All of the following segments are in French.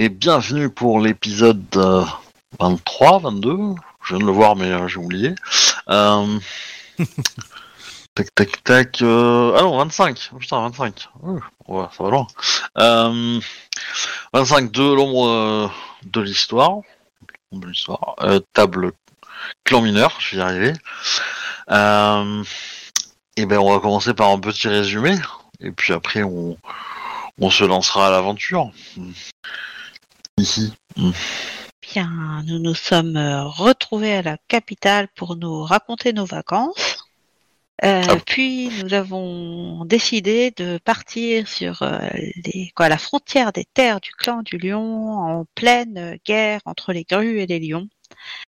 et bienvenue pour l'épisode euh, 23, 22. Je viens de le voir, mais euh, j'ai oublié. Euh, tac, tac, tac. euh, Ah non, 25. Oh, putain, 25. Ouh, ouais, ça va loin. Euh, 25 de l'ombre euh, de l'histoire. L'ombre de l'histoire. Euh, table clan mineur, je vais y arriver. Euh, et ben, on va commencer par un petit résumé. Et puis après, on, on se lancera à l'aventure. Ici. Bien, nous nous sommes euh, retrouvés à la capitale pour nous raconter nos vacances. Euh, Ah. Puis nous avons décidé de partir sur euh, les, quoi, la frontière des terres du clan du lion en pleine guerre entre les grues et les lions,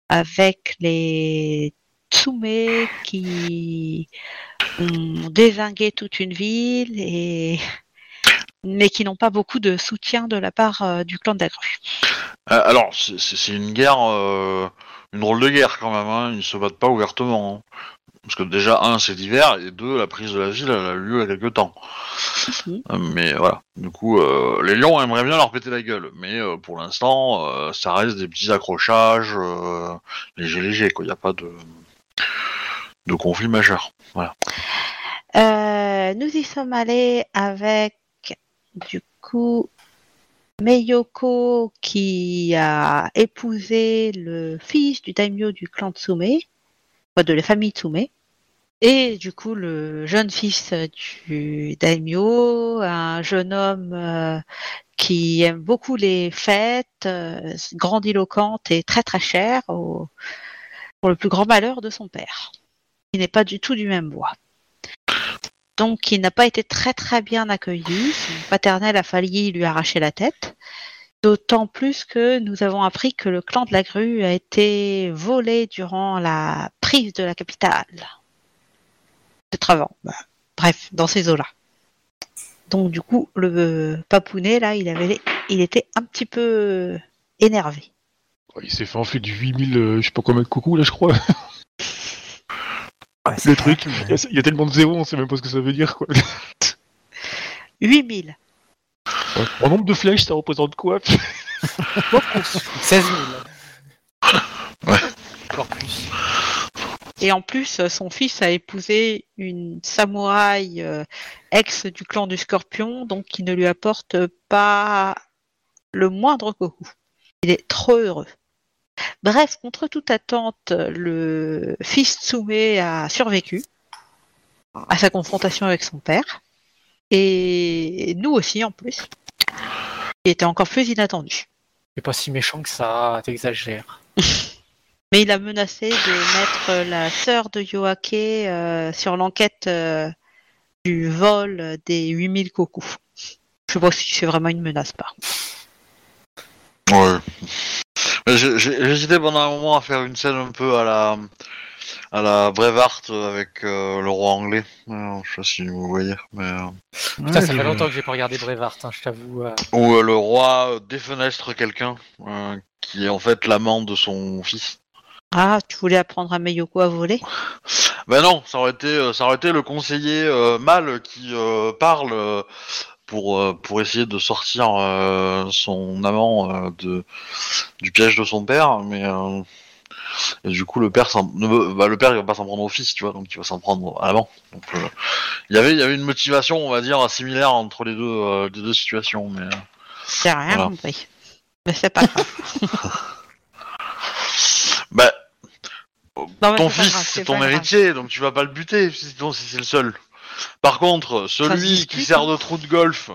avec les Tsumé qui ont désingué toute une ville et mais qui n'ont pas beaucoup de soutien de la part euh, du clan de la grue. Euh, alors, c'est- une guerre, euh, une drôle de guerre quand même. Hein. Ils se battent pas ouvertement. hein. Parce que déjà, un, c'est l'hiver, et deux, la prise de la ville, elle a eu lieu il y a quelques temps. Mhm. Mais voilà. Du coup, euh, les lions aimeraient bien leur péter la gueule. Mais euh, pour l'instant, euh, ça reste des petits accrochages légers, légers. quoi. Il n'y a pas de, de conflit majeur. Euh, nous y sommes allés avec du coup Meiyoko qui a épousé le fils du daimyo du clan Tsume, quoi, de la famille Tsume. Et du coup, le jeune fils du daimyo, un jeune homme euh, qui aime beaucoup les fêtes, euh, grandiloquente et très très cher, pour le plus grand malheur de son père, qui n'est pas du tout du même bois. Donc, il n'a pas été très très bien accueilli. Son paternel a failli lui arracher la tête. D'autant plus que nous avons appris que le clan de la grue a été volé durant la prise de la capitale. Peut-être avant. Bah, bref, dans ces eaux-là. Donc, du coup, le papounet, là, il, avait, il était un petit peu énervé. Il s'est fait enfiler du 8000, euh, je sais pas combien de coucous là, je crois. Ouais, Le truc, il y, a, il y a tellement de zéros, on sait même pas ce que ça veut dire quoi. 8000. En nombre de flèches, ça représente quoi? Beaucoup. 16 000. Ouais. Encore plus. Et en plus, son fils a épousé une samouraï euh, ex du clan du Scorpion, donc qui ne lui apporte pas le moindre coucou. Il est trop heureux. Bref, contre toute attente, le fils Tsume a survécu à sa confrontation avec son père. Et nous aussi, en plus. Il était encore plus inattendu. C'est pas si méchant que ça, t'exagères. Mais il a menacé de mettre la sœur de Yoake euh, sur l'enquête euh, du vol des 8000 cocos. Je sais pas si c'est vraiment une menace pas. Ouais. J'ai hésité pendant un moment à faire une scène un peu à la à la Brevard avec euh, le roi anglais. Euh, je sais pas si vous voyez, mais euh, Putain, ça fait longtemps que j'ai pas regardé Brevard, hein, je t'avoue. euh. où euh, le roi défenestre quelqu'un euh, qui est en fait l'amant de son fils. Ah, tu voulais apprendre à Meyoko à voler? Ben non, ça aurait été euh, ça aurait été le conseiller euh, mâle qui euh, parle euh, pour euh, pour essayer de sortir euh, son amant euh, de du piège de son père, mais et du coup le père ne bah, le père il va pas s'en prendre au fils, tu vois, donc il va s'en prendre à l'amant. Donc euh, il y avait il y avait une motivation, on va dire similaire entre les deux euh, les deux situations, mais J'ai rien Voilà. compris. Mais c'est pas grave. bah Non, ton fils c'est ton héritier, donc tu vas pas le buter si, ton- si c'est le seul. Par contre, celui qui sert de trou de golf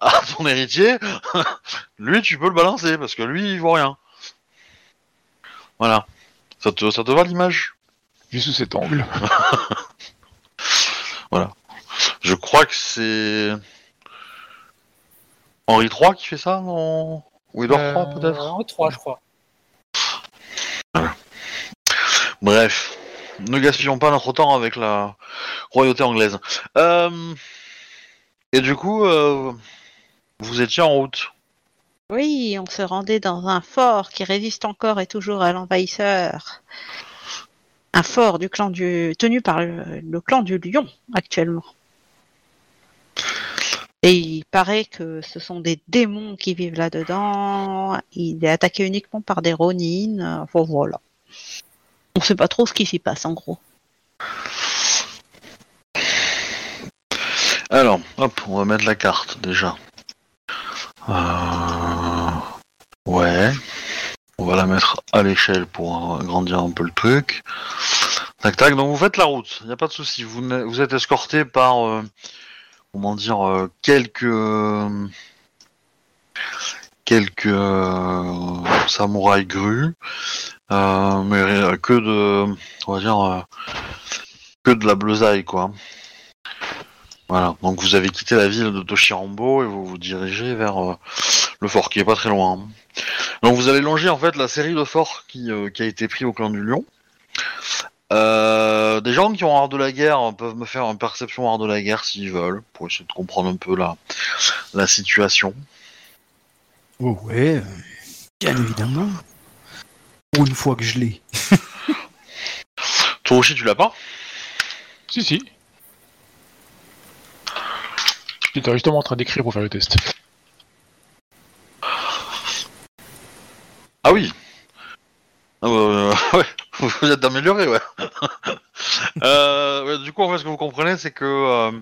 à ton héritier, lui tu peux le balancer parce que lui il vaut rien. Voilà. Ça te, ça te va l'image? Vu sous cet angle. Je crois que c'est Henri III qui fait ça, non Ou Édouard Euh, III peut-être? En 3, je crois. Bref, ne gaspillons pas notre temps avec la royauté anglaise. Euh, Et du coup, euh, vous étiez en route. Oui, on se rendait dans un fort qui résiste encore et toujours à l'envahisseur. Un fort du clan du tenu par le, clan du lion actuellement. Et il paraît que ce sont des démons qui vivent là-dedans. Il est attaqué uniquement par des Ronin. Enfin voilà. On sait pas trop ce qui s'y passe en gros. Alors, hop, on va mettre la carte déjà. Euh, Ouais. On va la mettre à l'échelle pour agrandir un peu le truc. Tac tac, donc vous faites la route, il n'y a pas de souci. Vous, vous êtes escorté par, euh, comment dire, euh, quelques... quelques euh, samouraïs grues, euh, mais que de, on va dire, euh, que de la bleusaille, quoi. Voilà, donc vous avez quitté la ville de Toshirambo et vous vous dirigez vers le fort qui est pas très loin. Donc vous allez longer en fait la série de forts qui, a été pris au clan du lion. Des gens qui ont art de la guerre peuvent me faire une perception art de la guerre s'ils veulent, pour essayer de comprendre un peu la situation. Oh ouais, bien évidemment. Pour une fois que je l'ai. Toi aussi tu l'as pas? Si, si. J'étais justement en train d'écrire pour faire le test. Ah oui Ah bah, euh, ouais, vous êtes amélioré, ouais. Euh, ouais, Du coup, en fait, ce que vous comprenez, c'est que euh,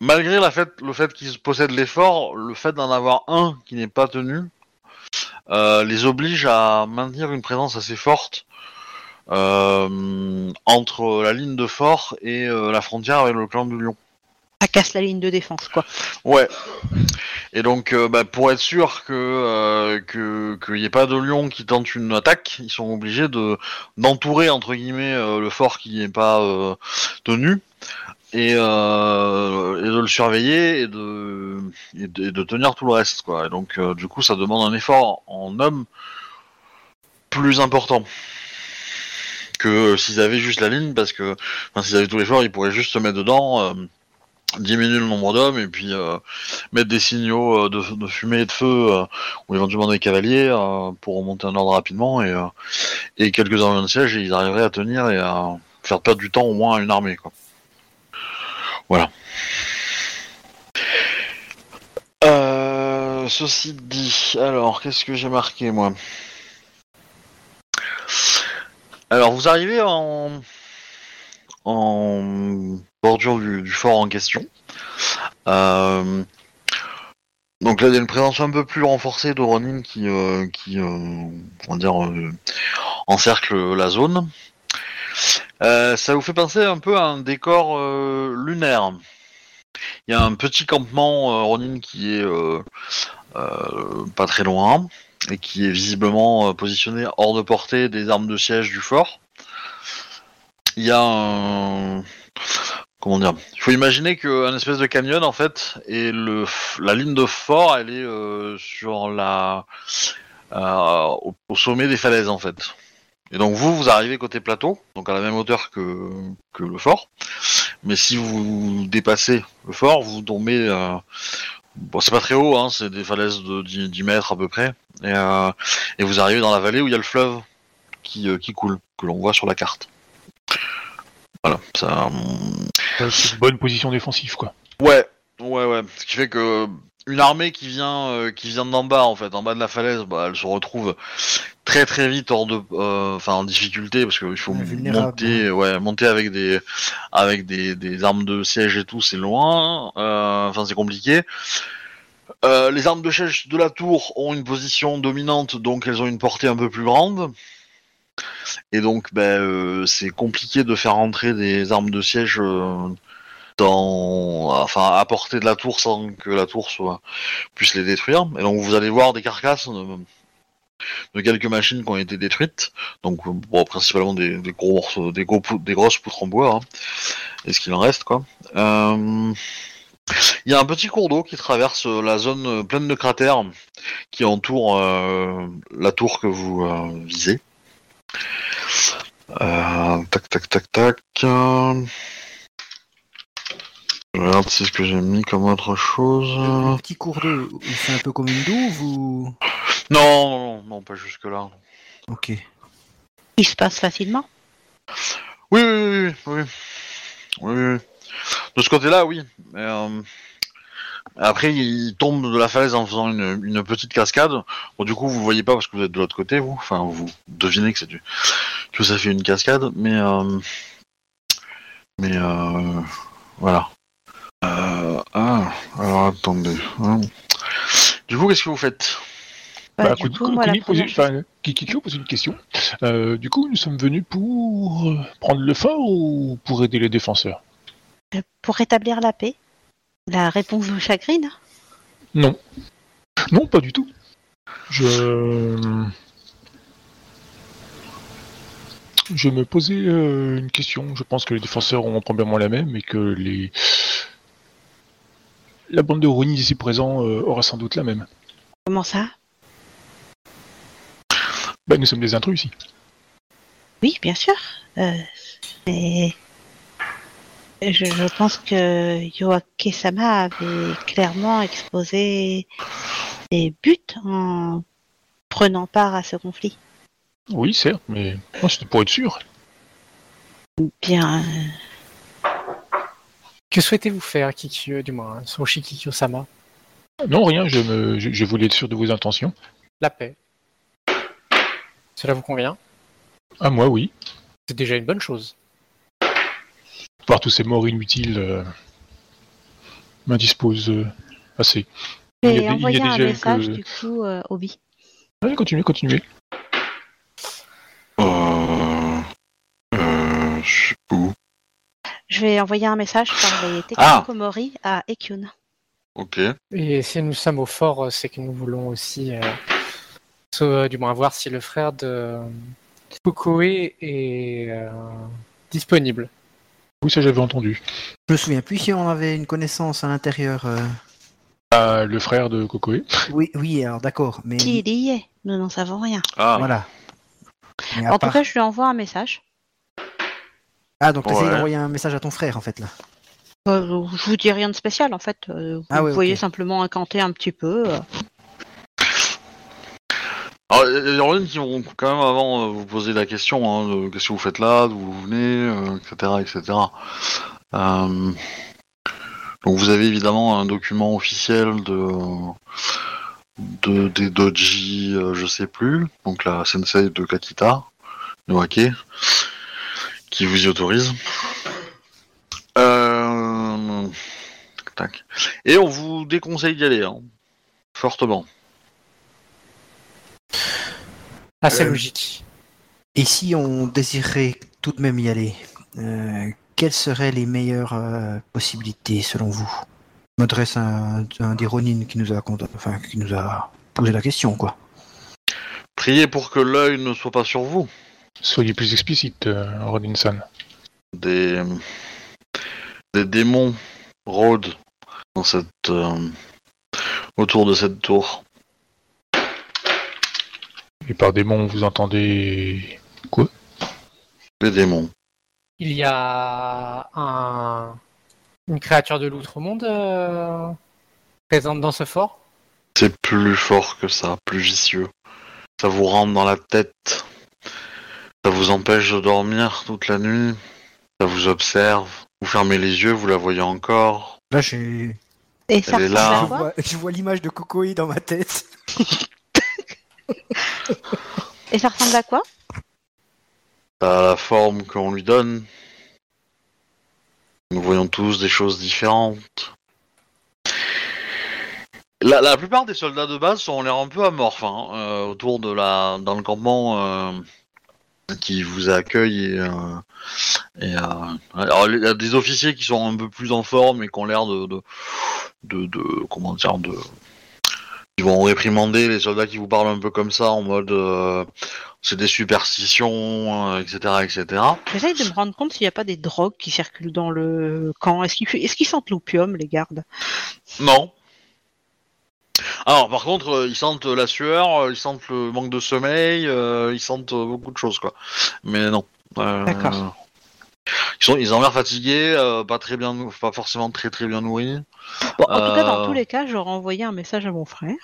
malgré la fait, le fait qu'ils possèdent l'effort, le fait d'en avoir un qui n'est pas tenu euh, les oblige à maintenir une présence assez forte euh, entre la ligne de fort et euh, la frontière avec le clan du lion. Ça casse la ligne de défense quoi. Ouais. Et donc, bah, pour être sûr que qu'il n'y ait pas de lion qui tente une attaque, ils sont obligés de d'entourer entre guillemets le fort qui n'est pas tenu et, euh, et de le surveiller et de, et de tenir tout le reste quoi. Et donc, euh, du coup, ça demande un effort en homme plus important que s'ils avaient juste la ligne parce que enfin, s'ils avaient tout l'effort, ils pourraient juste se mettre dedans. euh, diminuer le nombre d'hommes et puis euh, mettre des signaux euh, de, de fumée et de feu euh, ou éventuellement des cavaliers euh, pour remonter un ordre rapidement et, euh, et quelques avions de siège et ils arriveraient à tenir et à faire perdre du temps au moins à une armée quoi. Voilà. Euh, ceci dit, alors qu'est-ce que j'ai marqué moi Alors vous arrivez en en bordure du, fort en question. Euh, donc là, il y a une présence un peu plus renforcée de Ronin qui, euh, on va dire, encercle la zone. Euh, ça vous fait penser un peu à un décor euh, lunaire. Il y a un petit campement euh, Ronin qui est euh, pas très loin et qui est visiblement positionné hors de portée des armes de siège du fort. Il y a un... Comment dire Il faut imaginer qu'un espèce de canyon, en fait, et le, la ligne de fort, elle est sur la... au sommet des falaises, en fait. Et donc vous, vous arrivez côté plateau, donc à la même hauteur que, que le fort. Mais si vous dépassez le fort, vous tombez... euh, Bon, c'est pas très haut, hein, c'est des falaises de 10, 10 mètres à peu près. Et, euh, et vous arrivez dans la vallée où il y a le fleuve qui, euh, qui coule, que l'on voit sur la carte. Voilà, ça. hum, Euh, C'est une bonne position défensive, quoi. Ouais, ouais, ouais. Ce qui fait que une armée qui vient, euh, qui vient d'en bas, en fait, en bas de la falaise, bah, elle se retrouve très très vite hors de, euh, en difficulté parce qu'il faut monter, ouais, monter avec des, avec des, des armes de siège et tout, c'est loin. euh, Enfin, c'est compliqué. Les armes de siège de la tour ont une position dominante, donc elles ont une portée un peu plus grande. Et donc, ben, c'est compliqué de faire entrer des armes de siège enfin, à portée de la tour sans que la tour soit puisse les détruire. Et donc, vous allez voir des carcasses de, quelques machines qui ont été détruites. Donc, principalement des, gros morceaux, des, gros, des grosses poutres en bois. hein. Et ce qu'il en reste, quoi. Euh, Il y a un petit cours d'eau qui traverse la zone pleine de cratères qui entoure euh, la tour que vous euh, visez. Tac, tac, tac, tac. Euh. Je regarde si ce que j'ai mis comme autre chose. Le petit cours d'eau, il fait un peu comme une douve ou? Non, non, non, non, pas jusque là. Ok. Il se passe facilement. Oui, oui, oui, oui, oui, oui, oui. De ce côté-là, oui. Mais, euh, Après, il tombe de la falaise en faisant une, une petite cascade. Bon, du coup, vous voyez pas parce que vous êtes de l'autre côté, vous. Enfin, vous devinez que c'est du que ça fait une cascade, mais euh, mais euh, voilà. Euh, ah, alors attendez. hein. Du coup, qu'est-ce que vous faites? Bah, Bah, du coup, coup, moi, Kumi enfin, pose une question. Euh, du coup, nous sommes venus pour euh, prendre le fort ou pour aider les défenseurs? Euh, pour rétablir la paix, la réponse vous chagrine Non. Non, pas du tout. Je. Je me posais euh, une question. Je pense que les défenseurs ont probablement la même et que les. La bande de Ronin ici présent euh, aura sans doute la même. Comment ça? Bah, nous sommes des intrus ici. Oui, bien sûr. Euh, mais je, je pense que Yoake-sama avait clairement exposé ses buts en prenant part à ce conflit. Oui, certes, mais moi, c'était pour être sûr. Bien, Que souhaitez-vous faire, Kikyo, du moins, Soshi Kikyo-sama Non, rien, je, me, je, je voulais être sûr de vos intentions. La paix. Cela vous convient? À moi, oui. C'est déjà une bonne chose. Voir tous ces morts inutiles euh, m'indispose euh, assez. je Il y a vais des- envoyer il y a un message que- du coup, euh, Obi. Allez, continuez, continuez. Euh, euh, je sais pas où. Je vais envoyer un message par les Ah. Komori à Ekyun. Ok. Et si nous sommes au fort, euh, c'est que nous voulons aussi, euh, so- euh, du moins, voir si le frère de Kokoe est euh, disponible. Oui, ça j'avais entendu. Je me souviens plus si on avait une connaissance à l'intérieur. euh. Ah, le frère de Kokoe. Oui, oui, alors d'accord, mais Qui il y est? Nous n'en savons rien. Ah, voilà. En part- tout cas, je lui envoie un message. Ah, donc t'essayes Ouais. d'envoyer un message à ton frère en fait là. Euh, je vous dis rien de spécial en fait. Euh, vous Ah ouais, voyez simplement incanter un petit peu. Alors, il y a des Ronin qui vont quand même avant euh, vous poser la question hein, de qu'est-ce que vous faites là, d'où vous venez, euh, etc., etc. Euh, donc vous avez évidemment un document officiel de de des doji, euh, je sais plus, donc la sensei de Kakita, Noake, qui vous y autorise. Euh, tac. Et on vous déconseille d'y aller, hein, fortement. Assez Euh, logique. Et si on désirait tout de même y aller, euh, quelles seraient les meilleures euh, possibilités selon vous? Je m'adresse à un, à un des Ronin qui nous a enfin qui nous a posé la question quoi. Priez pour que l'œil ne soit pas sur vous. Soyez plus explicite, euh, Rodinson. Des, des démons rôdent dans cette, euh, autour de cette tour. Et par démon, vous entendez Des démons. Il y a un... une créature de l'outre-monde euh, présente dans ce fort? C'est plus fort que ça, plus vicieux. Ça vous rentre dans la tête. Ça vous empêche de dormir toute la nuit. Ça vous observe. Vous fermez les yeux, vous la voyez encore. Là j'ai Et ça Elle est ressemble là. à je quoi vois, je vois l'image de Kokoe dans ma tête. Et ça ressemble à quoi? À la forme qu'on lui donne. Nous voyons tous des choses différentes. La, la plupart des soldats de base sont l'air un peu amorphes hein, euh, autour de la dans le campement euh, qui vous accueille et, euh, et euh, alors il y a des officiers qui sont un peu plus en forme et qui ont l'air de, de, de, de- comment dire de ils vont réprimander les soldats qui vous parlent un peu comme ça en mode euh, c'est des superstitions, euh, etc., etc. J'essaye de me rendre compte s'il n'y a pas des drogues qui circulent dans le camp. Est-ce qu'ils est qu'ils sentent l'opium, les gardes? Non. Alors, par contre, euh, ils sentent la sueur, euh, ils sentent le manque de sommeil, euh, ils sentent beaucoup de choses, quoi. Mais non. D'accord. Ils sont, ils ont l'air fatigués, pas très bien, pas forcément très très bien nourris. Bon, En tout cas, dans tous les cas, j'aurais envoyé un message à mon frère.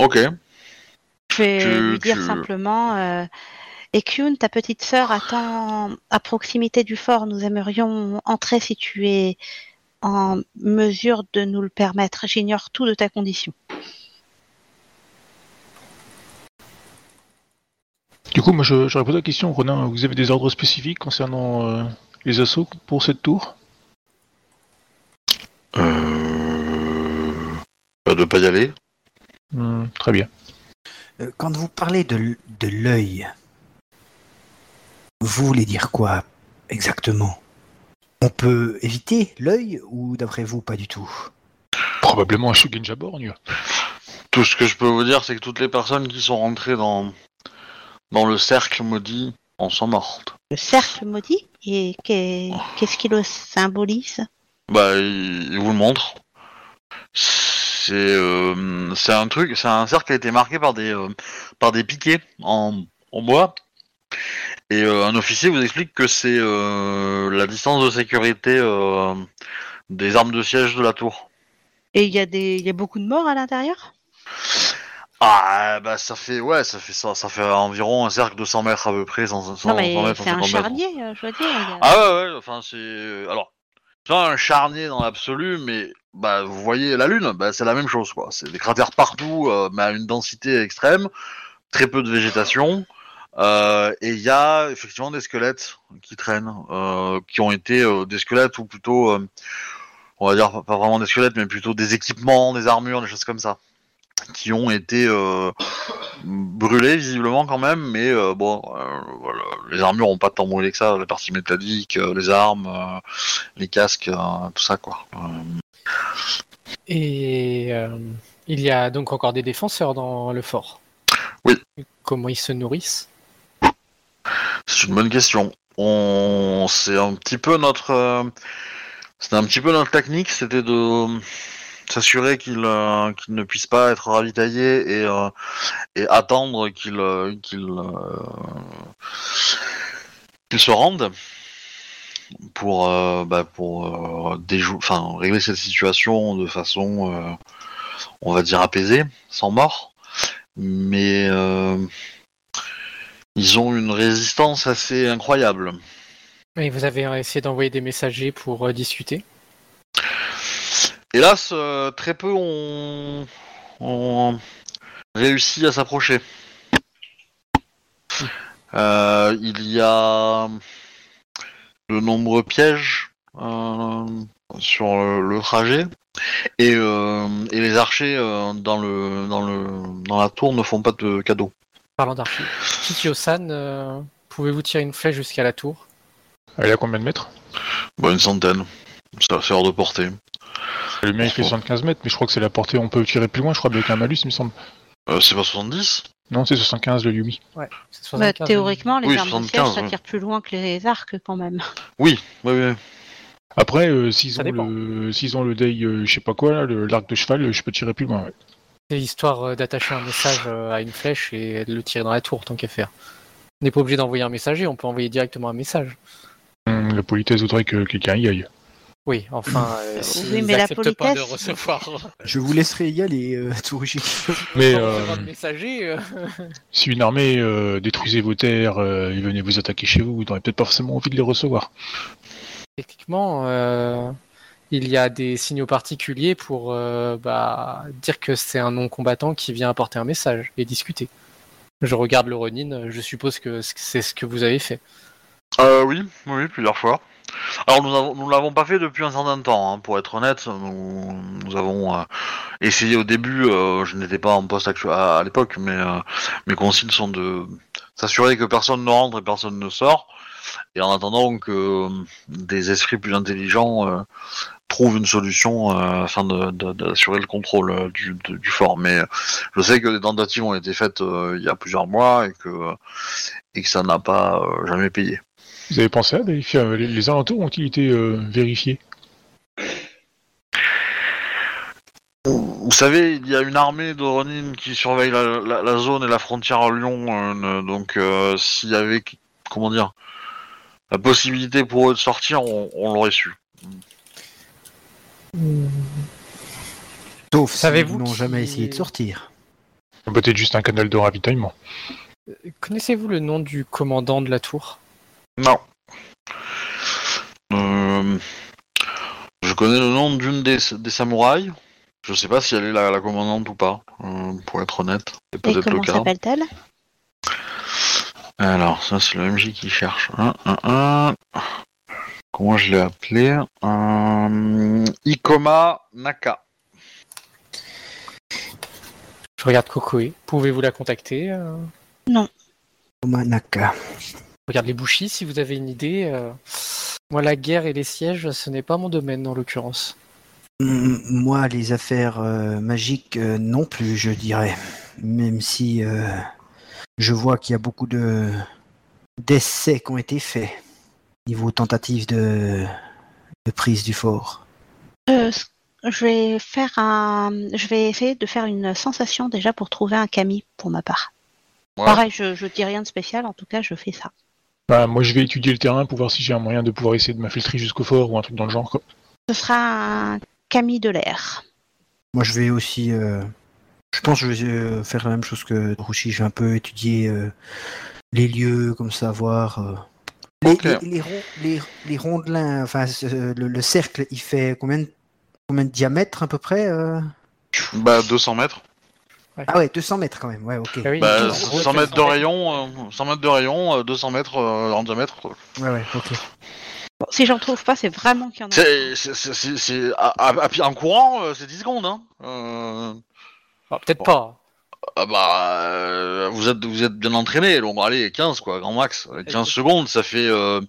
Ok. Je vais Tu- lui dire tu- simplement euh, Ekyun, ta petite sœur attend à proximité du fort. Nous aimerions entrer si tu es en mesure de nous le permettre. J'ignore tout de ta condition. Du coup, moi, je- j'aurais posé la question, Ronin, vous avez des ordres spécifiques concernant euh, les assauts pour cette tour? Euh... de pas y aller. Hmm, Très bien. Euh, Quand vous parlez de, l- de l'œil, vous voulez dire quoi exactement? On peut éviter l'œil ou d'après vous pas du tout? Probablement un Shugenja Borgne. Tout ce que je peux vous dire, c'est que toutes les personnes qui sont rentrées dans, dans le cercle maudit en sont mortes. Le cercle maudit, et qu'est- qu'est-ce qui le symbolise? Bah, il, il vous le montre. C'est euh, c'est un truc, c'est un cercle qui a été marqué par des euh, par des piquets en, en bois. Et euh, un officier vous explique que c'est euh, la distance de sécurité euh, des armes de siège de la tour. Et il y, a des- y a beaucoup de morts à l'intérieur? Ah bah ça fait ouais ça fait ça ça fait environ un cercle de 100 mètres à peu près 100, 100, Non, mais 100 mètres, c'est un 150 mètres. charnier, je veux dire. a- Ah ouais, ouais, enfin c'est... Alors, c'est pas un charnier dans l'absolu, mais bah vous voyez la Lune, bah, c'est la même chose, quoi. C'est des cratères partout, mais à une densité extrême, très peu de végétation, euh, et il y a effectivement des squelettes qui traînent, euh, qui ont été euh, des squelettes, ou plutôt, on va dire, pas- pas vraiment des squelettes, mais plutôt des équipements, des armures, des choses comme ça, qui ont été brûlés visiblement quand même, mais bon, voilà, les armures ont pas tant brûlé que ça, la partie métallique, les armes, les casques, tout ça quoi. Et il y a donc encore des défenseurs dans le fort. Oui. Comment ils se nourrissent? C'est une bonne question. On, c'est un petit peu notre, euh, c'était un petit peu notre technique, c'était de s'assurer euh, qu'ils ne puissent pas être ravitaillés et, euh, attendre qu'ils se rendent pour bah, régler cette situation de façon on va dire apaisée, sans mort. Mais ils ont une résistance assez incroyable. Et vous avez essayé d'envoyer des messagers pour euh, discuter? Hélas, euh, très peu ont, ont réussi à s'approcher. Euh, il y a de nombreux pièges sur le, le trajet et, et les archers dans, le, dans, le, dans la tour ne font pas de cadeaux. Parlant d'archives. Kikyo-san, euh, pouvez-vous tirer une flèche jusqu'à la tour? Elle est à combien de mètres? Bon, une centaine, ça c'est hors de portée. Le mien il fait 75 mètres, mais je crois que c'est la portée, on peut tirer plus loin, je crois, avec un malus, il me semble. Euh, c'est pas 70 Non, c'est 75 le Yumi. Ouais, c'est Bah, 75. théoriquement, les Oui, armes de 75, siège, ça ouais. tire plus loin que les arcs quand même. Oui, oui, oui. Après, euh, s'ils Ça ont, le, s'ils ont le day, euh, je sais pas quoi, l'arc de cheval, je peux tirer plus loin. ouais. C'est histoire euh, d'attacher un message euh, à une flèche et de le tirer dans la tour, tant qu'à faire. On n'est pas obligé d'envoyer un messager, on peut envoyer directement un message. Hum, la politesse voudrait que quelqu'un y aille. Oui, enfin, euh, s'ils Oui, mais la acceptent pas de politesse- recevoir, Je vous laisserai y aller, euh, Tsurushi. Mais de euh, recevoir de messager, euh, si une armée euh, détruisait vos terres euh, et venait vous attaquer chez vous, vous n'aurez peut-être pas forcément envie de les recevoir. techniquement, euh, il y a des signaux particuliers pour euh, bah, dire que c'est un non-combattant qui vient apporter un message et discuter. Je regarde le Ronin, je suppose que c'est ce que vous avez fait. Euh, oui, oui, plusieurs fois. Alors nous nous l'avons pas fait depuis un certain temps, hein, pour être honnête. Nous, avons euh, essayé au début. je n'étais pas en poste à, à l'époque, mais mes consignes sont de s'assurer que personne ne rentre et personne ne sort, et en attendant que euh, des esprits plus intelligents euh, trouvent une solution euh, afin d'assurer le contrôle du, de- du fort. Mais je sais que des tentatives ont été faites il y a plusieurs mois et que et que ça n'a pas jamais payé. Vous avez pensé à vérifier les, les alentours ont-ils été euh, vérifiés? Vous savez, il y a une armée de Ronin qui surveille la, la- la zone et la frontière à Lyon, euh, donc euh, s'il y avait, comment dire, la possibilité pour eux de sortir, on, on l'aurait su. Sauf si Savez-vous ils n'ont jamais essayé de sortir. Peut-être juste un canal de ravitaillement. Connaissez-vous le nom du commandant de la tour? Non. Euh, je connais le nom d'une des, des samouraïs. Je sais pas si elle est la, la commandante ou pas, euh, pour être honnête. C'est Et peut-être le comment s'appelle-t-elle? Alors, ça c'est le MJ qui cherche. Un, un, un. Comment je l'ai appelé? Euh, Ikoma Naka. Je regarde Kokoe. Pouvez-vous la contacter euh? Omanaka. Regarde les bouchis si vous avez une idée. euh. Moi, la guerre et les sièges, ce n'est pas mon domaine en l'occurrence. Mm, Moi, les affaires euh, magiques, euh, non plus, je dirais. Même si euh, je vois qu'il y a beaucoup de d'essais qui ont été faits niveau tentative de, de prise du fort. Euh, Je vais faire un. Je vais essayer de faire une sensation déjà pour trouver un Camille pour ma part. Ouais. Pareil, je, je dis rien de spécial, en tout cas, je fais ça. Bah, moi, je vais étudier le terrain pour voir si j'ai un moyen de pouvoir essayer de m'infiltrer jusqu'au fort ou un truc dans le genre. Quoi. Ce sera un Camille de l'air. Moi, je vais aussi. euh, je pense que je vais euh, faire la même chose que Rushi. Je vais un peu étudier euh, les lieux, comme ça, voir. euh, Les, les, les ronds- les- les rondelins, enfin, le, le cercle, il fait combien de, combien de diamètre à peu près euh? Bah, 200 mètres. Ah ouais, 200 mètres quand même, ouais, ok. Ah oui, Bah, il y a 100 mètres de rayon, euh, 100 mètres de rayon, euh, 200 mètres en diamètre. Ouais, ouais, ok. Bon, si j'en trouve pas, c'est vraiment qu'il y en a. C'est, c'est, c'est, c'est- c'est- à, à- à pied en courant, c'est 10 secondes, hein. Euh, Ah, Peut-être pas. ah bah, euh, vous êtes, vous êtes bien entraîné, donc allez, 15 quoi, grand max. Euh, 15 secondes, ça fait, euh,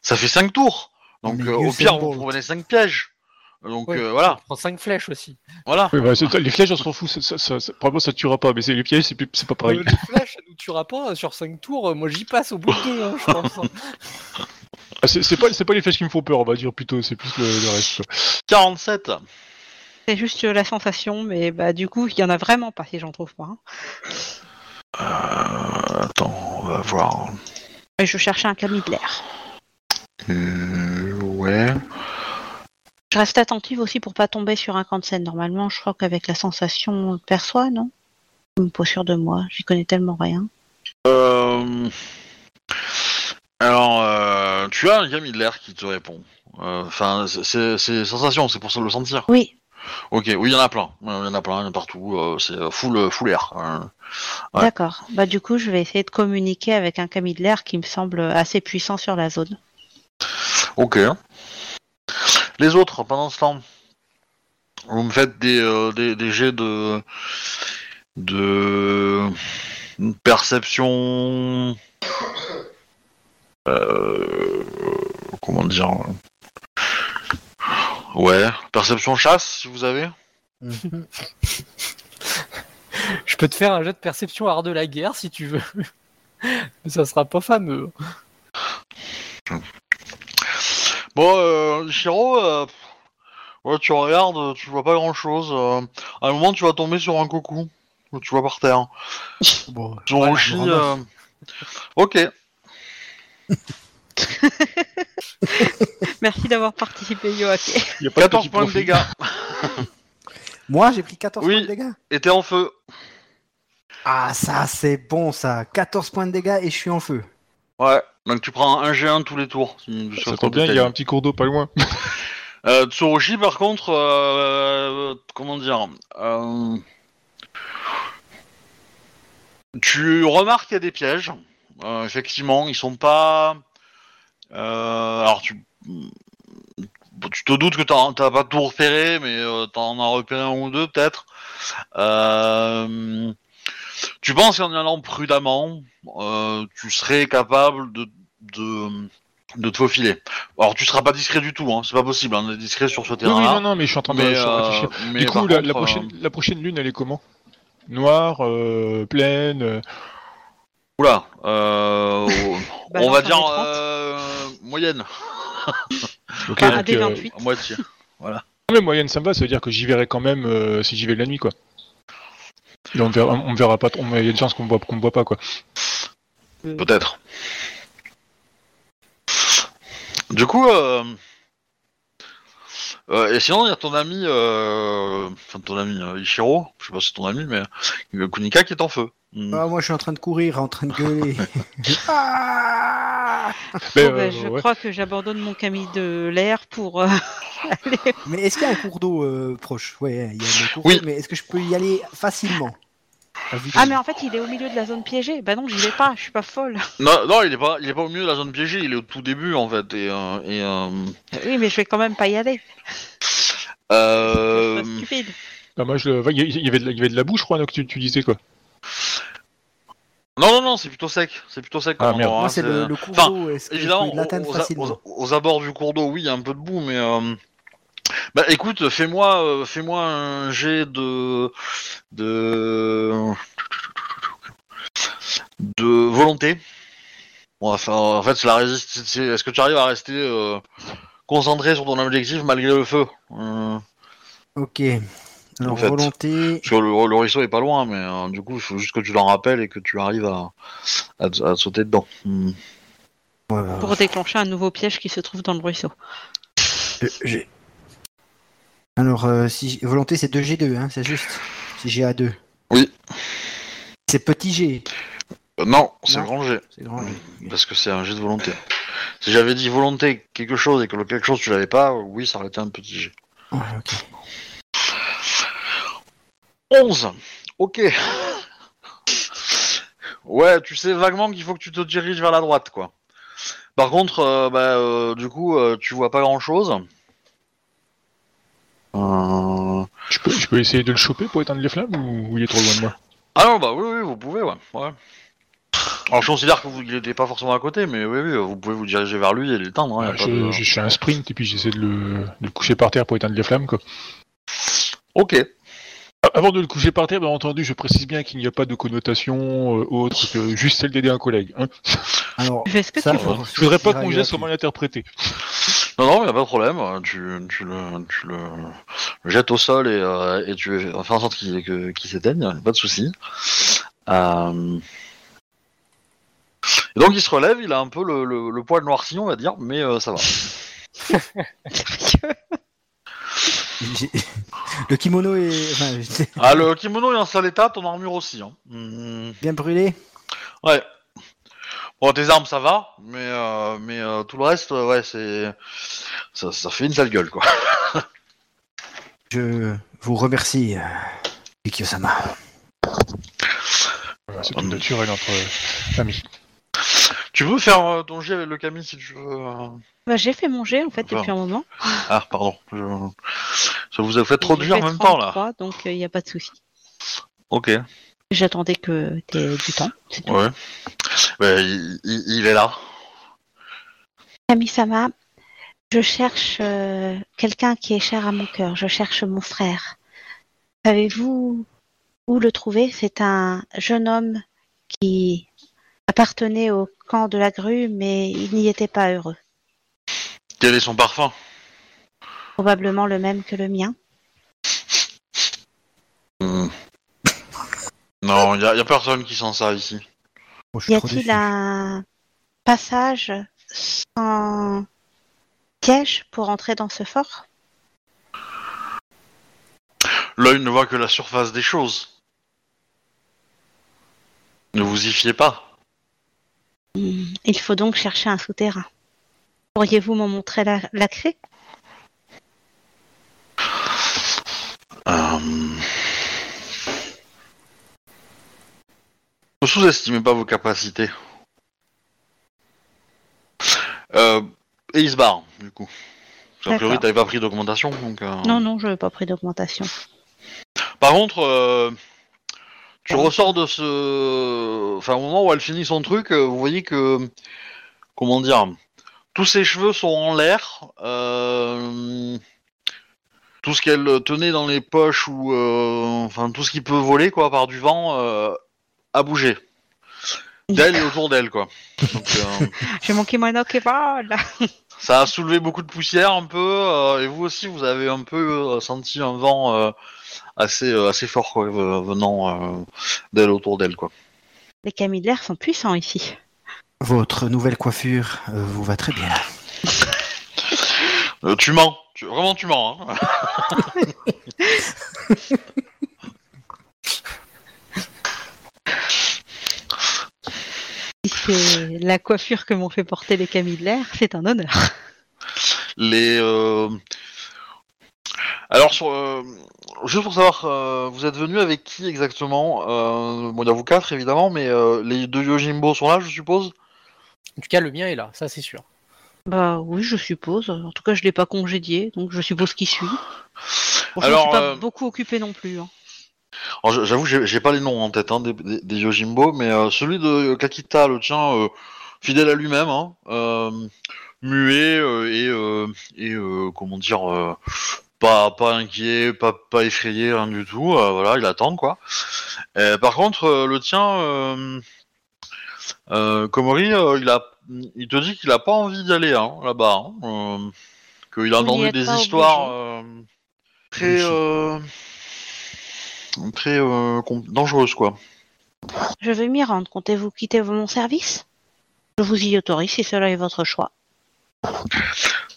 ça fait 5 tours. Donc euh, au pire, vous prenez 5 pièges. Donc Ouais. euh, voilà, Prends 5 flèches aussi. voilà. Oui, bah, c'est- les flèches, on s'en fout. Ça, ça, ça, ça- probablement, ça te tuera pas, mais c'est les pièges, c'est, pas pareil. Euh, les flèches, ça nous tuera pas sur 5 tours. Moi, j'y passe au bout de 2, hein, je pense. Ah, c'est, pas, c'est pas les flèches qui me font peur, on va dire plutôt. C'est plus le, le reste. quoi. 47. C'est juste la sensation, mais bah du coup, il y en a vraiment pas si j'en trouve pas. hein. Euh, attends, on va voir. Et je cherchais un Camille de l'air. Euh, ouais. Je reste attentive aussi pour pas tomber sur un camp de scène. Normalement, je crois qu'avec la sensation, on le perçoit, non? Je suis pas sûre de moi. J'y connais tellement rien. Euh... Alors, euh, tu as un Camille de l'air qui te répond. Euh, Enfin, c'est- c'est c'est sensation, c'est pour ça le sentir. Oui, Ok, oui, il y en a plein. Euh, Il y en a plein, il y en a partout. euh, c'est euh, full, full air. Euh, Ouais. d'accord. Bah du coup, je vais essayer de communiquer avec un Camille de l'air qui me semble assez puissant sur la zone. ok. Les autres, pendant ce temps, vous me faites des, euh, des, des jets de de perception. Euh, comment dire Ouais, perception chasse si vous avez. Je peux te faire un jet de perception art de la guerre si tu veux. Mais ça sera pas fameux. Bon, euh, Shiro, euh, ouais, tu regardes, tu vois pas grand chose. à un moment, tu vas tomber sur un coucou que tu vois par terre. Bon, Sur voilà, Roshi, grand euh, Ok. Merci d'avoir participé, Yoake. Y a pas 14 petit points de dégâts. Moi, j'ai pris 14 Oui. points de dégâts. Et t'es en feu. Ah, ça, c'est bon, ça. 14 points de dégâts et je suis en feu. Ouais. Donc tu prends un G1 tous les tours. si Ça tombe bien, il y a un petit cours d'eau pas loin. Euh, Tsurushi, par contre, euh, comment dire euh, Tu remarques qu'il y a des pièges. Euh, effectivement, ils sont pas. Euh, alors tu. Tu te doutes que t'as pas tout repéré, mais euh, t'en as repéré un ou deux peut-être. Euh, tu penses qu'en y allant prudemment, euh, tu serais capable de, de, de te faufiler. Alors tu seras pas discret du tout, hein, c'est pas possible, hein, d'être discret sur ce Oui, terrain-là. oui, non, non, mais je suis en train de, mais, réfléchir. mais Du coup, la, contre, la prochaine, la prochaine lune, elle est comment? Noire, pleine. Euh, Oula, euh, Bah, on non, va dire met 30. euh, moyenne, ok, Enfin, un donc, des euh, 28. à moitié. mais moyenne, ça me va, ça veut dire que j'y verrai quand même euh, si j'y vais de la nuit, quoi. Et on me verra, on verra pas. trop- Il y a une chance qu'on me voit, qu'on me voit pas, quoi. Peut-être. Du coup, euh, euh, et sinon, il y a ton ami, euh, enfin ton ami euh, Ichiro, je sais pas si c'est ton ami, mais euh, Kunika qui est en feu. Hmm. Ah, moi, je suis en train de courir, en train de gueuler. Ah Bon, bah, euh, je ouais. crois que j'abandonne mon Camille de l'air pour, euh, Allez. Mais est-ce qu'il y a un cours d'eau euh, proche? Ouais, il y a le cours Oui. d'eau, mais est-ce que je peux y aller facilement? Ah d'œil. mais en fait il est au milieu de la zone piégée. Bah non j'y vais pas, je suis pas folle. Non, non, il est pas, il est pas au milieu de la zone piégée, il est au tout début en fait. Et, euh, et euh, Oui mais je vais quand même pas y aller. euh, C'est pas stupide. Ah, moi, je il y avait de la, il y avait de la bouche, je crois, que tu, tu disais quoi. Non, non, non, c'est plutôt sec, c'est plutôt sec. Ah, comme merde. endroit, Moi, hein, c'est le, le cours enfin, d'eau. Est-ce que Évidemment, aux, aux- facilement aux- aux abords du cours d'eau, oui, il y a un peu de boue, mais euh, bah écoute, fais-moi, euh, fais-moi un jet de de de volonté. Bon, enfin, en fait, c'est la résistance. c'est- Est-ce que tu arrives à rester euh, concentré sur ton objectif malgré le feu? Euh, Ok. Alors, En fait. volonté. Parce que le, le ruisseau est pas loin, mais euh, du coup, il faut juste que tu l'en rappelles et que tu arrives à, à, te- à te sauter dedans. Hmm. Pour déclencher un nouveau piège qui se trouve dans le ruisseau. J'ai- Alors, euh, si volonté, c'est 2G2, hein, c'est juste. C'est GA2. Oui. C'est petit G. Euh, non, c'est grand G. C'est grand G. Parce que c'est un jet de volonté. Si j'avais dit volonté quelque chose et que le quelque chose tu l'avais pas, oui, ça aurait été un petit. Ouais, ok. 11 Ok. Ouais, tu sais vaguement qu'il faut que tu te diriges vers la droite, quoi. Par contre, euh, bah, euh, du coup, euh, tu vois pas grand chose. Euh... Je peux, je peux essayer de le choper pour éteindre les flammes ou, ou il est trop loin de moi? Ah non, bah oui, oui, vous pouvez, ouais. ouais. Alors je considère que vous, il était pas forcément à côté, mais oui, oui, vous pouvez vous diriger vers lui et l'éteindre. Hein, Ah, je, de- je fais un sprint et puis j'essaie de le coucher par terre pour éteindre les flammes. Quoi. Ok. Avant de le coucher par terre, bien entendu, je précise bien qu'il n'y a pas de connotation euh, autre que juste celle d'aider un collègue. hein. Alors, Fais ce que ça, tu veux. faut- Je voudrais pas qu'on geste comment l'interpréter. Non, non, y a pas de problème. euh, Tu, tu, le, tu le, le jettes au sol et, euh, et tu fais en sorte qu'il s'éteigne, pas de souci. Euh... Et donc il se relève, il a un peu le, le, le poil noirci, on va dire, mais euh, ça va. Le kimono est enfin, j'étais Ah, le kimono est en sale état, ton armure aussi. Hein. Hmm, bien brûlé. Ouais. Bon, tes armes ça va, mais euh, mais euh, tout le reste, euh, ouais, c'est ça, ça fait une sale gueule, quoi. Je vous remercie, euh. Voilà, c'est Hum. tout naturel entre euh, amis. Tu veux faire euh, ton jet avec le Camille si tu veux. euh Bah, j'ai fait mon jet en fait Enfin, depuis un moment. Ah, pardon. Je... Ça vous a fait trop dur en même temps, là. 33, Donc il n'y a pas de souci. Ok. J'attendais que t'aies du temps. c'est tout. Ouais. Ouais, il, il- il est là. Kami-sama, je cherche euh, quelqu'un qui est cher à mon cœur. Je cherche mon frère. Savez-vous où le trouver? C'est un jeune homme qui appartenait au camp de la grue, mais il n'y était pas heureux. Quel est son parfum? Probablement le même que le mien. Hmm. Non, il y, a- personne qui sent ça ici. Oh, Y a-t-il un passage sans piège pour entrer dans ce fort? L'œil ne voit que la surface des choses. Ne vous y fiez pas. Hmm, Il faut donc chercher un souterrain. Pourriez-vous m'en montrer la, la Euh... Ne sous-estimez pas vos capacités. Euh... Et il se barre, du coup. Parce qu'a priori, t'avais pas pris d'augmentation, donc... euh, Non, non, je n'ai pas pris d'augmentation. Par contre, euh, tu ressors de ce... Enfin, au moment où elle finit son truc, euh, vous voyez que... Comment dire Tous ses cheveux sont en l'air. Tout ce qu'elle tenait dans les poches ou... euh, Enfin, tout ce qui peut voler, quoi, par du vent, euh, a bougé. D'elle et autour d'elle, quoi. Euh, J'ai mon kimono qui vole ça a soulevé beaucoup de poussière, un peu. euh, et vous aussi, vous avez un peu euh, senti un vent... euh, assez euh, assez fort quoi, venant euh, d'elle autour d'elle quoi. Les camillaires sont puissants ici. Votre nouvelle coiffure euh, vous va très bien. Euh, tu mens, tu, vraiment tu mens. Hein. Si c'est la coiffure que m'ont fait porter les camillaires, c'est un honneur. Les euh, Alors, sur, euh, juste pour savoir, euh, vous êtes venu avec qui exactement euh, Bon, il y a vous quatre évidemment, mais euh, les deux Yojimbo sont là, je suppose? En tout cas, le mien est là, ça c'est sûr. Bah oui, je suppose. En tout cas, je l'ai pas congédié, donc je suppose qu'il suit. Bon, je Alors, suis pas euh, beaucoup occupé non plus. hein. Alors, j'avoue, j'ai j'ai pas les noms en tête hein, des, des, des Yojimbo, mais euh, celui de Kakita, le tien, euh, fidèle à lui-même, hein, muet et, et comment dire, pas, pas inquiet, pas, pas effrayé, rien du tout. voilà, il attend quoi. Euh, par contre, le tien, Komori, il a, il te dit qu'il a pas envie d'y aller hein, là-bas, hein, euh, qu'il a Vous entendu des histoires euh, très, Oui. euh, très euh, com- dangereuses quoi. Je vais m'y rendre. Comptez-vous quitter mon service? Je vous y autorise si cela est votre choix.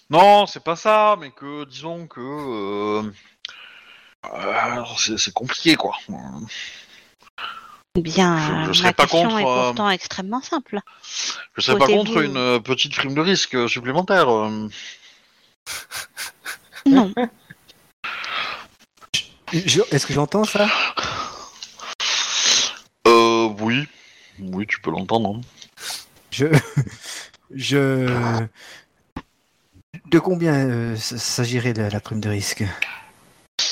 Non, c'est pas ça, mais que disons que euh, euh, c'est c'est compliqué quoi. Bien, Je- je ma serais pas question contre, est euh, pourtant extrêmement simple. Je serais pas contre une euh, petite prime de risque euh, supplémentaire. Non, Je- Est-ce que j'entends ça? Euh, oui, oui, tu peux l'entendre. hein. Je. Je. De combien euh, s'agirait la, la prime de risque?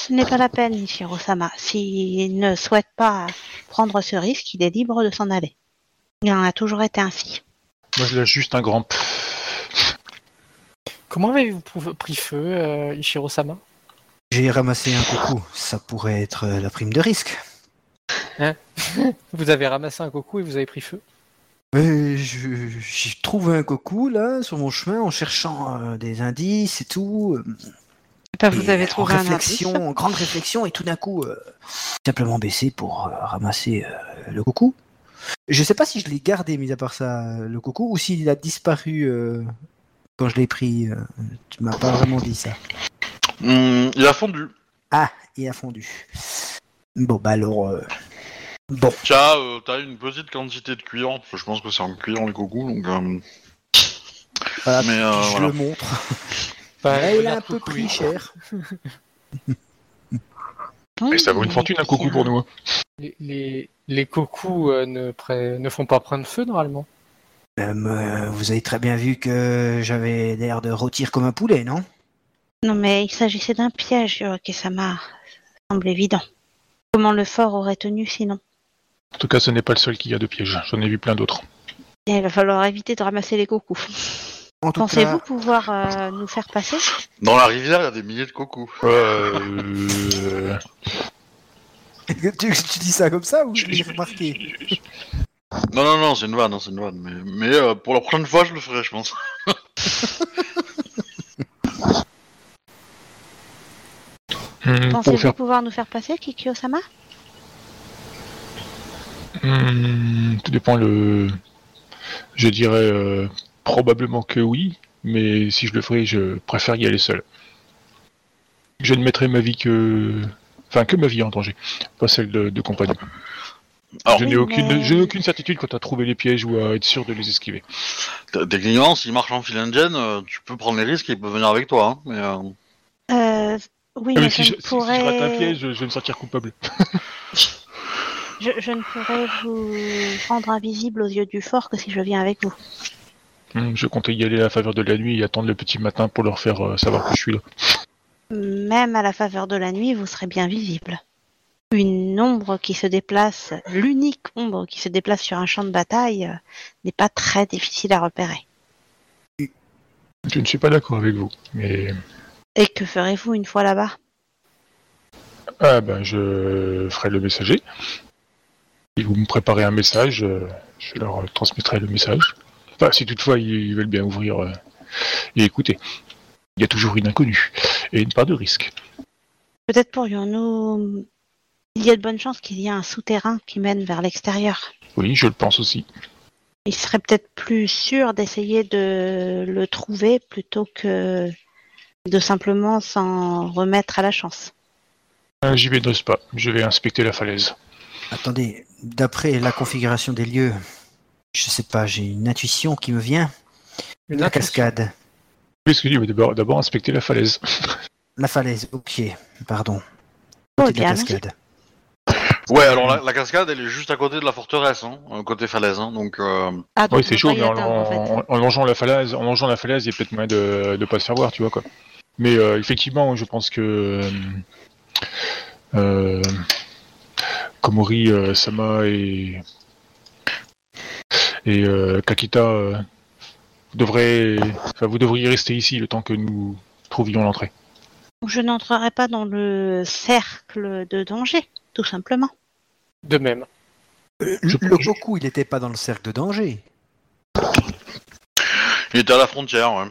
Ce n'est pas la peine, Ishiro-sama. S'il ne souhaite pas prendre ce risque, il est libre de s'en aller. Il en a toujours été ainsi. Moi, je lâche juste un grand. Comment avez-vous pris feu, euh, Ishiro-sama J'ai ramassé un coucou, ça pourrait être euh, la prime de risque. Vous avez ramassé un coco et vous avez pris feu? Je- J'ai trouvé un coucou là sur mon chemin en cherchant euh, des indices et tout. Bah, vous avez en trouvé un réflexion, indice en grande réflexion, et tout d'un coup, euh, simplement baissé pour euh, ramasser euh, le coucou. Je sais pas si je l'ai gardé, mis à part ça, le coucou, ou s'il a disparu euh, quand je l'ai pris. euh, tu m'as pas vraiment dit ça. Hum, il a fondu. Ah, il a fondu. Bon, bah alors. euh, Bon, Tiens, euh, t'as une petite quantité de cuir. Je pense que c'est en cuir les cocos, donc. euh, voilà, Mais, euh, je voilà. le montre. Bah, Ah, il a regarde, un peu pris cher. Et ça vaut une fortune un coucou pour nous. hein. Les, les, les cocos euh, ne, pre- ne font pas prendre feu normalement. Euh, euh, vous avez très bien vu que j'avais l'air de rôtir comme un poulet, non? Non, mais il s'agissait d'un piège, Yorake-sama. Ça semble évident. Comment le fort aurait tenu sinon? En tout cas, ce n'est pas le seul qui a de piège. J'en ai vu plein d'autres. Il va falloir éviter de ramasser les cocos. En tout Pensez-vous cas, pouvoir euh, nous faire passer? Dans la rivière, il y a des milliers de cocos. Euh... tu, tu dis ça comme ça ou je l'ai remarqué Non, non, non, c'est une vanne, c'est une vanne. Mais, mais euh, pour la prochaine fois, je le ferai, je pense. Hmm, Pensez-vous faire... pouvoir nous faire passer, Kikyo-sama Hmm, tout dépend le... Je dirais euh, probablement que oui, mais si je le ferais, je préfère y aller seul. Je ne mettrai ma vie que... Enfin, que ma vie en danger, pas celle de, de compagnon. Alors, je n'ai aucune, mais- je n'ai aucune certitude quant à trouver les pièges ou à être sûr de les esquiver. techniquement, s'il marche en fil engine, euh, tu peux prendre les risques et il peut venir avec toi. Hein, mais, euh, euh, Oui, Ah, mais si, je, si- si je pourrais... rate un piège, je, je vais me sentir coupable. je, je ne pourrais vous rendre invisible aux yeux du fort que si je viens avec vous. Hmm, je comptais y aller à la faveur de la nuit et attendre le petit matin pour leur faire euh, savoir que je suis là. Même à la faveur de la nuit, vous serez bien visible. Une ombre qui se déplace, l'unique ombre qui se déplace sur un champ de bataille, euh, n'est pas très difficile à repérer. Je ne suis pas d'accord avec vous, mais Et que ferez-vous une fois là-bas? Ah ben je ferai le messager. Et vous me préparez un message, euh, je leur transmettrai le message. Enfin, si toutefois ils, veulent bien ouvrir euh, et écouter. Il y a toujours une inconnue et une part de risque. Peut-être pourrions-nous... Il y a de bonnes chances qu'il y ait un souterrain qui mène vers l'extérieur. Oui, je le pense aussi. Il serait peut-être plus sûr d'essayer de le trouver plutôt que de simplement s'en remettre à la chance. Euh, J'y vais pas, je vais inspecter la falaise. Attendez, d'après la configuration des lieux, je sais pas, j'ai une intuition qui me vient. Une la intuition. cascade. Oui, ce que je dis, mais d'abord d'abord inspecter la falaise. La falaise, ok, pardon. Oh, la cascade. Ouais, alors la, la cascade, elle est juste à côté de la forteresse, hein, euh, côté falaise. Hein, donc, euh, Ah, donc Oui, c'est chaud, mais en, atteindre, en fait. en- en longeant la falaise, en longeant la falaise, il y a peut-être moyen de ne pas se faire voir, tu vois quoi. Mais euh, effectivement, je pense que euh, euh, Komori, euh, Sama et et euh, Kakita euh, enfin, vous devriez rester ici le temps que nous trouvions l'entrée. Je n'entrerai pas dans le cercle de danger, tout simplement. De même. Euh, Je- le Goku, il n'était pas dans le cercle de danger. il était à la frontière, ouais.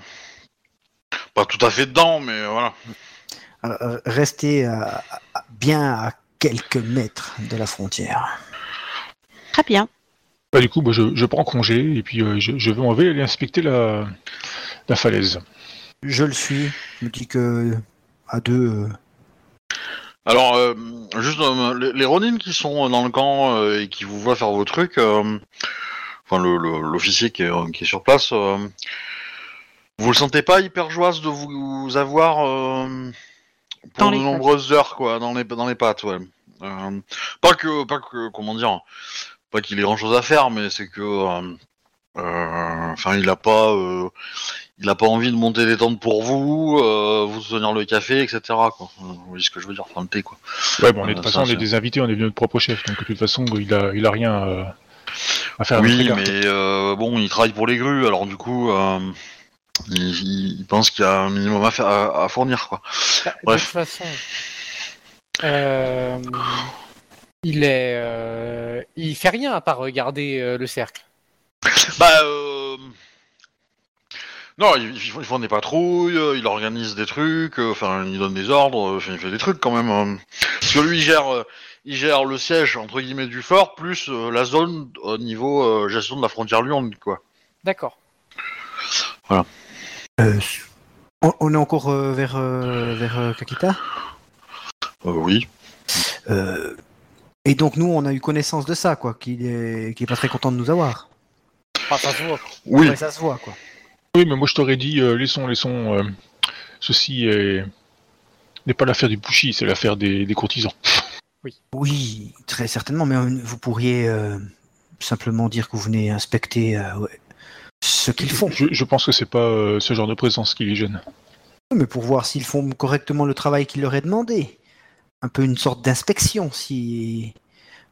Pas tout à fait dedans, mais voilà. Euh, restez bien à quelques mètres de la frontière. Très bien. Bah, du coup, bah, je, je prends congé et puis euh, je, je vais m'en vais aller inspecter la, la falaise. Je le suis. Je me dis que à deux, euh, Alors, euh, juste euh, les, les Ronin qui sont dans le camp euh, et qui vous voient faire vos trucs, enfin l'officier qui, est, qui est sur place, euh, vous le sentez pas hyper joyeuse de vous avoir euh, pour Dans de les nombreuses heures quoi, dans les dans les pattes, ouais. Euh, pas que pas que comment dire, pas qu'il ait grand chose à faire, mais c'est que euh, euh, enfin il a pas euh, il a pas envie de monter des tentes pour vous, euh, vous tenir le café, etc. Quoi. Vous voyez ce que je veux dire, enfin le thé quoi. Ouais, bon, on est, de toute façon, on est des invités, on est venu notre propre chef, donc de toute façon, il a, il a rien euh, à faire Oui, mais euh, bon, il travaille pour les grues, alors du coup, euh, il, il pense qu'il y a un minimum à, faire, à, à fournir, quoi. Bah, De Bref. toute façon, euh, il est, euh, il fait rien à part regarder euh, le cercle. Bah, euh... Non, il, il font des patrouilles, il organise des trucs, euh, enfin, il donne des ordres, il fait des trucs quand même. euh. Parce que lui, il gère, euh, il gère le siège, entre guillemets, du fort, plus euh, la zone au niveau euh, gestion de la frontière Lyon, quoi. D'accord. euh, on, on est encore euh, vers euh, vers euh, Kakita? Euh, oui. Euh, et donc nous, on a eu connaissance de ça, quoi. Qu'il est qu'il est pas très content de nous avoir. Enfin, ça se voit. Oui. Ouais, ça se voit, quoi. Oui, mais moi je t'aurais dit, euh, laissons, laissons. euh, ceci est- n'est pas l'affaire du Pushy, c'est l'affaire des, des courtisans. Oui, très certainement. Mais euh, vous pourriez euh, simplement dire que vous venez inspecter euh, ouais, ce qu'ils font. Je, je pense que c'est pas euh, ce genre de présence qui les gêne. Mais pour voir s'ils font correctement le travail qu'il leur est demandé. Un peu une sorte d'inspection. Si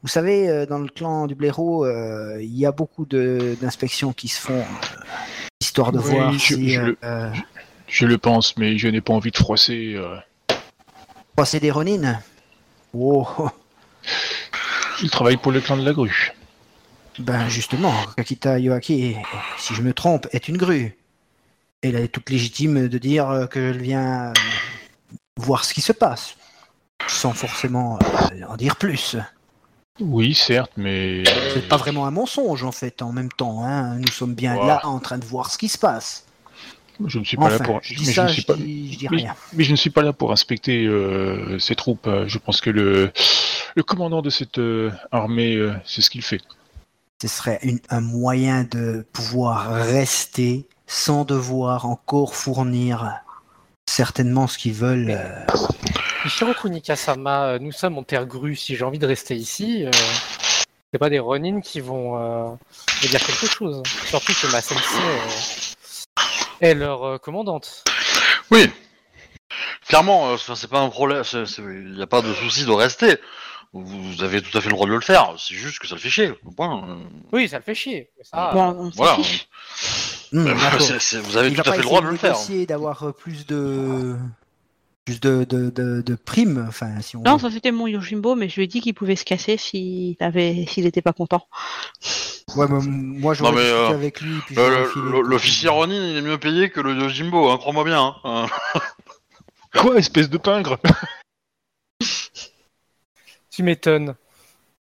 vous savez, euh, dans le clan du blaireau, euh, il y a beaucoup d'inspections qui se font, euh, histoire de Oui, voir je- si je le- Je le pense, mais je n'ai pas envie de froisser. passer des Ronin. Oh, Il travaille pour le clan de la grue. ben justement, Kakita Yoaki, si je me trompe, est une grue. Elle est toute légitime de dire qu'elle vient euh, voir ce qui se passe, sans forcément euh, en dire plus. Oui, certes, mais. C'est pas vraiment un mensonge en fait, en même temps. Hein. Nous sommes bien Wow. là en train de voir ce qui se passe. Je ne suis pas là pour. je dis mais ça, ne je, suis pas- dis, je dis mais- rien. Mais je ne suis pas là pour inspecter euh, ces troupes. Euh, Je pense que le, le commandant de cette euh, armée, euh, c'est ce qu'il fait. Ce serait une- un moyen de pouvoir rester sans devoir encore fournir certainement ce qu'ils veulent. Euh, Ishiroku Nikasama, euh, nous sommes en terre grue. Si j'ai envie de rester ici, euh, c'est pas des Ronin qui vont euh, me dire quelque chose. Surtout que ma sensei euh, est leur euh, commandante. Oui. Clairement, euh, enfin, c'est pas un problème, il n'y a pas de souci de rester. Vous avez tout à fait le droit de le faire, c'est juste que ça le fait chier. Point. Oui, ça le fait chier. ça, Bon, voilà. fiche. hmm, Euh, d'accord. c'est- c'est- vous avez Il tout à fait le droit de le faire. d'avoir plus de plus de, de, de, de primes, enfin si on Non, ça c'était mon Yojimbo, mais je lui ai dit qu'il pouvait se casser s'il avait, s'il était pas content. Ouais, mais moi discuté euh, avec lui. puis Le- le- L'officier Ronin, il est mieux payé que le Yojimbo, hein, crois-moi bien. hein. Quoi, espèce de pingre? Tu m'étonnes.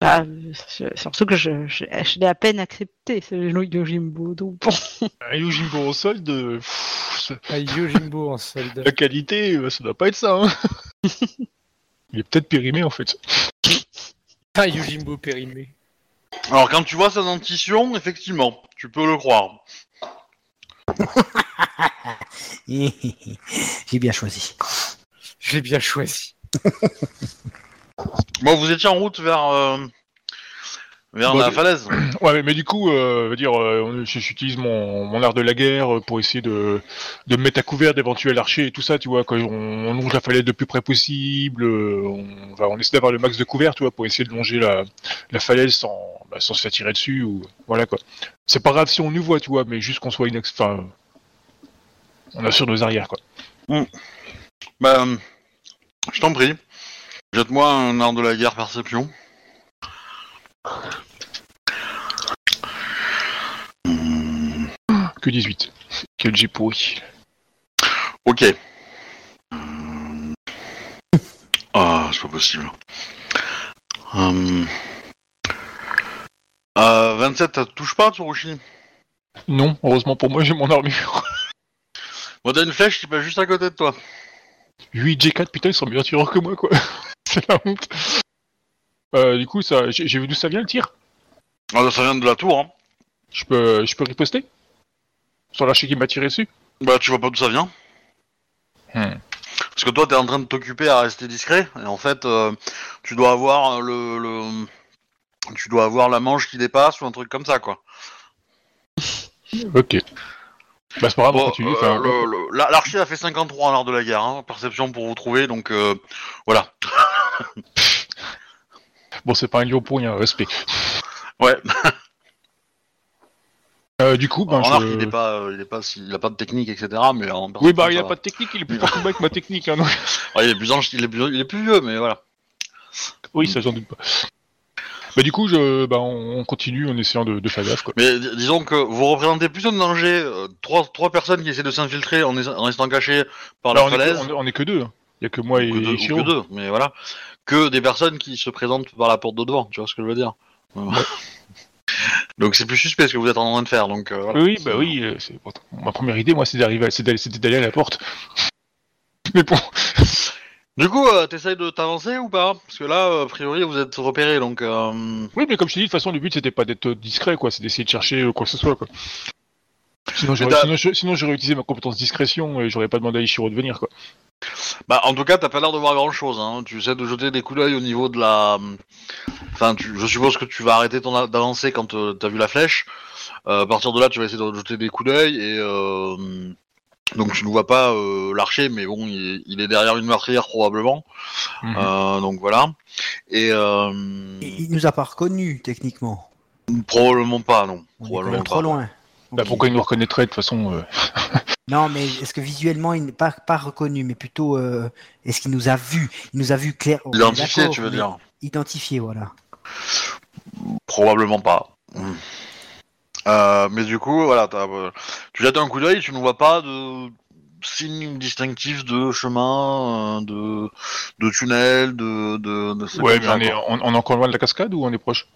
Bah, surtout que je, je, je l'ai à peine accepté, ce Yojimbo. Donc bon. Un Yojimbo au solde, pff, Ah, Yojimbo en solde. la qualité, euh, ça doit pas être ça. hein. Il est peut-être périmé en fait. Ah, Yojimbo périmé. Alors quand tu vois sa dentition, effectivement, tu peux le croire. J'ai bien choisi. Je l'ai bien choisi. Bon, vous étiez en route vers, euh, vers Bon, la falaise. Ouais, mais, mais du coup, euh, veut dire, euh, j'utilise mon, mon art de la guerre pour essayer de, de me mettre à couvert d'éventuels archers et tout ça, tu vois, quand on, on longe la falaise le plus près possible, euh, on, va, on essaie d'avoir le max de couvert, tu vois, pour essayer de longer la, la falaise sans, bah, sans se faire tirer dessus, ou voilà quoi. C'est pas grave si on nous voit, tu vois, mais juste qu'on soit inex... Enfin, on assure nos arrières, quoi. Bah, euh, je t'en prie. Jette-moi un art de la guerre perception. Que 18. Quel j'ai pourri. Ok. Ah, c'est pas possible. Hum. Euh, 27, ça te touche pas, Tsurushi? Non, heureusement pour moi, j'ai mon armure. Bon, t'as une flèche qui passe juste à côté de toi. 8 G4, putain, ils sont bien tireurs que moi, quoi. C'est la honte. Euh, du coup, ça, j'ai j'ai vu d'où ça vient le tir? Ah, ça vient de la tour, hein. Je peux, je peux riposter? Sur l'archer qui m'a tiré dessus? Bah, tu vois pas d'où ça vient Hmm. Parce que toi, t'es en train de t'occuper à rester discret, et en fait, euh, tu dois avoir le, le- tu dois avoir la manche qui dépasse ou un truc comme ça, quoi. Ok. Bah, c'est pas grave, on Bon, continue. euh, enfin, le- le- la- L'archer a fait 53 en l'art de la guerre, hein, perception pour vous trouver, donc euh, voilà. Bon, c'est pas un lion pour rien, respect. Ouais. Euh, du coup, ben, en arc, je... il est pas, euh, pas, pas de technique, etc. Mais en Oui, bah, il ça a va. pas de technique, il est plus fort que moi avec ma technique. Hein, Ouais, il est plus ange- il est plus, il est plus vieux, mais voilà. Oui, ça, j'en doute pas. Bah, du coup, je... bah, on on continue en essayant de, de faire gaffe, quoi. Mais dis- disons que vous représentez plutôt de danger euh, trois, trois personnes qui essaient de s'infiltrer en, es- en restant cachées par la on, est falaise. que, on, on est que deux. Hein. Il y a que moi et que deux, ou que deux, mais voilà. Que des personnes qui se présentent par la porte de devant, tu vois ce que je veux dire. donc c'est plus suspect ce que vous êtes en train de faire, donc euh, voilà. Oui, bah oui. euh, c'est- Ma première idée, moi, c'est d'arriver, à- d'aller, c'était d'aller à la porte. Mais bon, Du coup, euh, t'essayes de t'avancer ou pas? Parce que là, euh, a priori, vous êtes repéré, donc... Euh... oui, mais comme je t'ai dit, de toute façon, le but, c'était pas d'être discret, quoi. C'est d'essayer de chercher quoi que ce soit, quoi. Sinon, j'aurais, t'as- sinon, je- sinon, j'aurais utilisé ma compétence discrétion et j'aurais pas demandé à Ishiro de venir, quoi. Bah, en tout cas, t'as pas l'air de voir grand-chose. Hein. Tu essaies de jeter des coups d'œil au niveau de la... Enfin, tu... je suppose que tu vas arrêter ton a- d'avancer quand euh, t'as vu la flèche. Euh, à partir de là, tu vas essayer de jeter des coups d'œil et... Euh... Donc tu ne vois pas euh, l'archer, mais bon, il est, il est derrière une meurtrière probablement. Mhm. Euh, donc voilà. Et euh, Il, il nous a pas reconnus, techniquement. probablement pas, non. On est trop loin. Bah, pourquoi il nous reconnaîtrait, de toute façon euh, Non, mais est-ce que visuellement, il n'est pas, pas reconnu, mais plutôt, euh, est-ce qu'il nous a vus? Il nous a vus clair. Identifié, tu veux dire Identifié, voilà. Probablement pas. Hmm. Euh, mais du coup, voilà, euh, tu jettes un coup d'œil, tu ne vois pas de signes distinctifs de chemin, euh, de, de tunnel, de, de, Ouais, mais on est, on, on est encore loin de la cascade ou on est proche?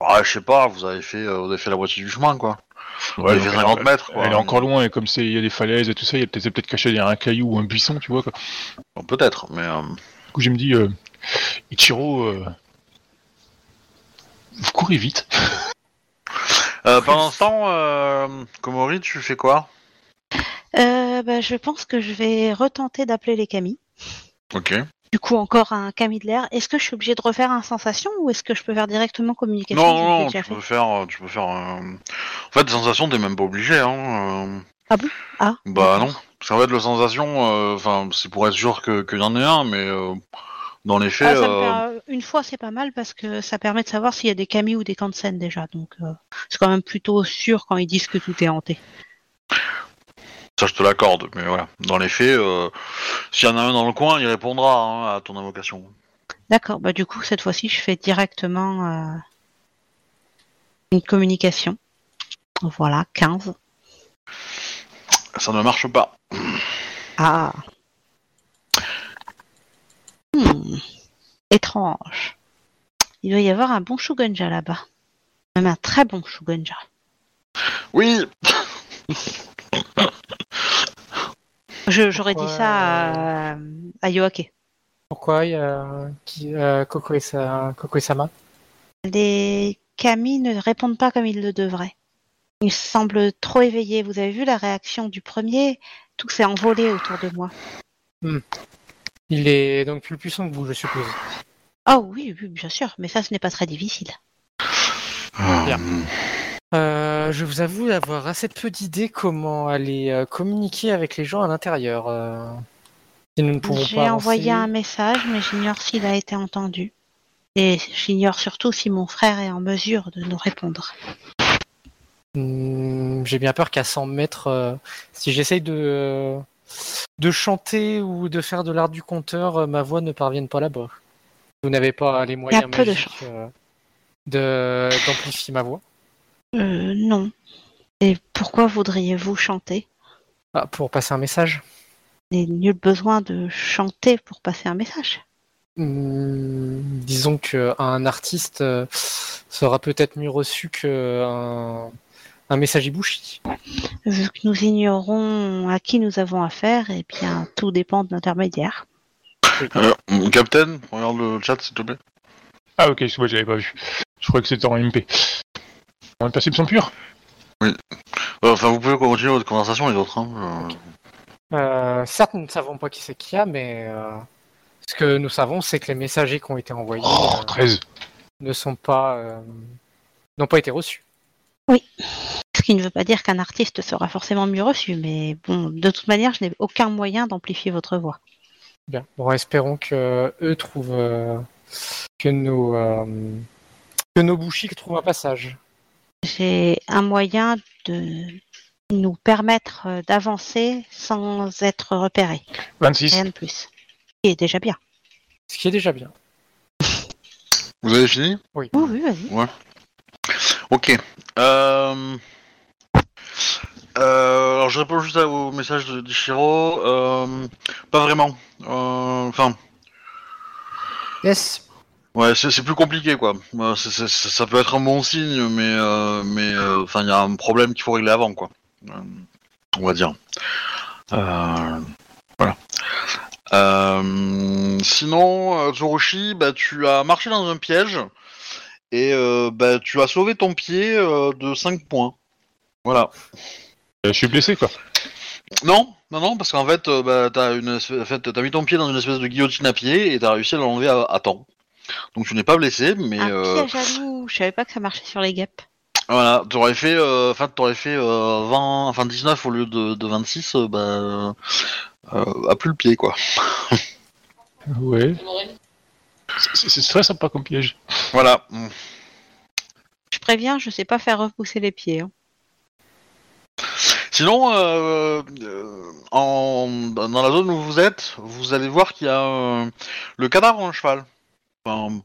Ah, je sais pas, vous avez fait, euh, vous avez fait la moitié du chemin, quoi. Fait elle- 50 mètres, quoi. Elle est encore loin et comme c'est il y a des falaises et tout ça, il y a peut-être c'est peut-être caché derrière un caillou ou un buisson, tu vois. Quoi. Bon, Peut-être, mais euh, Du coup, je me dis, euh, Ichiro, euh, vous courez vite. euh, pendant ce temps, euh, Komori, tu fais quoi? Euh, bah, je pense que je vais retenter d'appeler les Camis. Ok. Du coup, encore un Camille de l'air. Est-ce que je suis obligé de refaire un sensation ou est-ce que je peux faire directement communication Non, non, déjà tu peux faire, tu peux faire. euh, En fait, des sensations, t'es même pas obligé, hein. euh. Ah bon? Ah. Bah non. Parce qu'en fait, le sensation, euh, enfin, c'est pour être sûr que qu'il y en ait un, mais dans les Ah, faits, ça me per- Une fois, c'est pas mal parce que ça permet de savoir s'il y a des Camis ou des Kansen déjà. Donc, euh, c'est quand même plutôt sûr quand ils disent que tout est hanté. Ça je te l'accorde. Mais voilà, dans les faits, euh, s'il y en a un dans le coin, il répondra hein, à ton invocation. D'accord, bah du coup, cette fois-ci, je fais directement euh, une communication. Voilà, 15. Ça ne marche pas. Ah. Hmm. Étrange. Il doit y avoir un bon Shugenja là-bas. Même un très bon Shugenja. Oui. Je- J'aurais dit ça à, à Yoake. Pourquoi il y a qui, euh, Coco et sa, Coco et Sama Les Kami ne répondent pas comme ils le devraient. Ils semblent trop éveillés. Vous avez vu la réaction du premier? Tout s'est envolé autour de moi. Il est donc plus puissant que vous, je suppose. Oh oui, oui, bien sûr, mais ça, ce n'est pas très difficile. Bien. Euh, je vous avoue avoir assez peu d'idées comment aller euh, communiquer avec les gens à l'intérieur. euh, si nous ne pouvons J'ai pas envoyé un avancer. message, mais j'ignore s'il a été entendu. Et j'ignore surtout si mon frère est en mesure de nous répondre. Hmm, J'ai bien peur qu'à 100 mètres, euh, si j'essaye de, euh, de chanter ou de faire de l'art du conteur, euh, ma voix ne parvienne pas là-bas. Vous n'avez pas les moyens peu de magiques euh, de- d'amplifier ma voix? Non. Et pourquoi voudriez-vous chanter? Ah, pour passer un message Il n'y a nul besoin de chanter pour passer un message. Hmm, Disons qu'un artiste euh, sera peut-être mieux reçu qu'un un message Ibushi. Vu que nous ignorons à qui nous avons affaire, eh bien, tout dépend de l'intermédiaire. Euh, Captain, regarde le chat s'il te plaît. Ah ok, moi j'avais pas vu. Je croyais que c'était en MP. En perception pure Euh, Enfin, vous pouvez continuer votre conversation les autres. Hein. euh. Euh, certes, nous ne savons pas qui c'est qui a, mais euh, ce que nous savons, c'est que les messagers qui ont été envoyés Oh, euh, 13 ne sont pas euh, n'ont pas été reçus. Ce qui ne veut pas dire qu'un artiste sera forcément mieux reçu, mais bon, de toute manière, je n'ai aucun moyen d'amplifier votre voix. Bien. Bon, espérons que eux trouvent euh, que nos euh, que nos bouchiques trouvent un passage. J'ai un moyen de nous permettre euh, d'avancer sans être repéré. 26. Rien de plus. Ce qui est déjà bien. Ce qui est déjà bien. Vous avez fini? Oui. Oui, oui, vas-y. Ok. Euh... Euh, alors je réponds juste à- au message de d'Ichiro. Euh, pas vraiment. Euh, Enfin, Yes. Ouais, c'est plus compliqué quoi. Ça peut être un bon signe, mais euh, mais euh, il y a un problème qu'il faut régler avant quoi. Euh, on va dire. Voilà. Sinon, Tsurushi, bah tu as marché dans un piège et bah tu as sauvé ton pied de 5 points. Voilà. Je suis blessé quoi. Non, non, non, parce qu'en fait, bah, t'as une, espèce- en fait, t'as mis ton pied dans une espèce de guillotine à pied et t'as réussi à l'enlever à, à temps. Donc tu n'es pas blessé, mais Un euh, piège à loup. Je savais pas que ça marchait sur les guêpes. voilà, t'aurais fait, euh, enfin, t'aurais fait euh, 20, enfin 19 au lieu de, de 26, euh, bah, euh, euh, à plus le pied quoi. Ouais. C'est très sympa comme piège. Voilà. Je préviens, je sais pas faire repousser les pieds. hein. Sinon, euh, euh, en, dans la zone où vous êtes, vous allez voir qu'il y a euh, le cadavre d'un cheval. Enfin,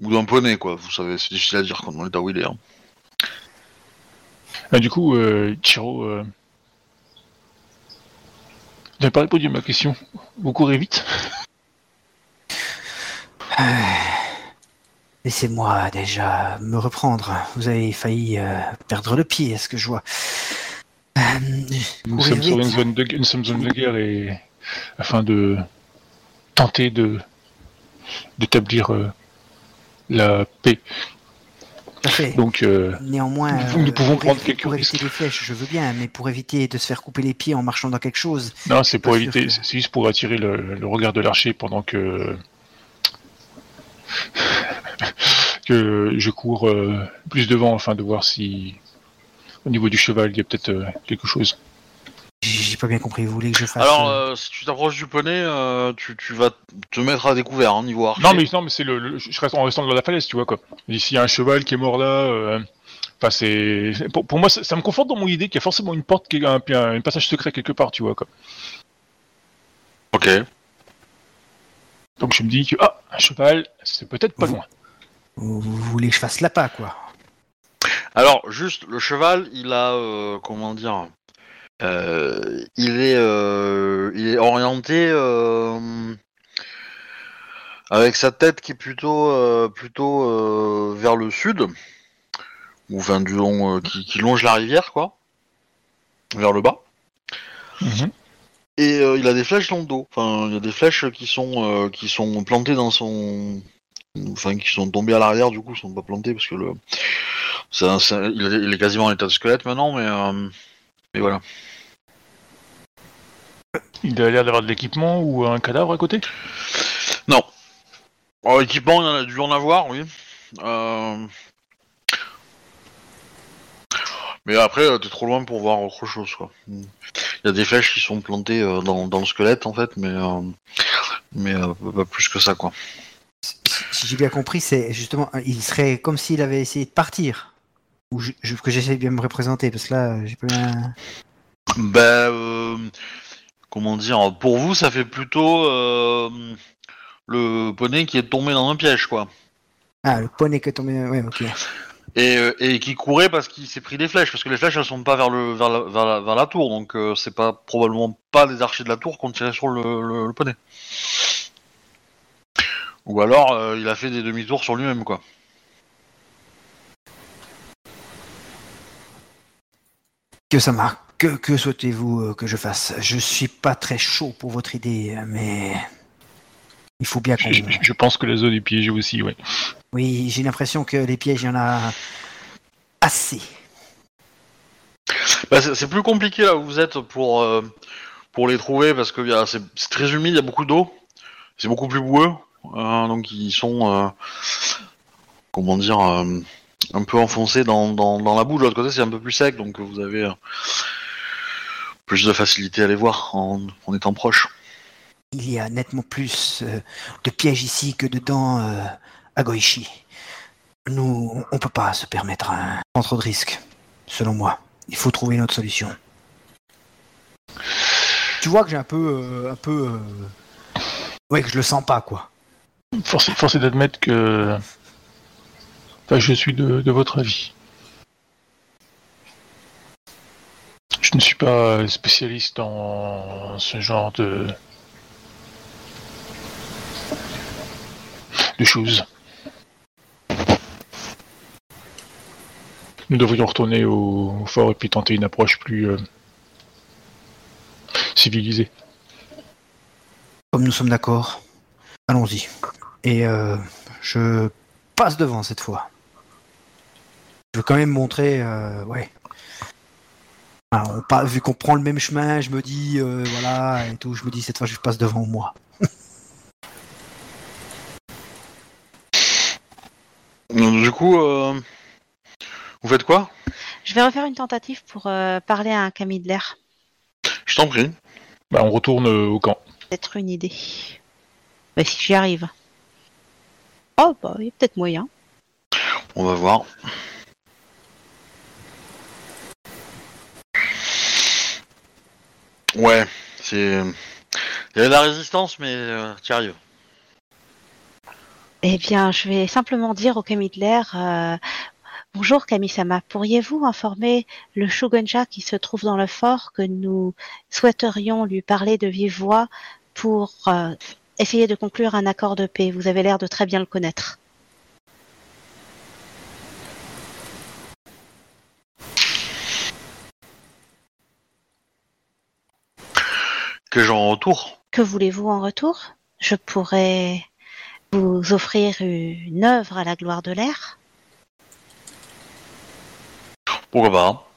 ou d'un poney, quoi. Vous savez, c'est difficile à dire quand on est à où il est. hein. Ah, du coup, euh, Chiro, euh... vous n'avez pas répondu à ma question. Vous courez vite Laissez-moi déjà me reprendre. Vous avez failli euh, perdre le pied, à ce que je vois. Euh, Nous sommes sur une zone de, nous sommes zone de guerre et afin de tenter de d'établir euh, la paix. Donc, euh, Néanmoins, nous- nous euh, pouvons pour, prendre éviter- quelques pour éviter risques. les flèches, je veux bien, mais pour éviter de se faire couper les pieds en marchant dans quelque chose, non, c'est pour éviter, que- c'est juste pour attirer le, le regard de l'archer pendant que que je cours euh, plus devant afin de voir si au niveau du cheval il y a peut-être euh, quelque chose. Pas bien compris. Vous voulez que je fasse Alors, euh, euh, si tu t'approches du poney, euh, tu, tu vas te mettre à découvert, hein, niveau archer. Non mais non mais c'est le, le- je reste en restant dans la falaise tu vois quoi. S'il y a un cheval qui est mort là, euh, enfin c'est pour, pour moi ça, ça me conforte dans mon idée qu'il y a forcément une porte qui est un, un, un passage secret quelque part tu vois quoi. Ok. Donc je me dis que ah un cheval c'est peut-être pas Vous- loin. vous, vous voulez que je fasse l'appât, quoi Alors, juste, le cheval, il a, euh, comment dire, euh, il est, euh, il est orienté euh, avec sa tête qui est plutôt, plutôt vers le sud, ou enfin, du long, qui, qui longe la rivière, quoi, vers le bas. Mhm. Et il a des flèches dans le dos. Enfin, il y a des flèches qui sont, qui sont plantées dans son, enfin, qui sont tombées à l'arrière. Du coup, sont pas plantées parce que le, il, est, quasiment en état de squelette maintenant, mais, mais voilà. Il a l'air d'avoir de l'équipement ou un cadavre à côté? Non. Oh, équipement, en a dû en avoir, oui. Euh, Mais après, euh, t'es trop loin pour voir autre chose, quoi. Il y a des flèches qui sont plantées euh, dans, dans le squelette, en fait, mais, euh, mais euh, pas plus que ça, quoi. Si j'ai bien compris, c'est justement, il serait comme s'il avait essayé de partir. Ou je, je- que j'essaie de bien me représenter, parce que là, j'ai pas bien... Ben, euh, comment dire, pour vous, ça fait plutôt euh, le poney qui est tombé dans un piège, quoi. Ah, le poney qui est tombé... Ouais, ok. Et, euh, et qui courait parce qu'il s'est pris des flèches, parce que les flèches elles sont pas vers le vers la, vers la, vers la tour, donc euh, c'est pas probablement pas des archers de la tour qui ont tiré sur le, le, le poney. Ou alors euh, il a fait des demi-tours sur lui-même, quoi. Que ça marque. Que, que souhaitez-vous euh, que je fasse? Je suis pas très chaud pour votre idée, mais... Il faut bien qu'on... je, je- pense que la zone est piégée aussi, ouais. Oui, j'ai l'impression que les pièges, il y en a assez. Bah, c'est c'est plus compliqué là où vous êtes pour euh, pour les trouver parce que y a- c'est c'est très humide, il y a beaucoup d'eau, c'est beaucoup plus boueux, euh, donc ils sont euh, comment dire euh, un peu enfoncés dans, dans, dans la boue. De l'autre côté, c'est un peu plus sec, donc vous avez euh, plus de facilité à les voir en, en étant proche. Il y a nettement plus euh, de pièges ici que dedans euh, à Goichi. Nous, on- peut pas se permettre un prendre trop de risques, selon moi. Il faut trouver une autre solution. Tu vois que j'ai un peu, euh, un peu, euh, ouais, que je le sens pas, quoi. Force, force est d'admettre que. Je suis de, votre avis. Je ne suis pas spécialiste en ce genre de. choses. Nous devrions retourner au, au fort et puis tenter une approche plus euh, civilisée. Comme nous sommes d'accord, allons-y. Et euh, je passe devant cette fois. Je veux quand même montrer, euh, ouais. Alors, on pa- vu qu'on prend le même chemin, je me dis, euh, voilà, et tout, je me dis, cette fois, je passe devant moi. Donc, du coup, euh, vous faites quoi? Je vais refaire une tentative pour euh, parler à un Camille de l'air. Je t'en prie. Bah, on retourne au camp. Peut-être une idée. Bah, si j'y arrive. Oh, bah, il y a peut-être moyen. On va voir. Ouais, c'est. Il y a de la résistance, mais euh. Eh bien, je vais simplement dire au Camille euh, Bonjour Kami-sama, pourriez-vous informer le Shogunja qui se trouve dans le fort que nous souhaiterions lui parler de vive voix pour euh, essayer de conclure un accord de paix? Vous avez l'air de très bien le connaître. Que j'en en retour Que voulez-vous en retour? Je pourrais vous offrir une œuvre à la gloire de l'air. Pourquoi pas?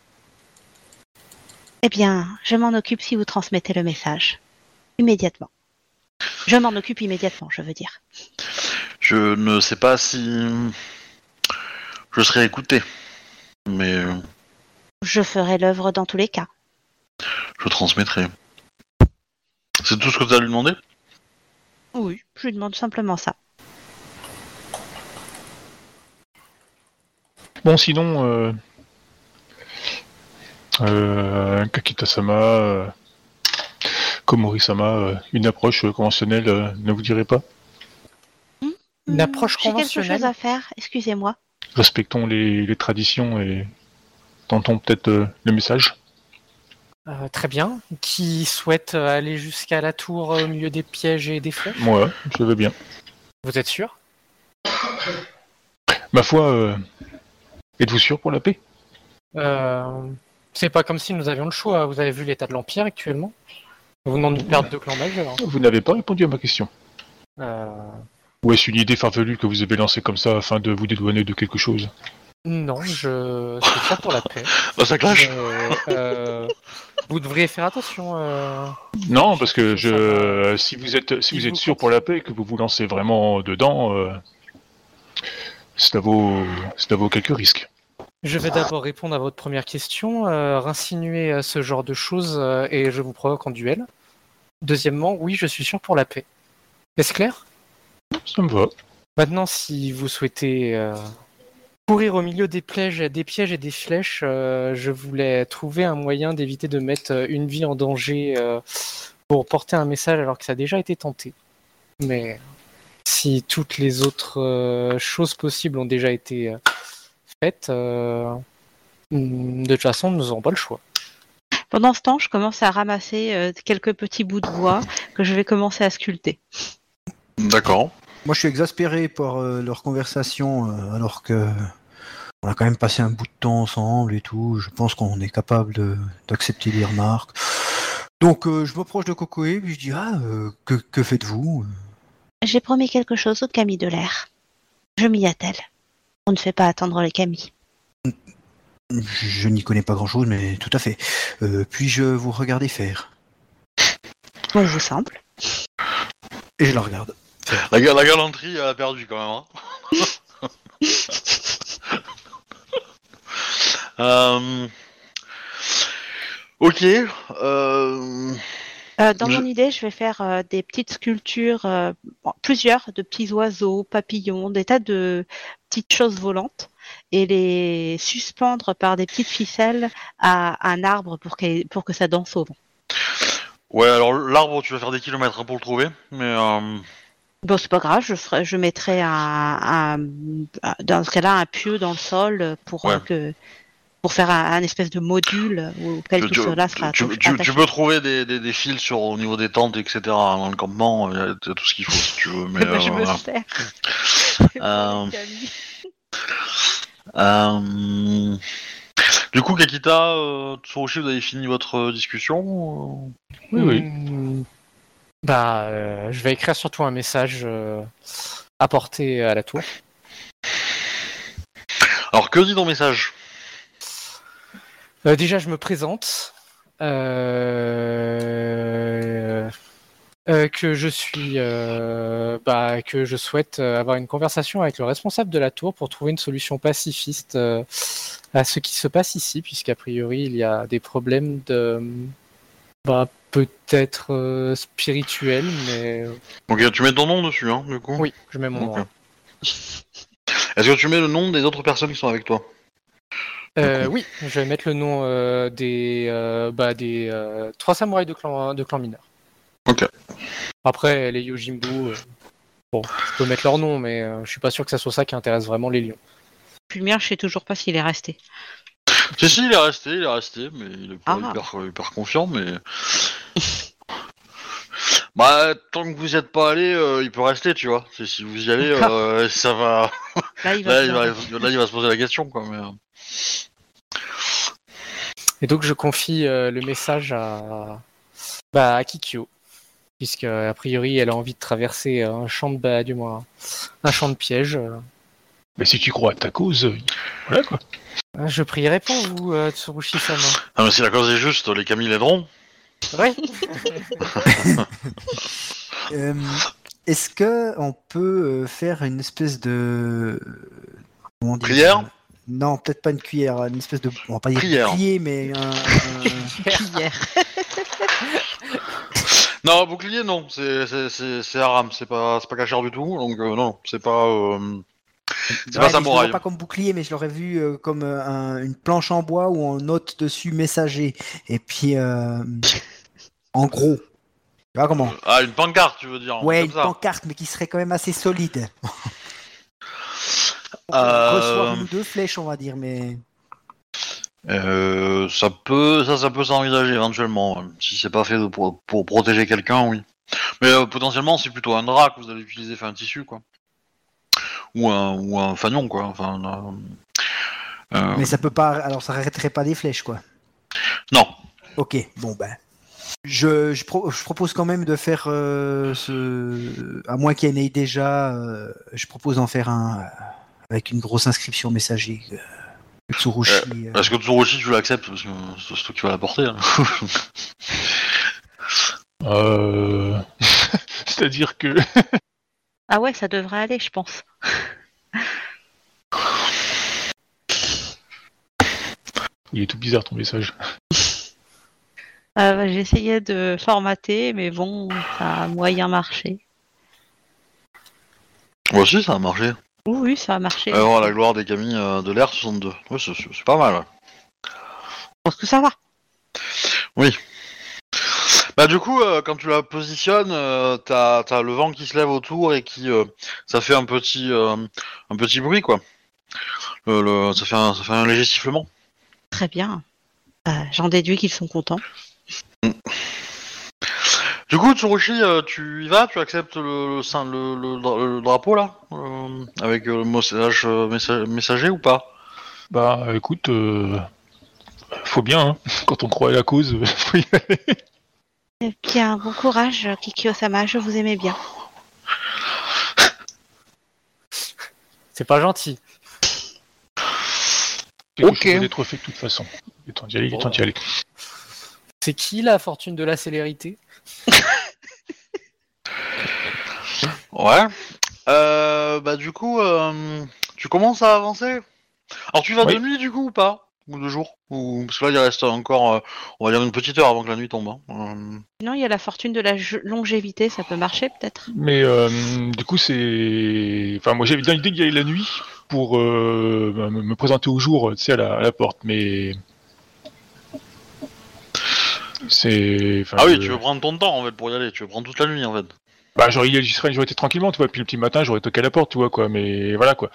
Eh bien, je m'en occupe si vous transmettez le message. Immédiatement. Je m'en occupe immédiatement, je veux dire. Je ne sais pas si je serai écouté, mais Je ferai l'œuvre dans tous les cas. je transmettrai. C'est tout ce que tu as lui demandé Oui, je lui demande simplement ça. Bon, sinon, euh, euh, Kakita-sama, euh, Komori-sama, euh, une approche euh, conventionnelle euh, ne vous dirait pas? Une Hmm, approche J'ai quelque chose conventionnelle à faire, excusez-moi. Respectons les, les traditions et tentons peut-être euh, le message. Euh, très bien. Qui souhaite euh, aller jusqu'à la tour euh, au milieu des pièges et des flèches Moi, je veux bien. Vous êtes sûr? Ma foi, euh, êtes-vous sûr pour la paix? Euh, C'est pas comme si nous avions le choix. Vous avez vu l'état de l'Empire actuellement? Vous venons de perdre deux clans majeurs. Vous n'avez pas répondu à ma question. Euh, Ou est-ce une idée farfelue que vous avez lancée comme ça afin de vous dédouaner de quelque chose? Non, je suis sûr pour la paix. Bah ça clash euh, Vous devriez faire attention. euh, Non, parce que je, si vous êtes, si vous êtes sûr pour la paix et que vous vous lancez vraiment dedans, euh, ça vaut, ça vaut quelques risques. Je vais d'abord répondre à votre première question, euh, insinuer euh, ce genre de choses euh, et je vous provoque en duel. Deuxièmement, oui, je suis sûr pour la paix. Est-ce clair? Ça me va. Maintenant, si vous souhaitez euh, courir au milieu des pièges, des pièges et des flèches, euh, je voulais trouver un moyen d'éviter de mettre euh, une vie en danger euh, pour porter un message alors que ça a déjà été tenté. Mais si toutes les autres euh, choses possibles ont déjà été faites, euh, de toute façon, nous n'aurons pas le choix. Pendant ce temps, je commence à ramasser euh, quelques petits bouts de bois que je vais commencer à sculpter. D'accord. Moi, je suis exaspéré par euh, leur conversation, euh, alors que on a quand même passé un bout de temps ensemble et tout. Je pense qu'on est capable de- d'accepter les remarques. Donc, euh, je m'approche de Cocoé, puis je dis Ah, euh, que, que faites-vous? J'ai promis quelque chose aux Camille de l'air. Je m'y attelle. On ne fait pas attendre les Camille. Je, je n'y connais pas grand-chose, mais tout à fait. Puis-je vous regarder faire? On vous semble. Et je la regarde. La, ga- la galanterie, elle a perdu quand même. Hein. Euh, Ok. Euh... Euh, dans Je- mon idée, je vais faire euh, des petites sculptures, euh, bon, plusieurs de petits oiseaux, papillons, des tas de petites choses volantes, et les suspendre par des petites ficelles à un arbre pour, qu'elle- pour que ça danse au vent. Ouais, alors l'arbre, tu vas faire des kilomètres hein, pour le trouver, mais euh... Bon, c'est pas grave, je, ferai, je mettrai un, un- un- dans ce cas-là un pieu dans le sol pour Ouais. que pour faire un, un espèce de module auquel tu, tout cela sera tu- peux trouver des, des, des fils sur au niveau des tentes, etc. dans le campement, il y a tout ce qu'il faut si tu veux. Mais, je euh, me voilà. sers. Euh, Euh, Du coup, Kakita, euh, Tsurushi, vous avez fini votre discussion Oui, oui. Hmm, Bah, euh, je vais écrire surtout un message euh, apporté à la tour. Alors, que dit ton message? Euh, déjà, je me présente. Euh, euh, que je suis, euh, bah, que je souhaite euh, avoir une conversation avec le responsable de la tour pour trouver une solution pacifiste euh, à ce qui se passe ici, puisqu'a priori il y a des problèmes de, bah, peut-être euh, spirituels, mais Ok, tu mets ton nom dessus, hein, du coup oui, je mets mon nom. Est-ce que tu mets le nom des autres personnes qui sont avec toi? Euh, oui, je vais mettre le nom euh, des, euh, bah, des euh, trois samouraïs de clan, de clan mineur. Ok. Après, les Yojimbu, euh, bon, je peux mettre leur nom, mais euh, je suis pas sûr que ça soit ça qui intéresse vraiment les lions. Mien, je sais toujours pas s'il est resté. Si, si, il est resté, il est resté, mais il est pas Ah. hyper, hyper confiant, mais... bah, tant que vous y êtes pas allé, euh, il peut rester, tu vois. C'est- Si vous y allez, D'accord. euh, ça va... Là, il va. Là se il, va, lancer. là, il va se poser la question, quoi. Mais... euh, Et donc, je confie euh, le message à, bah, à Kikyo, puisque a priori, elle a envie de traverser un champ de, bah, du moins, un champ de piège. euh. Mais si tu crois à ta cause, euh, voilà quoi. Je prierai pour vous, euh, Tsurushi-sama. Ah, mais si la cause est juste, les Camille l'aideront. Ouais. Euh, Est-ce que on peut euh, faire une espèce de comment dire Prière Non, peut-être pas une cuillère, une espèce de on va pas dire Prière. bouclier, mais un, un- Hier. Non, bouclier, non. C'est c'est- c'est- c'est haram, c'est pas, c'est pas cachère du tout. Donc, euh, non, c'est pas... euh, C'est Ouais, pas Je samouraï. le vois pas comme bouclier, mais je l'aurais vu euh, comme euh, un- une planche en bois où on note dessus messager. Et puis, euh, en gros, tu vois comment? Ah, une pancarte, tu veux dire Ouais, une ça. pancarte, mais qui serait quand même assez solide. On reçoit une ou deux flèches, on va dire, mais. Euh, ça peut, ça, ça peut s'envisager éventuellement. Si c'est pas fait pour, pour protéger quelqu'un, oui. Mais potentiellement, c'est plutôt un drap que vous allez utiliser, enfin un tissu, quoi. Ou un, ou un fanion, quoi. Enfin, euh, euh, Mais ça peut pas. Alors, ça arrêterait pas des flèches, quoi. non. Ok, bon ben. Je, je, pro- je propose quand même de faire euh, ce. À moins qu'il y en ait déjà, euh, je propose d'en faire un euh, avec une grosse inscription messager. euh, Tsurushi. euh, Est-ce que Tsurushi, tu l'acceptes Parce que c'est toi qui vas la porter. hein. Euh... C'est-à-dire que Ah ouais, ça devrait aller, je pense. il est tout bizarre ton message. Euh, J'essayais de formater, mais bon, ça a moyen marché. Moi aussi, ça a marché. Oui, oui, ça a marché. Alors, la gloire des Camille euh, de l'air 62. Ouais, c'est- pas mal. pense que ça va. Bah du coup, euh, quand tu la positionnes, euh, t'as as le vent qui se lève autour et qui euh, ça fait un petit euh, un petit bruit quoi. Le, le- ça fait un, ça fait un léger sifflement. Très bien. Euh, J'en déduis qu'ils sont contents. Du coup, Tsurushi, euh, tu y vas, tu acceptes le le, sein- le, le dra- le drapeau là, euh, avec le message, euh, messa- messager ou pas? Bah écoute, euh... faut bien, hein. quand on croit à la cause, faut y aller. Eh bien, bon courage, Kiki-Osama, je vous aimais bien. C'est pas gentil. Quelque Ok. chose d'être fait de toute façon. Il est temps d'y aller, il est temps d'y aller. C'est qui la fortune de la célérité? Ouais. Euh, bah du coup, euh, tu commences à avancer? Alors tu vas Oui. de nuit du coup ou pas? Ou de jour ou... Parce que là il reste encore, euh, on va dire une petite heure avant que la nuit tombe. hein. Euh, Sinon, il y a la fortune de la je- longévité, ça peut marcher peut-être? Mais euh, du coup, c'est. Enfin, moi j'avais bien l'idée d'y aller la nuit pour euh, me, me présenter au jour, tu sais, à la, à la porte, mais. C'est. enfin, Ah oui, je- tu veux prendre ton temps en fait pour y aller. Tu veux prendre toute la nuit en fait. Bah, j'aurais j'y serais, j'aurais été tranquillement, tu vois, puis le petit matin, j'aurais toqué à la porte, tu vois, quoi, mais voilà, quoi.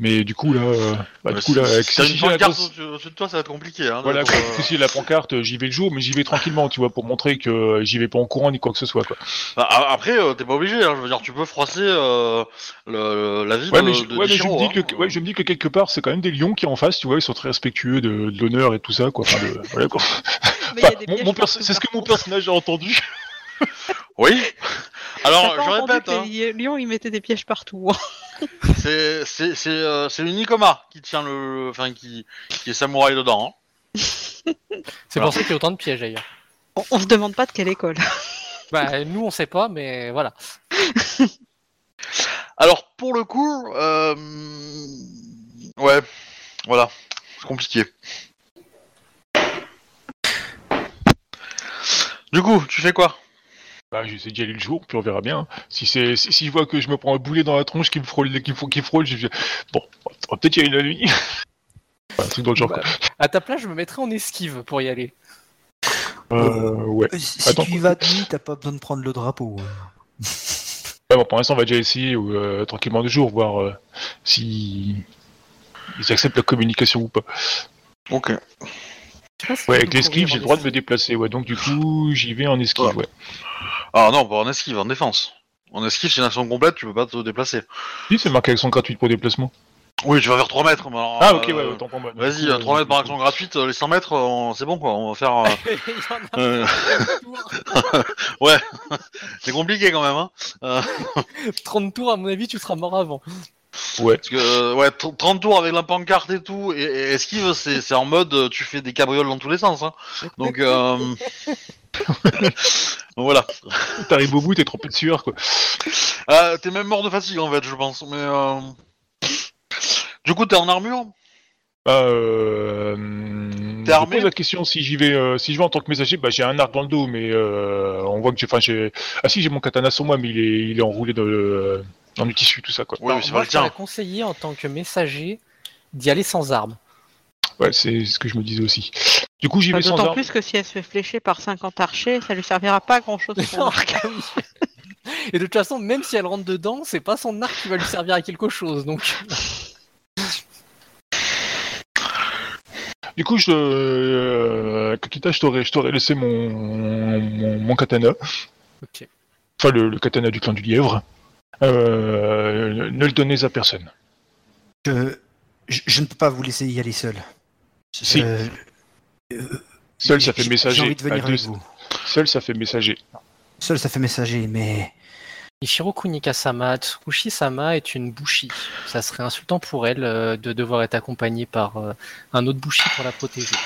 Mais du coup, là. euh, Bah, du coup, si- là, si avec t'as si une j'ai la pancarte au-dessus de toi, ça va être compliqué. Hein, Voilà, pour, quoi. euh, Si j'ai la pancarte, j'y vais le jour, mais j'y vais tranquillement, tu vois, pour montrer que euh, j'y vais pas en courant ni quoi que ce soit, quoi. bah, après, euh, t'es pas obligé. Hein, je veux dire, tu peux froisser euh, le, la ville Ouais, mais, de, je, de ouais, mais je Ichiro, me dis hein. que, ouais, je me dis que quelque part, c'est quand même des lions qui en face, tu vois, ils sont très respectueux de, de l'honneur et tout ça, quoi. Enfin, de- voilà, quoi. Enfin, mon- mon c'est ce que mon personnage a entendu. Oui. Alors, je répète, hein, les lions, ils mettaient des pièges partout. hein. c'est c'est c'est euh, c'est qui tient le, enfin qui qui est samouraï dedans. hein. C'est pour ça qu'il y a autant de pièges d'ailleurs. On, on se demande pas de quelle école. Bah, nous on sait pas, mais voilà. Alors pour le coup, euh... ouais, voilà, c'est compliqué. Du coup, tu fais quoi? Bah, j'essaie d'y aller le jour, puis on verra bien. Si c'est, si, si je vois que je me prends un boulet dans la tronche qui me frôle, qui, me- qui frôle, je dis, bon, on va peut-être y aller la nuit. un truc dans le genre, Bah, à ta place, je me mettrais en esquive pour y aller. Euh, ouais. Euh, Si Attends. tu y vas de nuit, t'as pas besoin de prendre le drapeau. hein. Ouais, bon, pour l'instant, on va déjà essayer euh, tranquillement de jour, voir euh, si ils acceptent la communication ou pas. Ok. Pas si Ouais, avec l'esquive, j'ai le droit de me déplacer. Ouais, donc du coup, j'y vais en esquive. Ouais. Ouais. Ah non, pas en esquive, en défense. En esquive, c'est une action complète, tu peux pas te déplacer. Si, c'est marqué action gratuite pour déplacement. Oui, tu vas faire 3 mètres. mais alors, Ah, ok, euh, ouais, autant pour moi. Vas-y, Du coup, euh, 3 euh, mètres par action gratuite, euh, les 100 mètres, euh, c'est bon quoi, on va faire... euh, euh, ouais, c'est compliqué quand même. Hein. Euh, 30 tours, à mon avis, tu seras mort avant. Ouais. parce que, euh, ouais, tr- 30 tours avec la pancarte et tout, et, et esquive, c'est en mode, euh, tu fais des cabrioles dans tous les sens. Hein. Donc, euh... voilà. T'arrives au bout, t'es trempé de sueur, quoi. Euh, t'es même mort de fatigue en fait, je pense. Mais euh... du coup, t'es en armure? Bah, euh, T'es je armé? pose la question si j'y vais, euh, si je vais en tant que messager, bah j'ai un arc dans le dos, mais euh, on voit que j'ai, enfin j'ai, ah si j'ai mon katana sur moi, mais il est, il est enroulé dans le, dans du tissu, tout ça quoi. Oui, Alors, mais c'est moi, pas le je t'aurais conseillé en tant que messager d'y aller sans armes. Ouais, c'est ce que je me disais aussi. Du coup, j'y Bah, vais sans D'autant arme. plus que si elle se fait flécher par 50 archers, ça lui servira pas à grand chose. son arc. Et de toute façon, même si elle rentre dedans, c'est pas son arc qui va lui servir à quelque chose. Donc, Du coup, je, euh, Kakita, je t'aurais, je t'aurais laissé mon, mon, mon katana, ok. enfin le, le katana du clan du lièvre. Euh, ne le donnez à personne. Je, je, je ne peux pas vous laisser y aller seul. Si. Euh, euh, Seul, ça j'ai- fait messager. J'ai envie de venir avec deux- vous. Seul, ça fait messager. Seul, ça fait messager, mais Ishiro Kunika-sama, Tsurushi-sama est une bushi. Ça serait insultant pour elle euh, de devoir être accompagnée par euh, un autre bushi pour la protéger.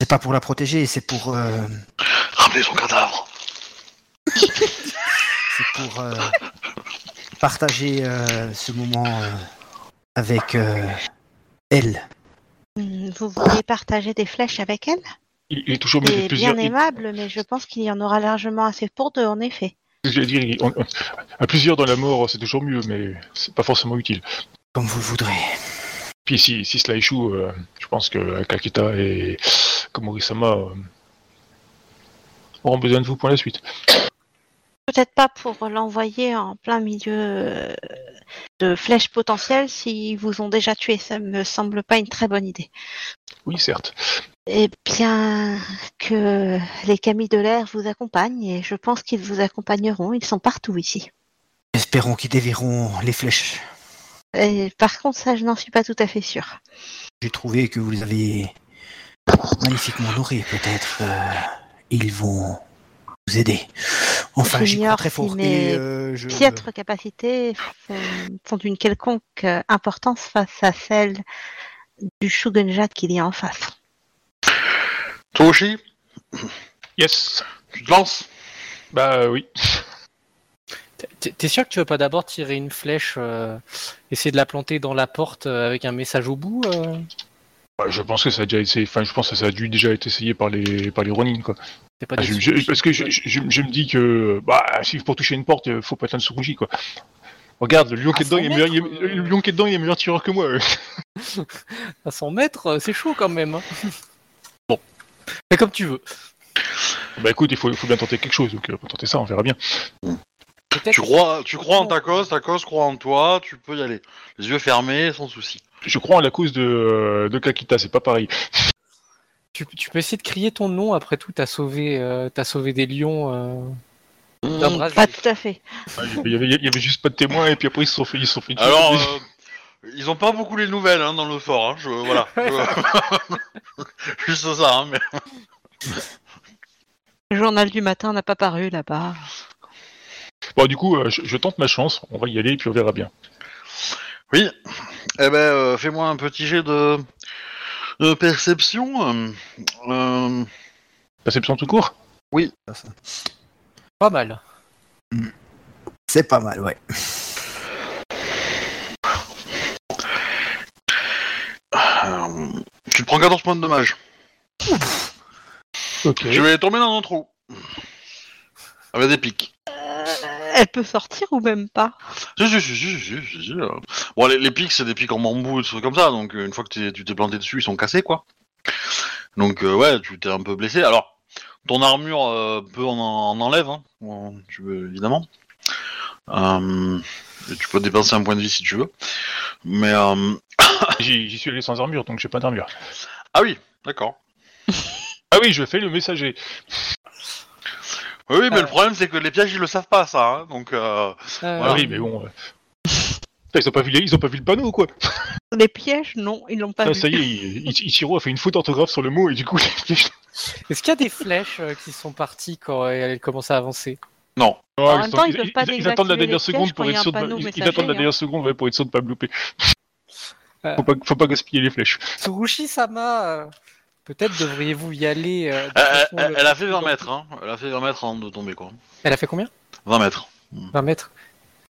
C'est pas pour la protéger, c'est pour, euh, Ramenez son cadavre. c'est pour euh, partager euh, ce moment euh, avec euh, elle. Hmm, Vous voulez partager des flèches avec elle? Il, il est toujours de bien plusieurs. il- aimable, mais je pense qu'il y en aura largement assez pour deux, en effet. je veux dire, il- on- on- à plusieurs dans la mort, c'est toujours mieux, mais c'est pas forcément utile. Comme vous le voudrez. Puis si, si cela échoue, euh, je pense que Kakita et Komori-sama euh, auront besoin de vous pour la suite. Peut-être pas pour l'envoyer en plein milieu euh, de flèches potentielles s'ils vous ont déjà tué. Ça me semble pas une très bonne idée. Oui, certes. Eh bien, que les camis de l'air vous accompagnent et je pense qu'ils vous accompagneront. Ils sont partout ici. Espérons qu'ils déverront les flèches. Et par contre, ça, je n'en suis pas tout à fait sûre. J'ai trouvé que vous les avez magnifiquement nourris. Peut-être euh, ils vont vous aider. Enfin, j'y crois très fort. Et, euh, je... Piètres capacités font, font une quelconque euh, importance face à celle du Shugenja qu'il y a en face. Toshi, Yes. tu te lances? Bah oui. T'es- sûr que tu veux pas d'abord tirer une flèche, euh, essayer de la planter dans la porte euh, avec un message au bout euh? Je pense que ça a déjà été, enfin, je pense que ça a dû déjà être essayé par les, par les Ronin, quoi. C'est pas Ah, je- je- parce que je, je- je- je me dis que, bah, si pour toucher une porte, euh, faut pas être un Tsurushi, quoi. Regarde, le lion qui est dedans, il est 100 meilleur, il est- mètres, euh. le lion qui est dedans, il est meilleur tireur que moi. euh. À 100 mètres, euh, c'est chaud quand même. hein. bon, mais comme tu veux. Bah écoute, il faut, bien tenter quelque chose, donc euh, on va tenter ça, on verra bien. Tu crois, tu crois en ta cause, ta cause croit en toi, tu peux y aller. Les yeux fermés, sans souci. Je crois en la cause de, de Kakita, c'est pas pareil. tu, tu peux essayer de crier ton nom. Après tout, t'as sauvé, euh, t'as sauvé des lions. euh, Mmh. brasier. Pas tout à fait. Ah, Il y, avait, il y avait juste pas de témoins, et puis après ils se sont fait, ils se sont fait. Alors, euh, ils ont pas beaucoup les nouvelles hein, dans le fort. Hein, je, voilà. Juste ça. Hein, mais... Le journal du matin n'a pas paru là-bas. Bon, du coup, euh, je, je tente ma chance, on va y aller, et puis on verra bien. Oui. Eh ben, euh, fais-moi un petit jet de, de perception. euh, euh, Perception tout court Pas mal. C'est pas mal, ouais. euh, tu te prends 14 points de dommage. Ok. Tu vas tomber dans un trou. Avec des pics. Elle peut sortir ou même pas Si, si, si, si, si, si, si, euh. Bon, les, les pics, c'est des pics en bambou et des trucs comme ça, donc euh, une fois que t'es- tu t'es planté dessus, ils sont cassés, quoi. Donc, euh, ouais, tu t'es un peu blessé. Alors, ton armure euh, peut en, en enlève, hein, tu veux, évidemment. Euh, et tu peux dépenser un point de vie si tu veux. Mais, euh, J'y j'y suis allé sans armure, donc j'ai pas d'armure. ah oui, d'accord. Ah oui, je fais le messager. Oui, mais Euh. le problème, c'est que les pièges, ils le savent pas, ça, hein, donc... Euh... Euh, Ah oui, mais bon. euh, Ils ont pas vu les- ils ont pas vu le panneau quoi. Les pièges, non, ils l'ont pas Ah, vu. ça y est, Ichiro a fait une faute d'orthographe sur le mot et du coup les pièges- Est-ce qu'il y a des flèches euh, qui sont parties quand elle commence à avancer? Non. En ils même sont- temps, ils ils- peuvent pas ils- ils attendent la dernière seconde pour être sûr de ils- messager, attendent la hein. dernière seconde ouais, pour être sûr de pas louper. Euh. Faut pas, faut pas gaspiller les flèches. Tsurushi-sama, euh, peut-être devriez-vous y aller. euh, de Elle, façon elle- le elle a fait 20 prudente. mètres, hein. Elle a fait 20 mètres avant de tomber, quoi. Elle a fait combien? 20 mètres. 20 mètres.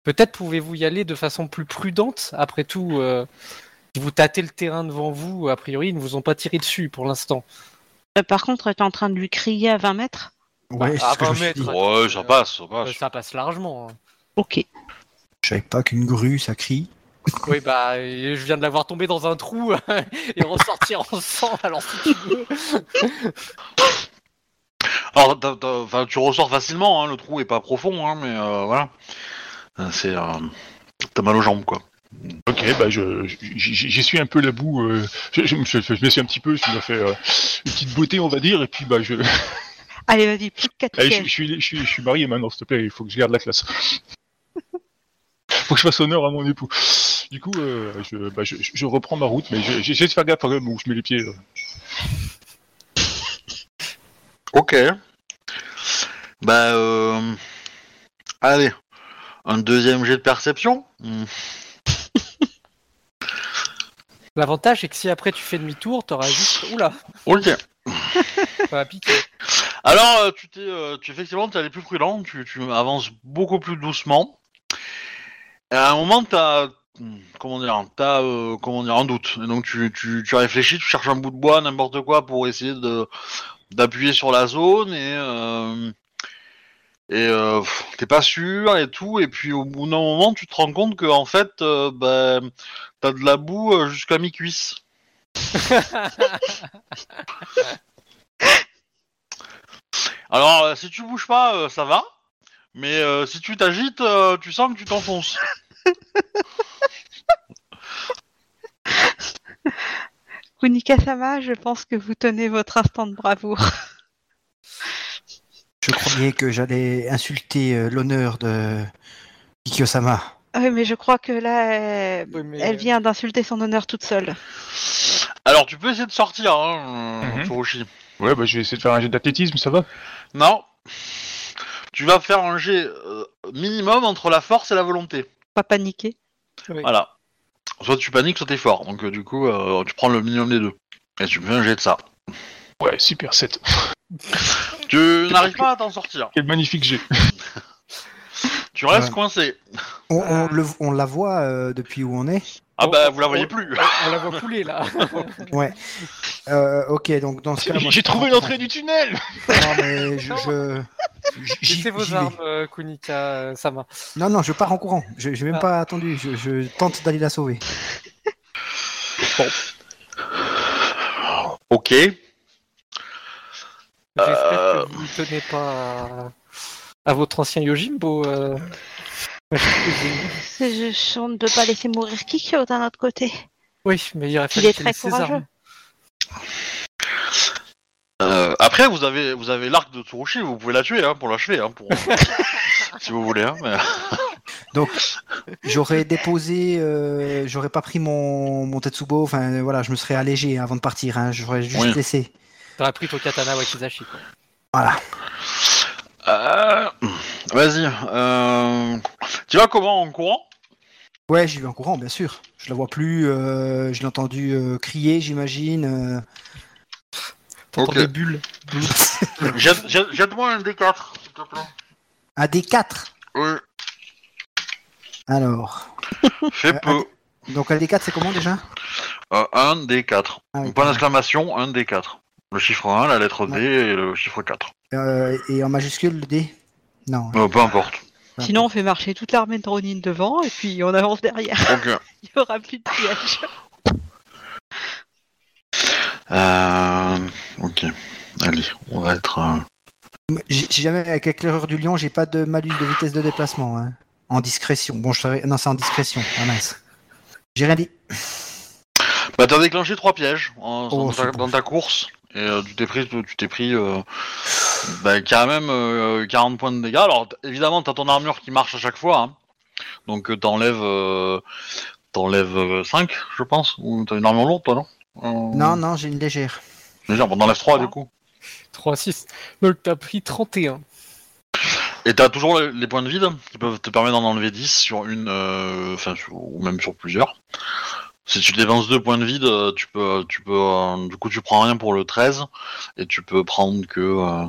Peut-être pouvez-vous y aller de façon plus prudente. Après tout, euh, si vous tâtez le terrain devant vous, a priori, ils ne vous ont pas tiré dessus pour l'instant. Euh, Par contre, tu es en train de lui crier à 20 mètres? Ouais, c'est à ce que je 20 me suis mètres. dit. Ouais, ça passe, ça passe. Ça passe largement. hein. Ok. Je savais pas qu'une grue, ça crie. Oui, bah, je viens de la voir tomber dans un trou et ressortir en sang, alors si tu veux. Alors, t'as- t'as- enfin, tu ressors facilement, hein, le trou est pas profond, hein, mais euh, voilà. Euh, C'est. euh, T'as mal aux jambes, quoi. Ok, bah je j'y suis un peu la boue. euh, je, je, me suis- je me suis un petit peu, je me fait euh, une petite beauté on va dire et puis bah je, Allez, vas-y, plus de 4 Allez, je, pièges. je suis, je, suis, je suis marié maintenant, s'il te plaît, il faut que je garde la classe. Faut que je fasse honneur à mon époux. Du coup, euh, je, bah, je, je reprends ma route, mais je- j'essaie de faire gaffe quand même où je mets les pieds. euh. Ok. Bah, euh... Allez. un deuxième jet de perception. Hmm. L'avantage, c'est que si après tu fais demi-tour, t'auras juste. Oula, Ok. ça va piquer. Alors, euh, tu t'es, tu effectivement, t'es allé plus prudent, tu, tu avances beaucoup plus doucement. À un moment, t'as, comment dire, t'as, euh, comment dire, un doute. Et donc, tu, tu, tu réfléchis, tu cherches un bout de bois, n'importe quoi, pour essayer de d'appuyer sur la zone et euh, et euh, t'es pas sûr et tout. Et puis, au bout d'un moment, tu te rends compte que en fait, bah, t'as de la boue jusqu'à mi-cuisse. Alors, si tu bouges pas, ça va. Mais si tu t'agites, tu sens que tu t'enfonces. Kunika-sama, je pense que vous tenez votre instant de bravoure. Je croyais que j'allais insulter euh, l'honneur de Kikyo-sama. Oui, mais je crois que là, Oui, mais- elle vient d'insulter son honneur toute seule. Alors, tu peux essayer de sortir, hein. Furushi. Ouais, bah je vais essayer de faire un jet d'athlétisme, ça va Non. Tu vas faire un jet euh, minimum entre la force et la volonté. Pas paniquer. Oui. Voilà. Soit tu paniques, soit t'es fort. Donc, euh, du coup, euh, tu prends le minimum des deux. Et tu fais un jet de ça. Ouais, super 7. Tu n'arrives pas à t'en sortir. Quel magnifique jet. Tu restes Ouais. coincé. On, on le- on la voit euh, depuis où on est Ah On- bah, vous la voyez on- plus. On la voit couler là. Ouais. Euh, ok, donc dans ce cas, J'ai trouvé l'entrée du tunnel Non, mais je. je... Laissez vos armes, euh, Kunika Sama. Non, non, je pars en courant. Je n'ai même Ah. pas attendu. Je, je tente d'aller la sauver. Ok. J'espère Euh. que vous ne tenez pas à, votre ancien Yojimbo. Euh... C'est juste, on ne peut pas laisser mourir Kikyo d'un autre côté. Oui, mais il aurait Il fallu est qu'il ses courageux. armes. Euh, après, vous avez, vous avez l'arc de Tsurushi, vous pouvez la tuer hein, pour l'achever, hein, pour... si vous voulez. Hein, mais... Donc, j'aurais déposé. euh, j'aurais pas pris mon, mon Tetsubo. Enfin, voilà, je me serais allégé avant de partir. Hein, j'aurais juste Oui. laissé. T'aurais pris ton katana Wakizashi. Quoi. Voilà. Euh, Vas-y. Euh... Tu vas comment en courant? Ouais, j'y vais en courant, bien sûr. Je la vois plus. euh, je l'ai entendu euh, crier, j'imagine. euh. T'entends Ok. des bulles. Jette- jette- Jette-moi un D4, s'il te plaît. Un D4. Oui, Alors. fais Euh, peu. Donc, un D4, c'est comment déjà? Euh, un D4. Ah oui, Point d'exclamation, un D4. Le chiffre 1, la lettre D et le chiffre 4. Euh, Et en majuscule, le D Non. Euh, peu importe. Sinon, on fait marcher toute l'armée de Ronin devant et puis on avance derrière. Ok. Il n'y aura plus de piège. Euh... Ok. Allez, on va être... euh, J'ai j'ai jamais, avec l'éclaireur du lion, j'ai pas de malus de vitesse de déplacement. hein. En discrétion. Bon, je serais... Non, c'est en discrétion. Ah mince. J'ai rien dit. Bah t'as déclenché trois pièges en- Oh, dans, ta, c'est bon. dans ta course et euh, tu t'es pris, tu t'es pris euh, bah, quand même euh, 40 points de dégâts. Alors évidemment t'as ton armure qui marche à chaque fois, hein. donc euh, t'enlèves euh, t'enlèves euh, 5 je pense ou t'as une armure lourde toi non? Euh, Non, non, j'ai une légère. Déjà, bon, t'enlèves 3 du coup. 3, 6. Donc t'as pris 31. Et t'as toujours les, les points de vide qui peuvent te permettre d'en enlever 10 sur une, euh, enfin sur- ou même sur plusieurs. Si tu dépenses deux points de vide, euh, tu peux, tu peux, euh, du coup tu prends rien pour le 13 et tu peux prendre que, euh,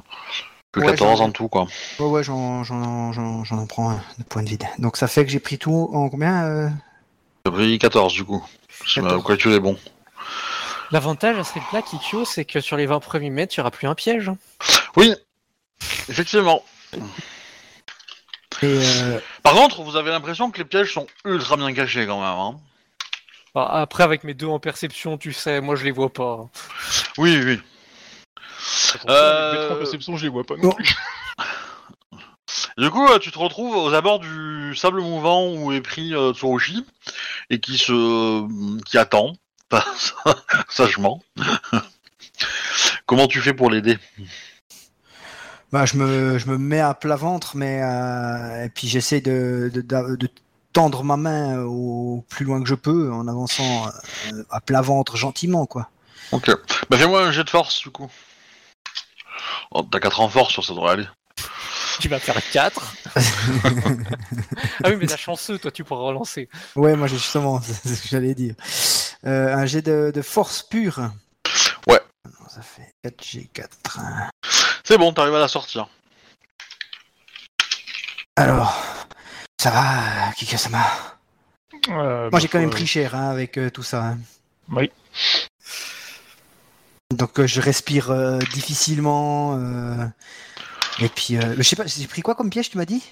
que Ouais, 14 j'en ai. en tout quoi. Ouais, ouais, j'en, j'en, j'en, j'en prends un de point de vide. Donc ça fait que j'ai pris tout en combien euh? T'as pris 14 du coup. Si ma 14. calcul est bon. L'avantage à ce rythme-là, Kikyo, c'est que sur les 20 premiers mètres, il n'y aura plus un piège. hein. Oui, effectivement. Et euh, Par contre, vous avez l'impression que les pièges sont ultra bien cachés quand même. Hein. Alors, après, avec mes deux en perception, tu sais, moi je les vois pas. Oui, oui. Euh, les bêtes en perception, je les vois pas non Non. plus. Du coup, euh, tu te retrouves aux abords du sable mouvant où est pris euh, Tsurushi et qui se, qui attend sagement. Comment tu fais pour l'aider? Bah, je, me, je me mets à plat ventre, mais euh, et puis j'essaie de, de, de- de tendre ma main au plus loin que je peux en avançant euh, à plat ventre gentiment, quoi. Ok. Bah fais-moi un jet de force du coup. Oh, T'as 4 en force, ça devrait aller. Tu vas faire 4. Ah oui, mais t'as chanceux, toi, tu pourras relancer. Ouais, moi j'ai justement, c'est ce que j'allais dire. Euh, un jet de, de force pure. Ouais. Non, ça fait 4G4. C'est bon, t'arrives à la sortir. Alors, ça va, Kikasama Euh, Moi j'ai quand bah, même faut- pris cher hein, avec euh, tout ça. hein. Oui. Donc euh, je respire euh, difficilement. euh, Et puis, euh, je sais pas, j'ai pris quoi comme piège, tu m'as dit?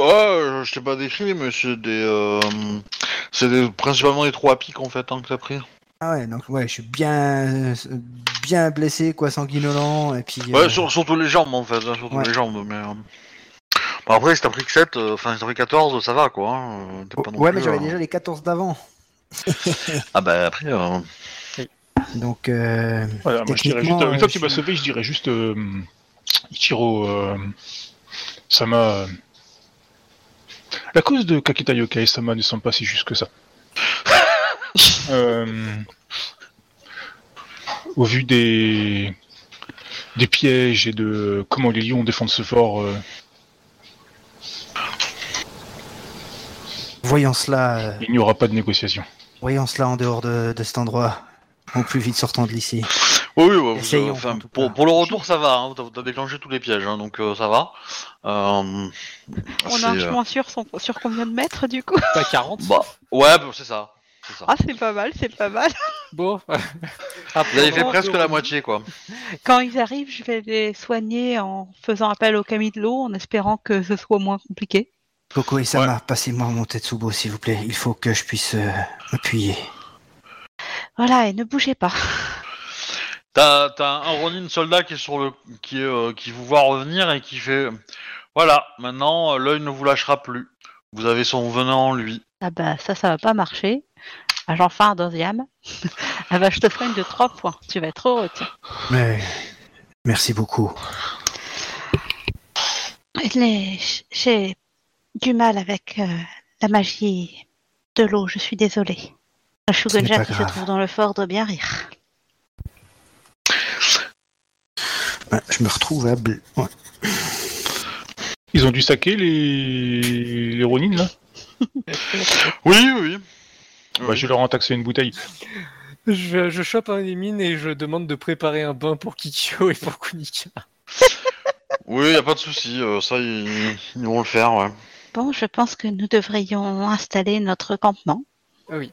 Ouais, euh, je t'ai pas décrit, mais c'est des. euh, c'est des- principalement des trous à pic en fait hein, que t'as pris. Ah ouais, donc ouais, je suis bien, bien blessé, quoi, sanguinolent, et puis. Ouais, sur- surtout les jambes en fait, hein, surtout Ouais. les jambes, mais. Euh, après, si t'as pris que 7, euh, enfin, si t'as pris 14, ça va quoi. hein, euh, t'es pas non Ouais, plus, mais j'avais euh, déjà les 14 d'avant. Ah bah après. euh, Donc, euh, Voilà, moi je dirais juste, une fois euh, que tu m'as sauvé, je dirais juste euh, Ichiro euh, Sama. euh, La cause de Kakita Yokai Sama ne semble pas si juste que ça. Euh, au vu des des pièges et de comment les lions défendent ce fort, euh, voyons cela, euh, il n'y aura pas de négociation. voyons cela en dehors de, de cet endroit, au plus vite sortant de l'ici. Oui, oui, Essayons, enfin, en tout pour, pour le retour, ça va. Hein, t'as, t'as déclenché tous les pièges, hein, donc euh, ça va. Euh, On a un euh, chemin sûr sur, sur combien de mètres du coup? Pas 40 Bah, ouais, bah, c'est ça. Ah, c'est pas mal, c'est pas mal. Bon. Vous avez fait presque la moitié, quoi. Quand ils arrivent, je vais les soigner en faisant appel au camis de l'eau, en espérant que ce soit moins compliqué. Coco et Sama, passez-moi mon Tetsubo, s'il vous plaît. Il faut que je puisse euh, m'appuyer. Voilà, et ne bougez pas. T'as, un Ronin soldat qui est sur le, qui, est, euh, qui vous voit revenir et qui fait, voilà, maintenant l'œil ne vous lâchera plus. Vous avez son venin en lui. Ah bah ça, ça va pas marcher. Ah, J'en fais un deuxième. ah bah je te ferai une de trois points. Tu vas être heureux, tiens. Mais merci beaucoup. Les- J'ai du mal avec euh, la magie de l'eau, je suis désolée. N'est Shugenja qui se trouve dans le fort doit bien rire. Ouais, je me retrouve à bl- ouais. Ils ont dû saquer les les Ronin là. Oui, oui, oui. Bah, je vais leur en taxer une bouteille. Je, je chope un Émine et je demande de préparer un bain pour Kikyo et pour Kunika. Oui, y a pas de souci. euh, ça, ils, ils vont le faire, ouais. Bon, je pense que nous devrions installer notre campement. Ah oui.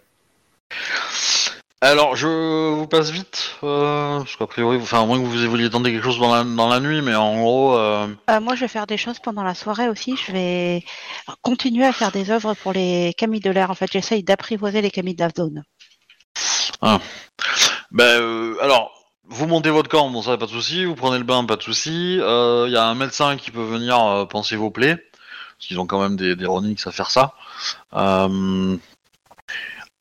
Alors, je vous passe vite, euh, parce qu'a priori, enfin, à moins que vous vouliez tenter quelque chose dans la, dans la nuit, mais en gros, euh, Euh, moi, je vais faire des choses pendant la soirée aussi. Je vais continuer à faire des œuvres pour les camis de l'air. En fait, j'essaye d'apprivoiser les camis de la zone. ben, euh, alors, vous montez votre camp, bon, ça, pas de souci. Vous prenez le bain, pas de souci. Il y a un médecin qui peut venir euh, panser vos plaies, qu'ils ont quand même des, des Ronin qui savent faire ça. Euh,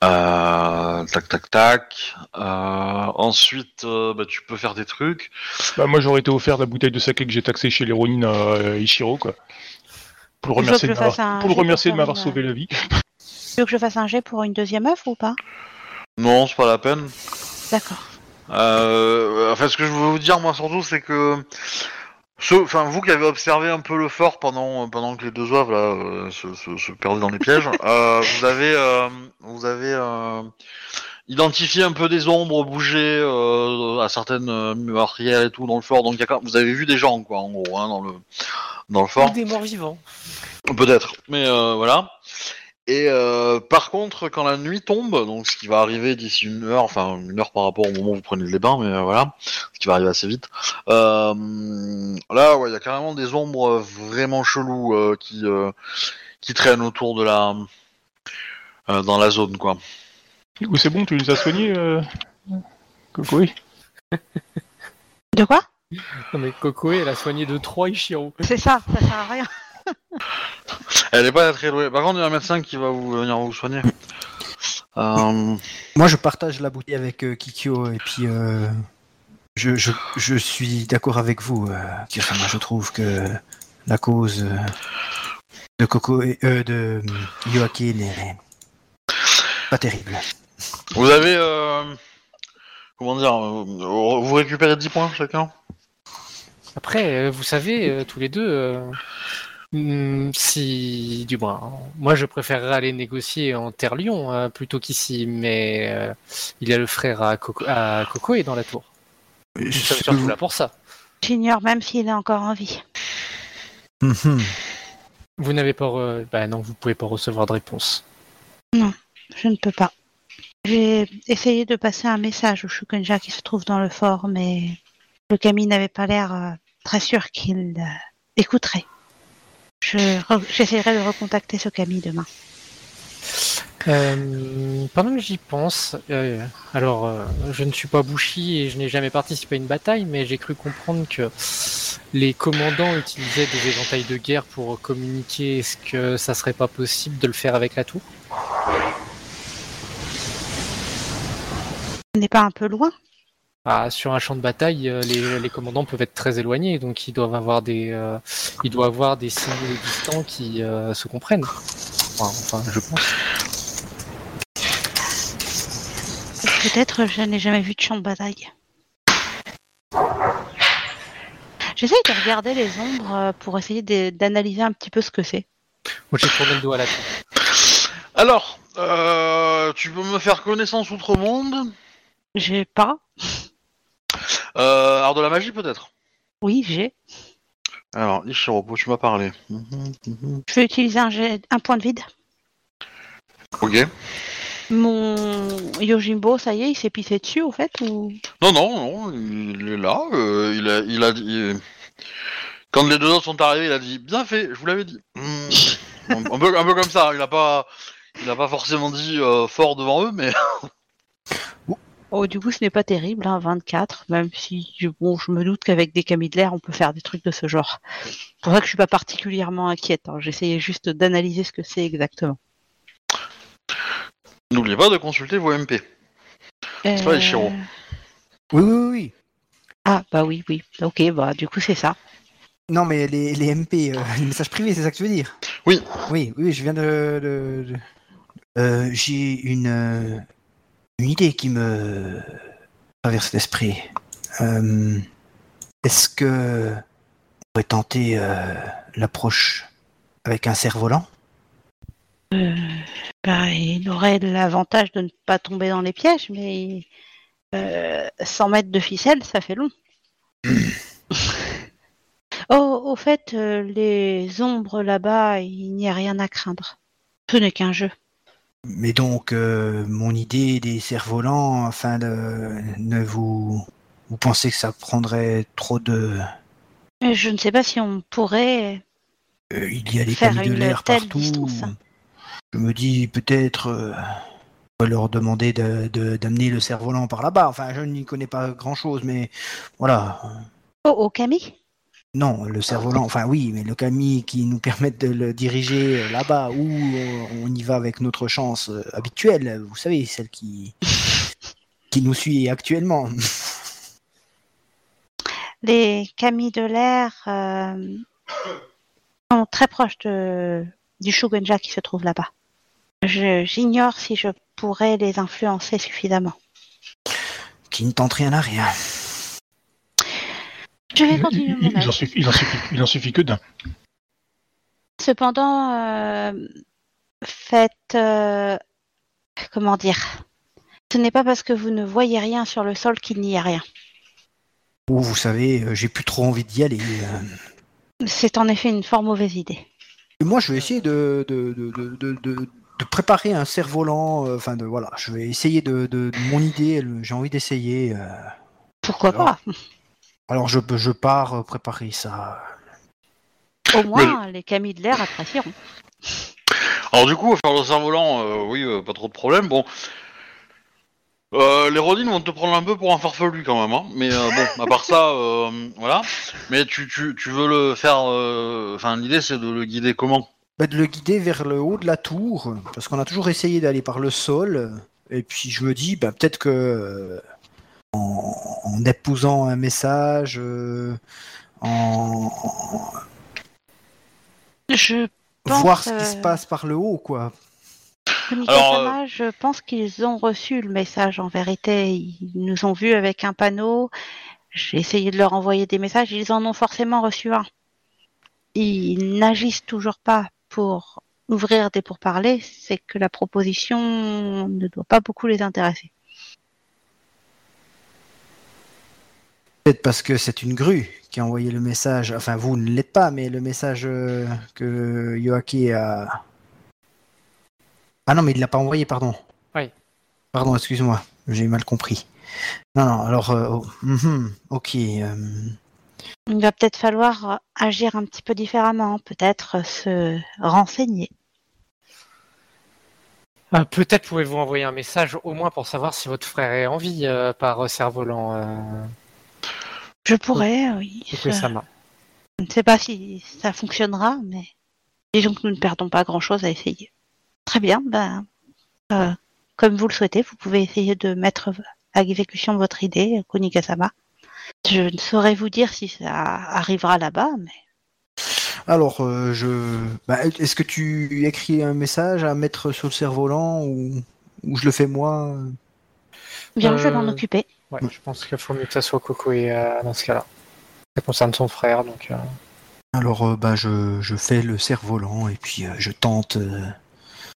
euh, tac, tac, tac. Euh, ensuite, euh, bah, tu peux faire des trucs. Bah, moi j'aurais été offert la bouteille de saké que j'ai taxé chez les Ronin à Ichiro quoi. Pour le remercier de m'avoir un pour le remercier de m'avoir sauvé la vie. Tu veux que je fasse un jet pour une deuxième œuvre ou pas? Non, c'est pas la peine. D'accord. Euh, enfin, ce que je veux vous dire, moi, surtout, c'est que enfin, vous qui avez observé un peu le fort pendant pendant que les deux oeuvres là euh, se, se, se perdaient dans les pièges, euh, vous avez euh, vous avez euh, identifié un peu des ombres bouger euh, à certaines meurtrières et tout dans le fort. Donc, il y a quand- vous avez vu des gens, quoi, en gros, hein, dans le dans le Ou fort. des morts vivants. Peut-être, mais euh, voilà. Et euh, par contre, quand la nuit tombe, donc ce qui va arriver d'ici une heure, enfin une heure par rapport au moment où vous prenez les bains, mais euh, voilà, ce qui va arriver assez vite. Euh, là, ouais, il y a carrément des ombres vraiment cheloues euh, qui euh, qui traînent autour de la euh, dans la zone, quoi. Ou c'est bon, tu les as soignés euh... Coco oui. De quoi? Non mais Kokoe, elle a soigné de 3 Ichiro. C'est ça, ça sert à rien. Elle est pas très loin. Par contre, il y a un médecin qui va vous venir vous soigner. Euh, Moi, je partage la bouteille avec euh, Kikyo et puis euh, je, je, je suis d'accord avec vous, euh, Kirama. Je trouve que la cause de Coco et euh, de Joaquin est pas terrible. vous avez euh, comment dire, vous récupérez 10 points chacun? Après, vous savez, tous les deux, si, du moins, moi je préférerais aller négocier en Terre-Lion euh, plutôt qu'ici, mais euh, il y a le frère à Coco, à Coco est dans la tour. Nous sommes Ce que surtout vous- là pour ça. J'ignore même s'il est encore en vie. Mhm. Vous n'avez pas, re- bah non, vous pouvez pas recevoir de réponse. Je ne peux pas. J'ai essayé de passer un message au Shukenja qui se trouve dans le fort, mais le Kami n'avait pas l'air euh, très sûr qu'il euh, Je J'essaierai de recontacter ce Kami demain. Euh, pendant que j'y pense, euh, alors euh, je ne suis pas Bushi et je n'ai jamais participé à une bataille, mais j'ai cru comprendre que les commandants utilisaient des éventails de guerre pour communiquer. Est-ce que ça serait pas possible de le faire avec la tour? Ce n'est pas un peu loin Ah, Sur un champ de bataille, euh, les, les commandants peuvent être très éloignés, donc ils doivent avoir des, euh, ils doivent avoir des signaux distants qui euh, se comprennent. Enfin, enfin, je pense. Peut-être je n'ai jamais vu de champ de bataille. J'essaye de regarder les ombres pour essayer d'analyser un petit peu ce que c'est. Moi, j'ai tourné le dos à la tour. Alors, euh, tu peux me faire connaissance outre-monde? J'ai pas. Euh, Art de la magie peut-être? Oui, j'ai. Alors, Ishiropo, tu m'as parlé. Je vais utiliser un, jet- un point de vide. Ok. Mon Yojimbo, ça y est, il s'est pissé dessus au fait ou? Non, non, non, il est là. euh, il, a, il a dit. il- Quand les deux autres sont arrivés, il a dit Bien fait, je vous l'avais dit. Hmm. un, un peu, un peu comme ça, il a pas, il a pas forcément dit euh, fort devant eux, mais. Oh, du coup, ce n'est pas terrible, hein, 24, même si je- bon, je me doute qu'avec des camis de l'air, on peut faire des trucs de ce genre. C'est pour ça que je suis pas particulièrement inquiète. hein. J'essayais juste d'analyser ce que c'est exactement. N'oubliez pas de consulter vos MP. C'est pas les Shiro. Oui, oui, oui, oui. Ah, bah oui, oui. Ok, bah du coup, c'est ça. Non, mais les, les MP, euh, les messages privés, c'est ça que tu veux dire? Oui. Oui, oui, je viens de. de- de- Euh, J'ai une, euh, une idée qui me traverse l'esprit. Euh, Est-ce que on pourrait tenter euh, l'approche avec un cerf-volant? Euh, bah, il aurait l'avantage de ne pas tomber dans les pièges, mais euh, 100 mètres de ficelle, ça fait long. oh, au fait, les ombres là-bas, il n'y a rien à craindre. Ce n'est qu'un jeu. Mais donc, euh, mon idée des cerfs-volants, enfin, de, ne vous. Vous pensez que ça prendrait trop de. Euh, Je ne sais pas si on pourrait. Euh, il y a des camis de l'air partout. distance. Je me dis peut-être euh, on va leur demander de- de- d'amener le cerf-volant par là-bas. Enfin, je n'y connais pas grand-chose, mais voilà. Oh, au Camille? Non, le cerf-volant, enfin oui, mais le Camille qui nous permette de le diriger euh, là-bas où on y va avec notre chance euh, habituelle, vous savez, celle qui, qui nous suit actuellement. Les Camille de l'air euh, sont très proches de, du Shugenja qui se trouve là-bas. J'ignore si je pourrais les influencer suffisamment. Qui ne tente rien à rien. Je vais Il, continuer il- mon il en suffit, il en suffit- il en suffit que d'un. Cependant, euh, faites... euh, comment dire Ce n'est pas parce que vous ne voyez rien sur le sol qu'il n'y a rien. Ou vous savez, euh, j'ai plus trop envie d'y aller. C'est en effet une fort mauvaise idée. Et moi, je vais essayer de, de, de, de, de- de- de préparer un cerf-volant. euh, Enfin, de voilà, je vais essayer de, de, de mon idée. J'ai envie d'essayer. euh. Pourquoi Alors, pas? Alors, je, je pars euh, préparer ça. Au moins, les Camille de l'air apprécieront. Alors du coup, faire le cerf-volant, euh, oui, euh, pas trop de problème. Bon, Euh, les Rodin vont te prendre un peu pour un farfelu quand même, hein. mais euh, bon, à part ça, euh, voilà. Mais tu, tu, tu veux le faire, euh, enfin l'idée c'est de le guider comment? Bah, de le guider vers le haut de la tour, parce qu'on a toujours essayé d'aller par le sol. Et puis je me dis, bah, peut-être que euh, en, en épousant un message, euh, en, en- Je pense, voir ce qui se euh, passe par le haut, quoi. Kunikasama, je pense qu'ils ont reçu le message en vérité. Ils nous ont vus avec un panneau. J'ai essayé de leur envoyer des messages. Ils en ont forcément reçu un. ils n'agissent toujours pas pour ouvrir des pourparlers, c'est que la proposition ne doit pas beaucoup les intéresser. Peut-être parce que c'est une grue qui a envoyé le message. Enfin, vous ne l'êtes pas, mais le message euh, que Yoaki a. Ah non, mais il l'a pas envoyé, pardon. Oui. Pardon, excuse-moi, j'ai mal compris. Non, non, alors, euh, oh, mhm, ok. euh, Il va peut-être falloir agir un petit peu différemment, peut-être se renseigner. Euh, Peut-être pouvez-vous envoyer un message au moins pour savoir si votre frère est en vie euh, par euh, cerf-volant. Je pourrais, oui. Sama. Je ne sais pas si ça fonctionnera, mais disons que nous ne perdons pas grand-chose à essayer. Très bien, ben, euh, comme vous le souhaitez, vous pouvez essayer de mettre à exécution votre idée, Kunikasama. Je ne saurais vous dire si ça arrivera là-bas, mais Alors, euh, je. bah, Est-ce que tu écris un message à mettre sur le cerf-volant ou... ou je le fais moi? Bien, je vais m'en Euh, occuper. Ouais, je pense qu'il faut mieux que ça soit Coco et euh, dans ce cas-là. Ça concerne son frère, donc. euh, Alors, euh, bah, je, je fais le cerf-volant et puis euh, je tente euh,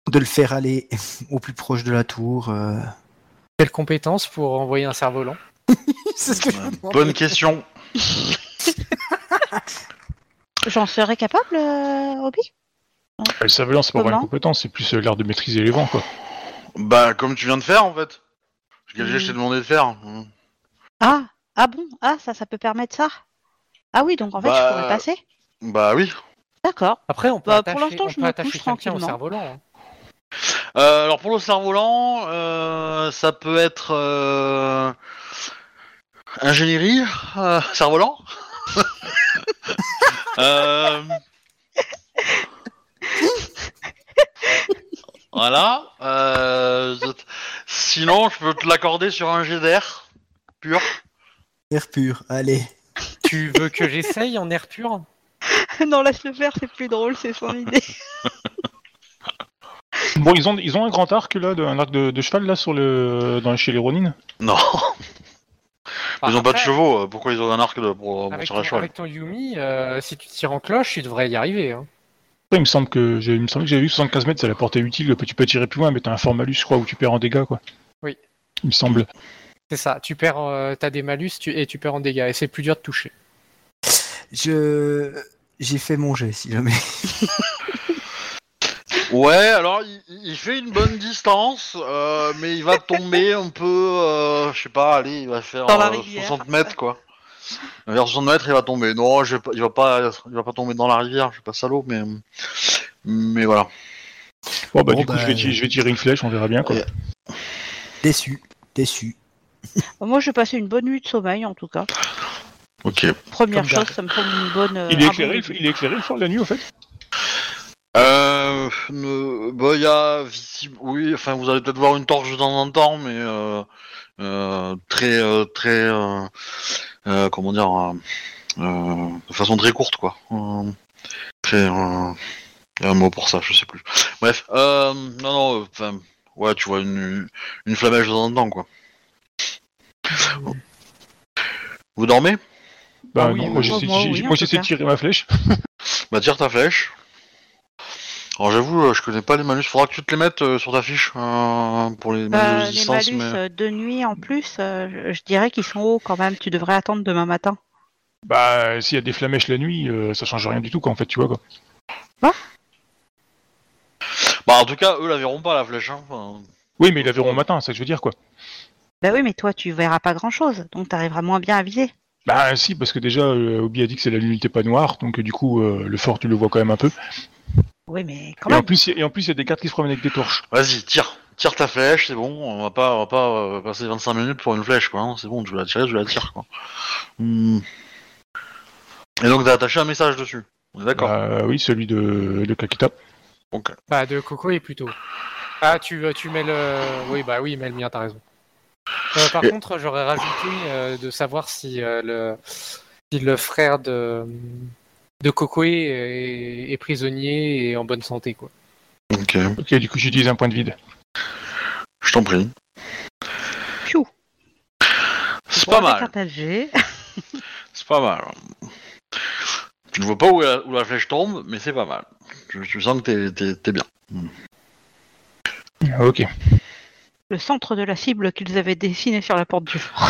de le faire aller au plus proche de la tour. euh. Quelle compétence pour envoyer un cerf-volant? C'est ce que je me demande. Bonne question. J'en serais capable, Obi? Le cerf-volant, c'est pas vraiment une compétence, c'est plus l'art de maîtriser les vents, quoi. Bah, comme tu viens de faire en fait. Ce que Hmm. je t'ai demandé de faire. Hmm. Ah, ah bon? Ah, ça, ça peut permettre ça? Ah oui, donc en fait, Bah, je pourrais passer Bah oui. D'accord. Après, on peut Bah, pour attacher, l'instant, on je peut me attacher couche quelqu'un au tranquillement. cerf-volant. hein. Euh, alors pour le cerf-volant, euh, ça peut être euh, ingénierie, euh, cerf-volant. Euh, Voilà. euh, Sinon, je peux te l'accorder sur un jet d'air pur. Air pur, allez. Tu veux que j'essaye en air pur? Non, laisse-le faire, c'est plus drôle, c'est son idée. Bon, ils ont, ils ont un grand arc, là, de- un arc de, de cheval, là, sur le, dans, chez les Ronin. Non, ils ont pas de Après, chevaux. euh, Pourquoi ils ont un arc de, pour, pour Avec tirer à ton, cheval? avec ton Yumi, euh, si tu tires en cloche, tu devrais y arriver. hein. Après, il me semble que j'ai, il me semble que j'avais vu 75 mètres, c'est la portée utile. Tu peux tirer plus loin, mais t'as un fort malus, je crois, où tu perds en dégâts, quoi. Oui. Il me semble. C'est ça, tu perds, euh, t'as des malus tu- et tu perds en dégâts, et c'est plus dur de toucher. Je. J'ai fait mon jet, si jamais. Ouais, alors il, il fait une bonne distance, euh, mais il va tomber un peu, euh, je sais pas, allez, il va faire Dans la euh, rivière. 60 mètres quoi. Vers 60 mètres, il va tomber. Non, je vais pas, il va pas, il va pas tomber dans la rivière. Je suis pas salaud, mais mais voilà. Bon, bah, Bon, du coup, bah, je, vais tirer, je vais tirer une flèche, on verra bien, quoi. Déçu. Déçu. Moi, j'ai passé une bonne nuit de sommeil, en tout cas. Ok. Première Comme chose, ça me semble une bonne. euh, Il est bon éclairé, il est éclairé le fort de la nuit, au fait? Euh, ne- bah, il y a visible, oui, enfin, vous allez peut-être voir une torche de temps en temps, mais euh, très, euh, très, euh, euh, comment dire, euh, euh, de façon très courte, quoi. Euh, très, euh, il y a un mot pour ça, je sais plus. Bref, euh, non, non, euh, enfin, ouais, tu vois une, une flamèche de temps en temps, quoi. Vous dormez? Bah, Ah oui, non, moi, j'essaie, de tirer ma flèche. Bah, tire ta flèche. Alors, j'avoue, euh, je connais pas les malus. Faudra que tu te les mettes euh, sur ta fiche euh, pour les malus Euh, de les distance, malus mais... de nuit en plus, euh, je- dirais qu'ils sont hauts quand même. Tu devrais attendre demain matin. Bah, s'il y a des flamèches la nuit, euh, ça change rien du tout, quoi, en fait, tu vois, quoi. Bah, en tout cas, eux la verront pas, la flèche. Hein. Enfin, Oui, mais ils la verront au matin, c'est ça que je veux dire, quoi. Bah oui, mais toi, tu verras pas grand chose, donc t'arriveras moins bien à viser. Bah, si, parce que déjà, euh, Obi a dit que c'est la lumière pas noire, donc euh, du coup, euh, le fort, tu le vois quand même un peu. Oui, mais quand Et en, plus, il y a- et en plus, il y a des cartes qui se promènent avec des torches. Vas-y, tire. Tire ta flèche, c'est bon. On va pas, on va pas euh, passer 25 minutes pour une flèche, quoi. hein. C'est bon, tu veux la tirer, tu la tires, quoi. Hmm. Et donc, t'as attaché un message dessus. On est d'accord Bah, oui, celui de, de Kakita. Ok. Bah, de Coco est plutôt. Ah, tu, euh, tu mets le. Oui, bah oui, mets le mien, t'as raison. Euh, par Et- contre, j'aurais rajouté euh, de savoir si, euh, le... si le frère de, de Coco est... est prisonnier et en bonne santé, quoi. Ok. Ok, du coup, j'utilise un point de vide. Je t'en prie. Piou. C'est pas mal. C'est pas mal. Tu ne vois pas où la, où la flèche tombe, mais c'est pas mal. Tu, tu sens que t'es- bien. Ah, Ok. Le centre de la cible qu'ils avaient dessiné sur la porte du fort.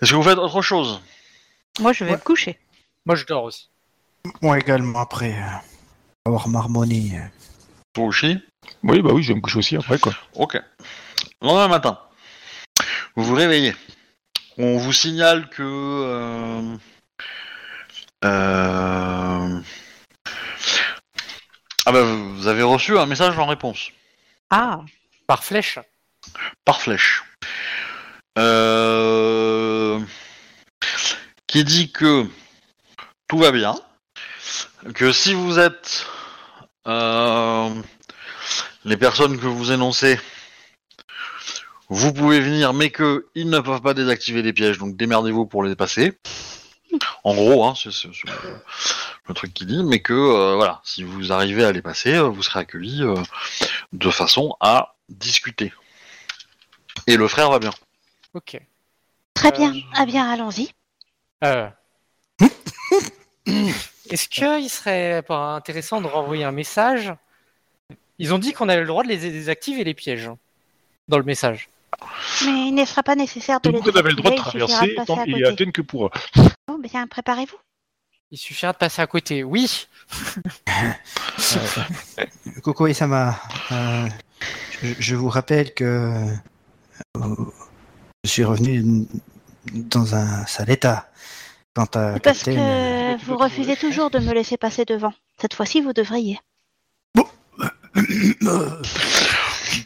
Est-ce que vous faites autre chose? Moi, je vais Ouais. me coucher. Moi, je dors aussi. Moi également après euh, avoir marmonné. euh. Toi aussi Oui, bah oui, je vais me coucher aussi après, quoi. Ok. Le lendemain matin, vous vous réveillez. On vous signale que... euh, euh, Ah bah vous avez reçu un message en réponse. Ah, Par flèche. par flèche. Euh, Qui dit que tout va bien, que si vous êtes euh, les personnes que vous énoncez, vous pouvez venir, mais que ils ne peuvent pas désactiver les pièges, donc démerdez-vous pour les passer. En gros, hein, c'est le, truc qui dit, mais que euh, voilà, si vous arrivez à les passer, euh, vous serez accueillis euh, de façon à discuter. Et le frère va bien. Ok. très Euh, bien. Ah bien, allons-y. Euh. Est-ce qu'il serait pas intéressant de renvoyer un message? Ils ont dit qu'on avait le droit de les désactiver les pièges hein, dans le message. Mais il ne sera pas nécessaire de Tout les le monde avait le droit de désactiver, il suffira traverser, tant à il est côté. Athènes que pour. Bien, préparez-vous. Il suffira de passer à côté. Oui. Coco et Sama, euh, je, je vous rappelle que euh, je suis revenu dans un sale état. Parce Captain, euh, que vous refusez toujours de me laisser passer devant. Cette fois-ci, vous devriez.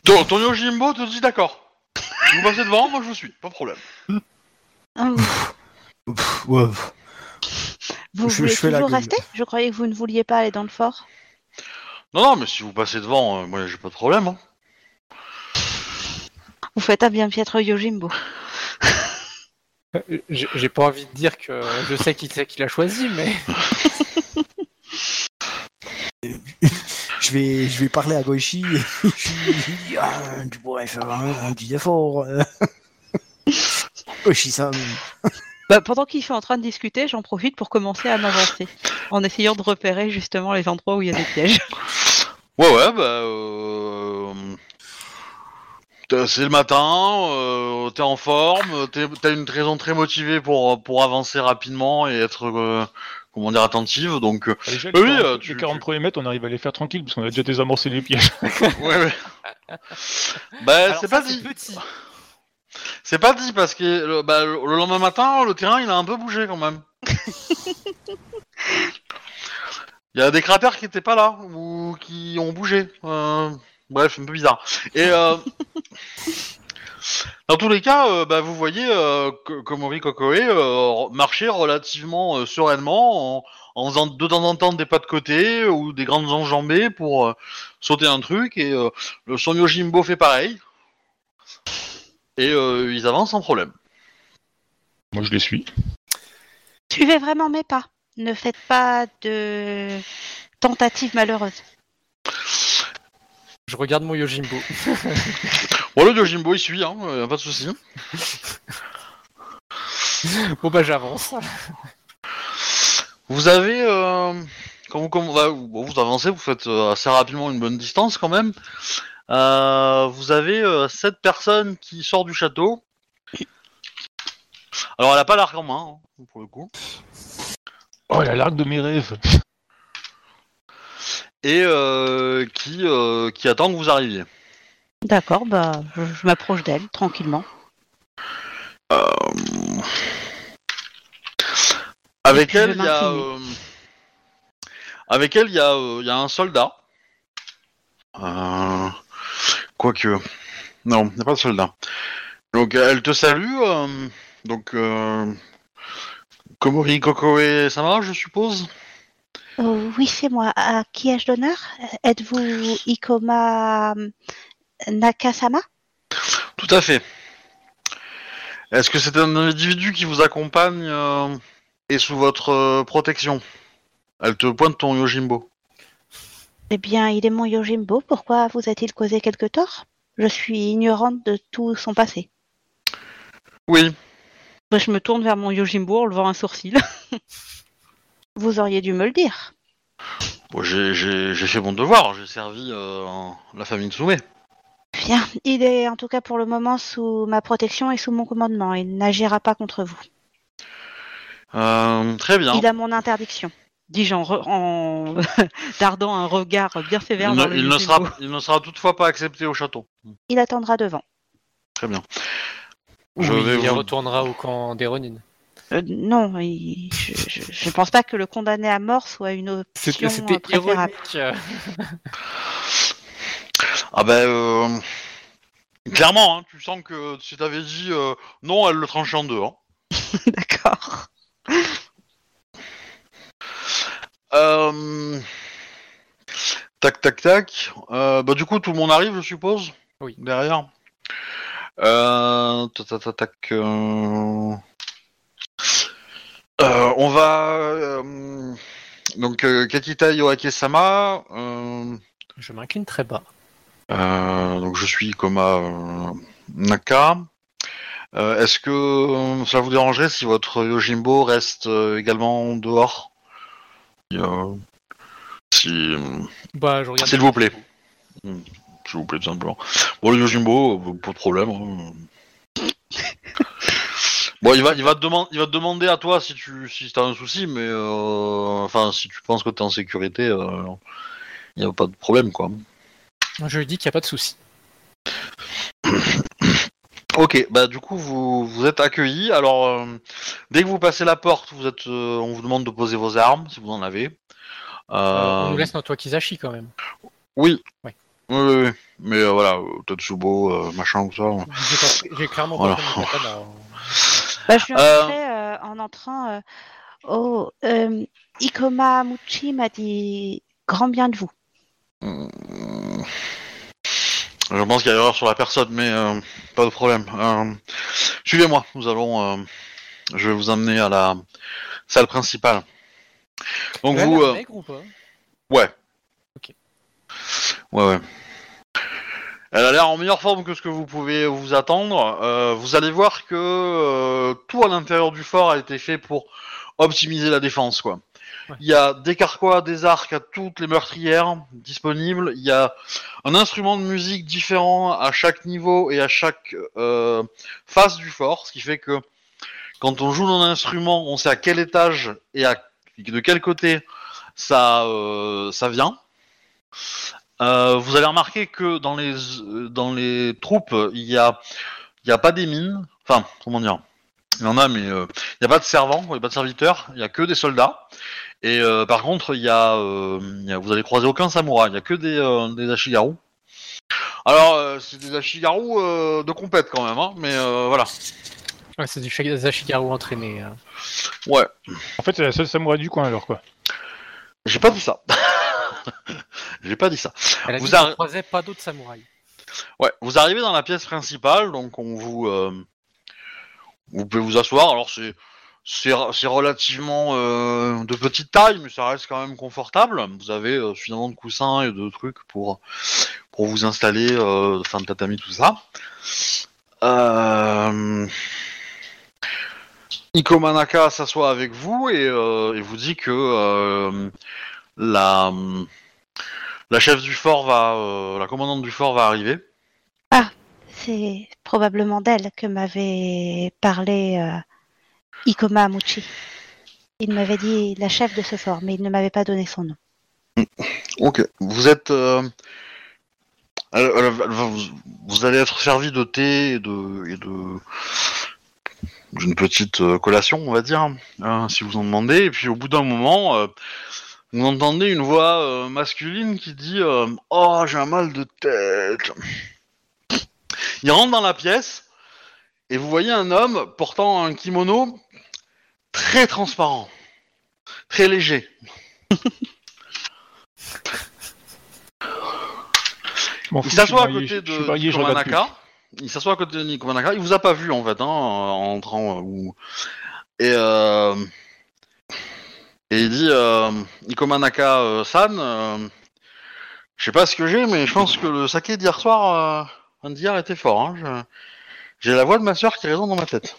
Ton, ton Yojimbo te dit d'accord. Si vous passez devant, moi je vous suis, pas de problème. Hum, pff, ouais, Vous Je- voulez je fais la toujours gueule. rester? Je croyais que vous ne vouliez pas aller dans le fort. Non, non, mais si vous passez devant, euh, moi j'ai pas de problème. hein. Vous faites un bien piètre Yojimbo. J'ai pas envie de dire que je sais qui c'est qui l'a choisi, mais je vais, je vais parler à Goichi. et je lui dis, ah, tu pourrais faire un, un petit effort. euh. Goichi-san. Bah, pendant qu'il fait en train de discuter, j'en profite pour commencer à m'avancer. En essayant de repérer justement les endroits où il y a des pièges. Ouais, ouais, bah. Euh... C'est le matin, euh, t'es en forme, t'as une raison très motivée pour, pour avancer rapidement et être, euh, comment dire, attentive, donc. euh, Oui, les 40, euh, les tu- 40 tu- premiers mètres, on arrive à les faire tranquilles parce qu'on a déjà désamorcé les pièges. ouais, ouais. bah, c'est pas dit. petit. C'est pas dit parce que le, bah, le le lendemain matin, le terrain il a un peu bougé quand même. Il y a des cratères qui étaient pas là ou qui ont bougé. Euh, bref, un peu bizarre. Et euh, dans tous les cas, euh, bah, vous voyez euh, Komori Kokoe euh, marcher relativement euh, sereinement en, en faisant de temps en temps des pas de côté ou des grandes enjambées pour euh, sauter un truc et euh, le son Yojimbo fait pareil. Et euh, ils avancent sans problème. Moi, je les suis. Suivez vraiment mes pas. Ne faites pas de tentatives malheureuses. Je regarde mon Yojimbo. Bon, le Yojimbo il suit, hein, euh, pas de souci. Bon bah j'avance. Vous avez, euh, quand vous, comme, bah, vous avancez, vous faites euh, assez rapidement une bonne distance quand même. Euh, vous avez euh, sept personnes qui sortent du château. Alors elle a pas l'arc en main, hein, pour le coup. Oh, la largue de mes rêves. Et euh, qui, euh, qui attend que vous arriviez. D'accord, bah, je, je m'approche d'elle tranquillement. Avec puis, je elle, il y a, m'incliner. euh, avec elle, il y a, euh, il y a un soldat. Euh, Quoique, non, il n'y a pas de soldat. Donc, elle te salue. euh, donc, euh, Komori Kokoe Sama, je suppose? Oh, oui, c'est moi. À qui ai-je l'honneur? Êtes-vous Ikoma euh, Nakasama? Tout à fait. Est-ce que c'est un individu qui vous accompagne euh, et sous votre euh, protection? Elle te pointe ton Yojimbo. Eh bien, il est mon Yojimbo. Pourquoi vous a-t-il causé quelque tort? Je suis ignorante de tout son passé. Oui. Bah, je me tourne vers mon Yojimbo en levant un sourcil. Vous auriez dû me le dire. Bon, j'ai- j'ai j'ai fait mon devoir, j'ai servi euh, la famille Tsume. Bien, il est en tout cas pour le moment sous ma protection et sous mon commandement. Il n'agira pas contre vous. Euh, très bien. Il a mon interdiction. Dis-je en, re- en dardant un regard bien sévère Il dans ne, le il ne Yojimbo. sera, il ne sera toutefois pas accepté au château. Il attendra devant. Très bien. Je Oui, vais il vous- retournera au camp des Ronin. Euh, non, il- je, je, je pense pas que le condamné à mort soit une option C'était euh, c'était préférable. ironique. Ah ben, euh, clairement, hein, tu sens que si t'avais dit euh, non, elle le tranchait en deux. hein. D'accord. Euh, Tac, tac, tac. Euh, bah du coup, tout le monde arrive, je suppose. Oui. Derrière. Euh... Tac, tac, tac, tac, euh, euh, on va euh, donc euh, Kakita Yoake-sama. Euh... Je m'incline très bas. Euh, donc je suis Koma euh, Naka. Euh, Est-ce que euh, cela vous dérangerait si votre Yojimbo reste euh, également dehors? Si, euh, si, Bah, je regarde. S'il vous plaît. Hmm, S'il vous plaît, tout simplement. Bon, le Yojimbo, euh, pas de problème. hein. Bon, il va, il va te demander, il va te demander à toi si tu, si t'as un souci, mais euh, enfin, si tu penses que t'es en sécurité, euh, il y a pas de problème, quoi. Je lui dis qu'il n'y a pas de souci. Ok, bah du coup vous, vous êtes accueillis. Alors euh, dès que vous passez la porte, vous êtes, euh, on vous demande de poser vos armes si vous en avez. Euh, Euh, on nous laisse notre Wakizashi quand même. Oui. Ouais. Oui, oui, oui. Mais euh, voilà, euh, Tetsubo, euh, machin, tout ça. J'ai clairement Voilà. pas. Bah, je lui Euh. montrais, euh, en entrant. euh, oh, euh, Ikoma Muchi m'a dit grand bien de vous. Euh, Je pense qu'il y a erreur sur la personne, mais euh, pas de problème. Euh, Suivez-moi, nous allons. euh, je vais vous emmener à la salle principale. Donc vous. euh, maigre ou pas? Ouais. Ok. Ouais, ouais. Elle a l'air en meilleure forme que ce que vous pouvez vous attendre. Euh, vous allez voir que euh, tout à l'intérieur du fort a été fait pour optimiser la défense, quoi. Ouais. Il y a des carquois, des arcs à toutes les meurtrières disponibles. Il y a un instrument de musique différent à chaque niveau et à chaque euh, face du fort, ce qui fait que quand on joue dans un instrument, on sait à quel étage et à, de quel côté ça, euh, ça vient. Euh, vous allez remarquer que dans les, euh, dans les troupes, il y a, il y a pas des mines. Enfin, comment dire? Il y en a, mais euh, il n'y a pas de servants, il n'y a pas de serviteurs, il n'y a que des soldats. Et euh, par contre, il y, a, euh, il y a- vous allez croiser aucun samouraï, il n'y a que des, euh, des ashigaru. Alors, euh, c'est des ashigaru euh, de compète quand même, hein, mais euh, voilà. Ouais, c'est du Zashigaru entraîné. hein. Ouais, En fait, c'est la seule samouraï du coin alors quoi. j'ai pas dit ça. j'ai pas dit ça. Elle a Vous dit arri- qu'on croisait pas d'autres samouraïs. Ouais, vous arrivez dans la pièce principale, donc on vous, euh, vous pouvez vous asseoir. Alors c'est c'est c'est relativement euh, de petite taille, mais ça reste quand même confortable. Vous avez euh, suffisamment de coussins et de trucs pour pour vous installer, euh, fin de tatami tout ça. Euh... Iko Manaka s'assoit avec vous et, euh, et vous dit que euh, la la chef du fort va, euh, la commandante du fort va arriver. C'est probablement d'elle que m'avait parlé euh, Ikoma Muchi. Il m'avait dit la chef de ce fort, mais il ne m'avait pas donné son nom. Ok. Vous êtes. euh, vous, allez être servi de thé et de. Et de d'une petite collation, on va dire, hein, si vous en demandez. Et puis au bout d'un moment, vous entendez une voix euh, masculine qui dit euh, Oh, j'ai un mal de tête. Il rentre dans la pièce et vous voyez un homme portant un kimono très transparent, très léger. Il s'assoit à côté de marié, Nikomanaka. Il s'assoit à côté de Nikomanaka. Il vous a pas vu en fait, hein, en entrant. euh, ou- Et euh... Et il dit euh, Ikomanaka euh, San, euh, je sais pas ce que j'ai, mais je pense que le saké d'hier soir, euh, d'hier était fort. Hein. J'ai la voix de ma soeur qui résonne dans ma tête.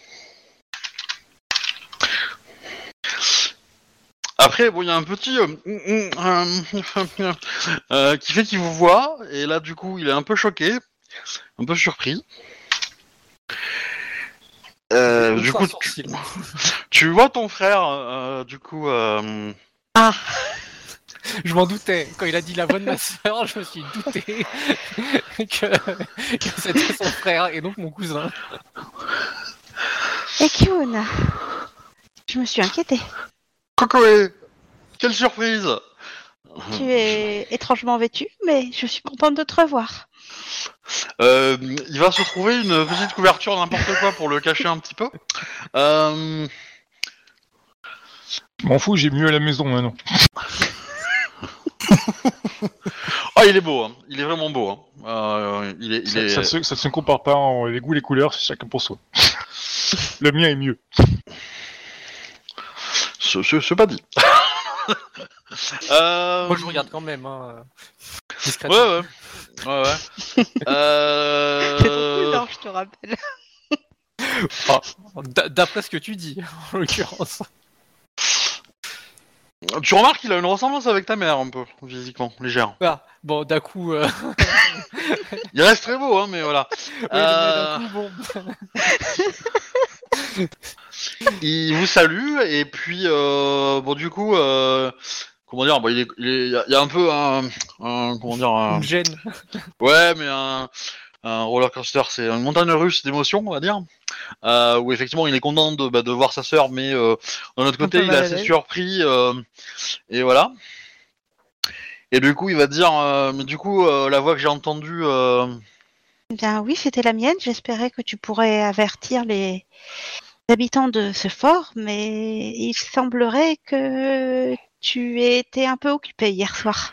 Après, bon, il y a un petit euh, qui fait qu'il vous voit, et là, du coup, il est un peu choqué, un peu surpris. Euh, du coup, tu, vois ton frère, euh, du coup, euh, Ah, Je m'en doutais. Quand il a dit la voix de ma sœur, je me suis douté que, que c'était son frère et donc mon cousin. et Kyun Je me suis inquiétée. Cocoé Quelle surprise Tu es étrangement vêtu, mais je suis contente de te revoir. Euh, il va se trouver une petite couverture n'importe quoi pour le cacher un petit peu. Euh, M'en fous, j'ai mieux à la maison maintenant. Ah, il est beau, hein. il est vraiment beau. Hein. Euh, il est, il Ça, est... ça se, ça se compare pas en les goûts, les couleurs, c'est chacun pour soi. Le mien est mieux. Ce, ce- ce pas dit. euh... Moi, je regarde quand même. Hein, Ouais, discrètement. ouais. Ouais, ouais. Ton euh... je te rappelle. Ah, D'après ce que tu dis, en l'occurrence. Tu remarques qu'il a une ressemblance avec ta mère, un peu, physiquement, légère. Ah, bon, d'un coup, euh, Il reste très beau, hein, mais voilà. oui, Euh, mais d'un coup, bon. Il vous salue, et puis, euh, bon, du coup, euh, comment dire, bon, il, est, il, est- il y a- un peu un, un- comment dire, un, Une gêne. ouais, mais un, un roller coaster, c'est une montagne russe d'émotions, on va dire, euh, où effectivement il est content de, bah, de voir sa sœur, mais euh, d'un autre côté il est assez surpris, euh, et voilà. Et du coup il va dire, euh, mais du coup euh, la voix que j'ai entendue, euh, Eh Bien oui, c'était la mienne. J'espérais que tu pourrais avertir les habitants de ce fort, mais il semblerait que tu aies été un peu occupé hier soir.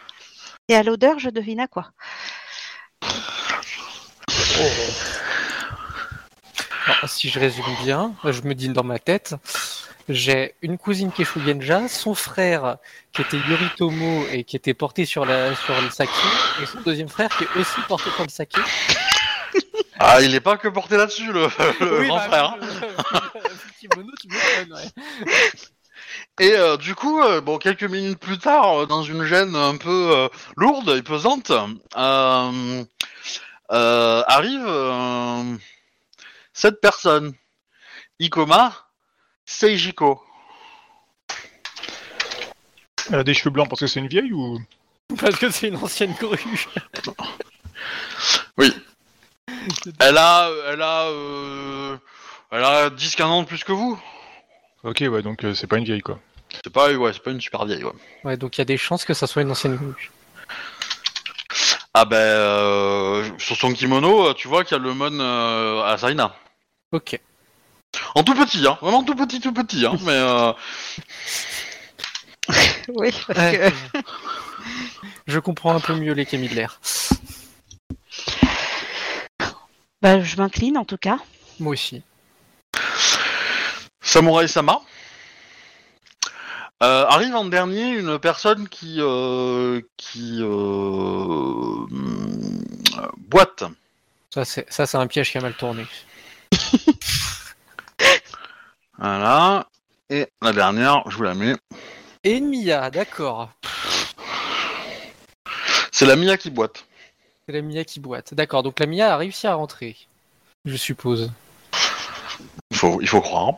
Et à l'odeur, je devine à quoi. Alors, si je résume bien, je me dis dans ma tête, j'ai une cousine qui est Shugenja, son frère qui était Yoritomo et qui était porté sur, la, sur le saké, et son deuxième frère qui est aussi porté sur le saké. ah il est pas que porté là-dessus le, le grand bah, frère. Kimono, tu m'étonnes, ouais. Et euh, du coup, euh, bon, quelques minutes plus tard, euh, dans une gêne un peu euh, lourde et pesante, euh, euh, arrive euh, cette personne, Ikoma Seijiko. Elle a des cheveux blancs parce que c'est une vieille ou? Parce que c'est une ancienne grue. Elle a, elle a, euh, elle a 10-15 ans de plus que vous. Ok, ouais, donc euh, c'est pas une vieille quoi. C'est pas, ouais, c'est pas une super vieille. Ouais. Ouais, donc il y a des chances que ça soit une ancienne. Ah ben, euh, sur son kimono, euh, tu vois qu'il y a le mon euh, Asaina. Ok. En tout petit, hein, vraiment tout petit, tout petit, hein, mais. Euh, Oui, parce Ouais. que Je comprends un peu mieux les Kémy de l'air. bah, je m'incline en tout cas. Moi aussi. Samurai Sama. Euh, arrive en dernier une personne qui euh, qui euh, boite. Ça, c'est ça, c'est un piège qui a mal tourné. Voilà. Et la dernière, je vous la mets. Et une Mia, d'accord. C'est la Mia qui boite. C'est la Mia qui boite. D'accord, donc la Mia a réussi à rentrer. Je suppose. Il faut il faut croire.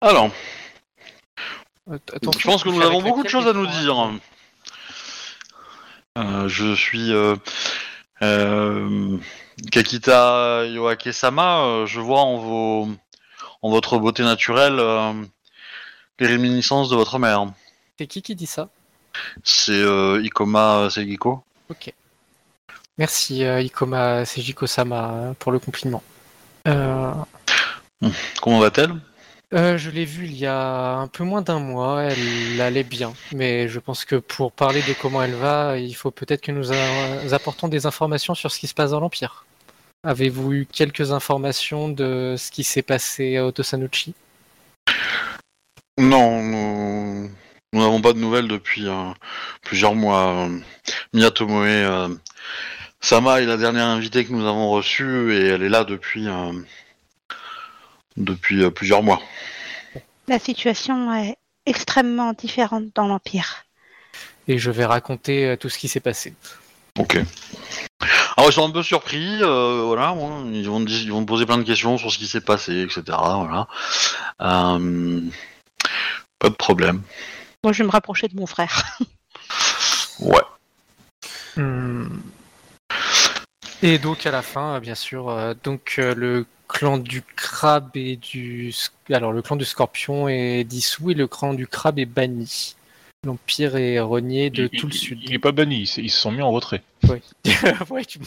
Alors, je pense que nous avons beaucoup de choses à nous dire. Euh, je suis euh, euh, Kakita Yoake-sama. je vois en vos en votre beauté naturelle les réminiscences de votre mère. C'est qui qui dit ça? C'est Ikoma Seigiko. Ok. Merci Ikoma Seijiko-sama pour le compliment. Euh, Comment va-t-elle? Euh, je l'ai vue il y a un peu moins d'un mois, elle allait bien, mais je pense que pour parler de comment elle va, il faut peut-être que nous a- apportons des informations sur ce qui se passe dans l'Empire. Avez-vous eu quelques informations de ce qui s'est passé à Otosanuchi? Non, nous n'avons pas de nouvelles depuis euh, plusieurs mois. Euh, Mia Tomoe euh, Sama est la dernière invitée que nous avons reçue et elle est là depuis euh, depuis euh, plusieurs mois. La situation est, extrêmement différentes dans l'Empire. Et je vais raconter euh, tout ce qui s'est passé. Ok. Alors ils sont un peu surpris, euh, voilà, bon, ils vont ils vont me poser plein de questions sur ce qui s'est passé, etc. Voilà. Euh, pas de problème. Moi, je vais me rapprocher de mon frère. Ouais. Hmm. Et donc à la fin, euh, bien sûr, euh, donc euh, le clan du crabe et du alors le clan du scorpion est dissous et le clan du crabe est banni. L'empire est renié de Il- tout le il- sud. Il n'est pas banni, ils se- ils se sont mis en retrait. ouais, tu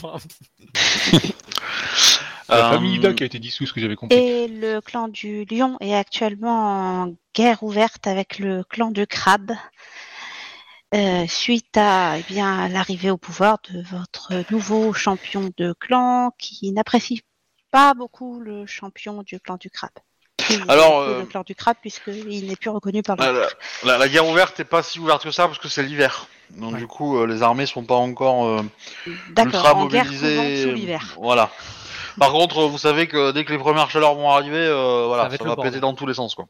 La Euh, famille Ida qui a été dissoute, ce que j'avais compris. Et le clan du lion est actuellement en guerre ouverte avec le clan du crabe. Euh, suite à eh bien l'arrivée au pouvoir de votre nouveau champion de clan qui n'apprécie pas beaucoup le champion du clan du crabe. Alors, euh, le clan du crabe puisqu'il n'est plus reconnu par le La, la- la- la guerre ouverte n'est pas si ouverte que ça parce que c'est l'hiver. Donc Ouais. du coup, euh, les armées sont pas encore euh, ultra mobilisées. sous l'hiver. Voilà. Par contre, vous savez que dès que les premières chaleurs vont arriver, euh, voilà, Ça va ça, péter dans tous les sens, quoi.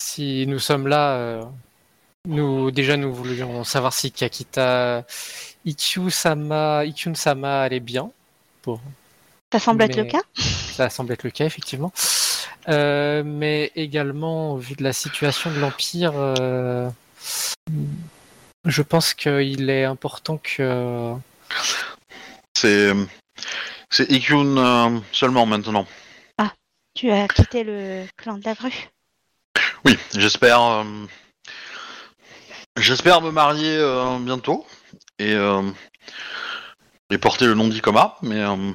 Si nous sommes là, euh, nous déjà nous voulions savoir si Kakita Ikkyu-sama Ikkyu-sama allait bien. Pour Ça semble être le cas. ça semble être le cas effectivement. Euh, mais également au vu de la situation de l'empire, euh, je pense qu'il est important que C'est c'est Ikun euh, seulement maintenant. Tu as quitté le clan de la grue. Oui, j'espère. J'espère me marier euh, bientôt et euh, et porter le nom d'Ikoma, mais euh,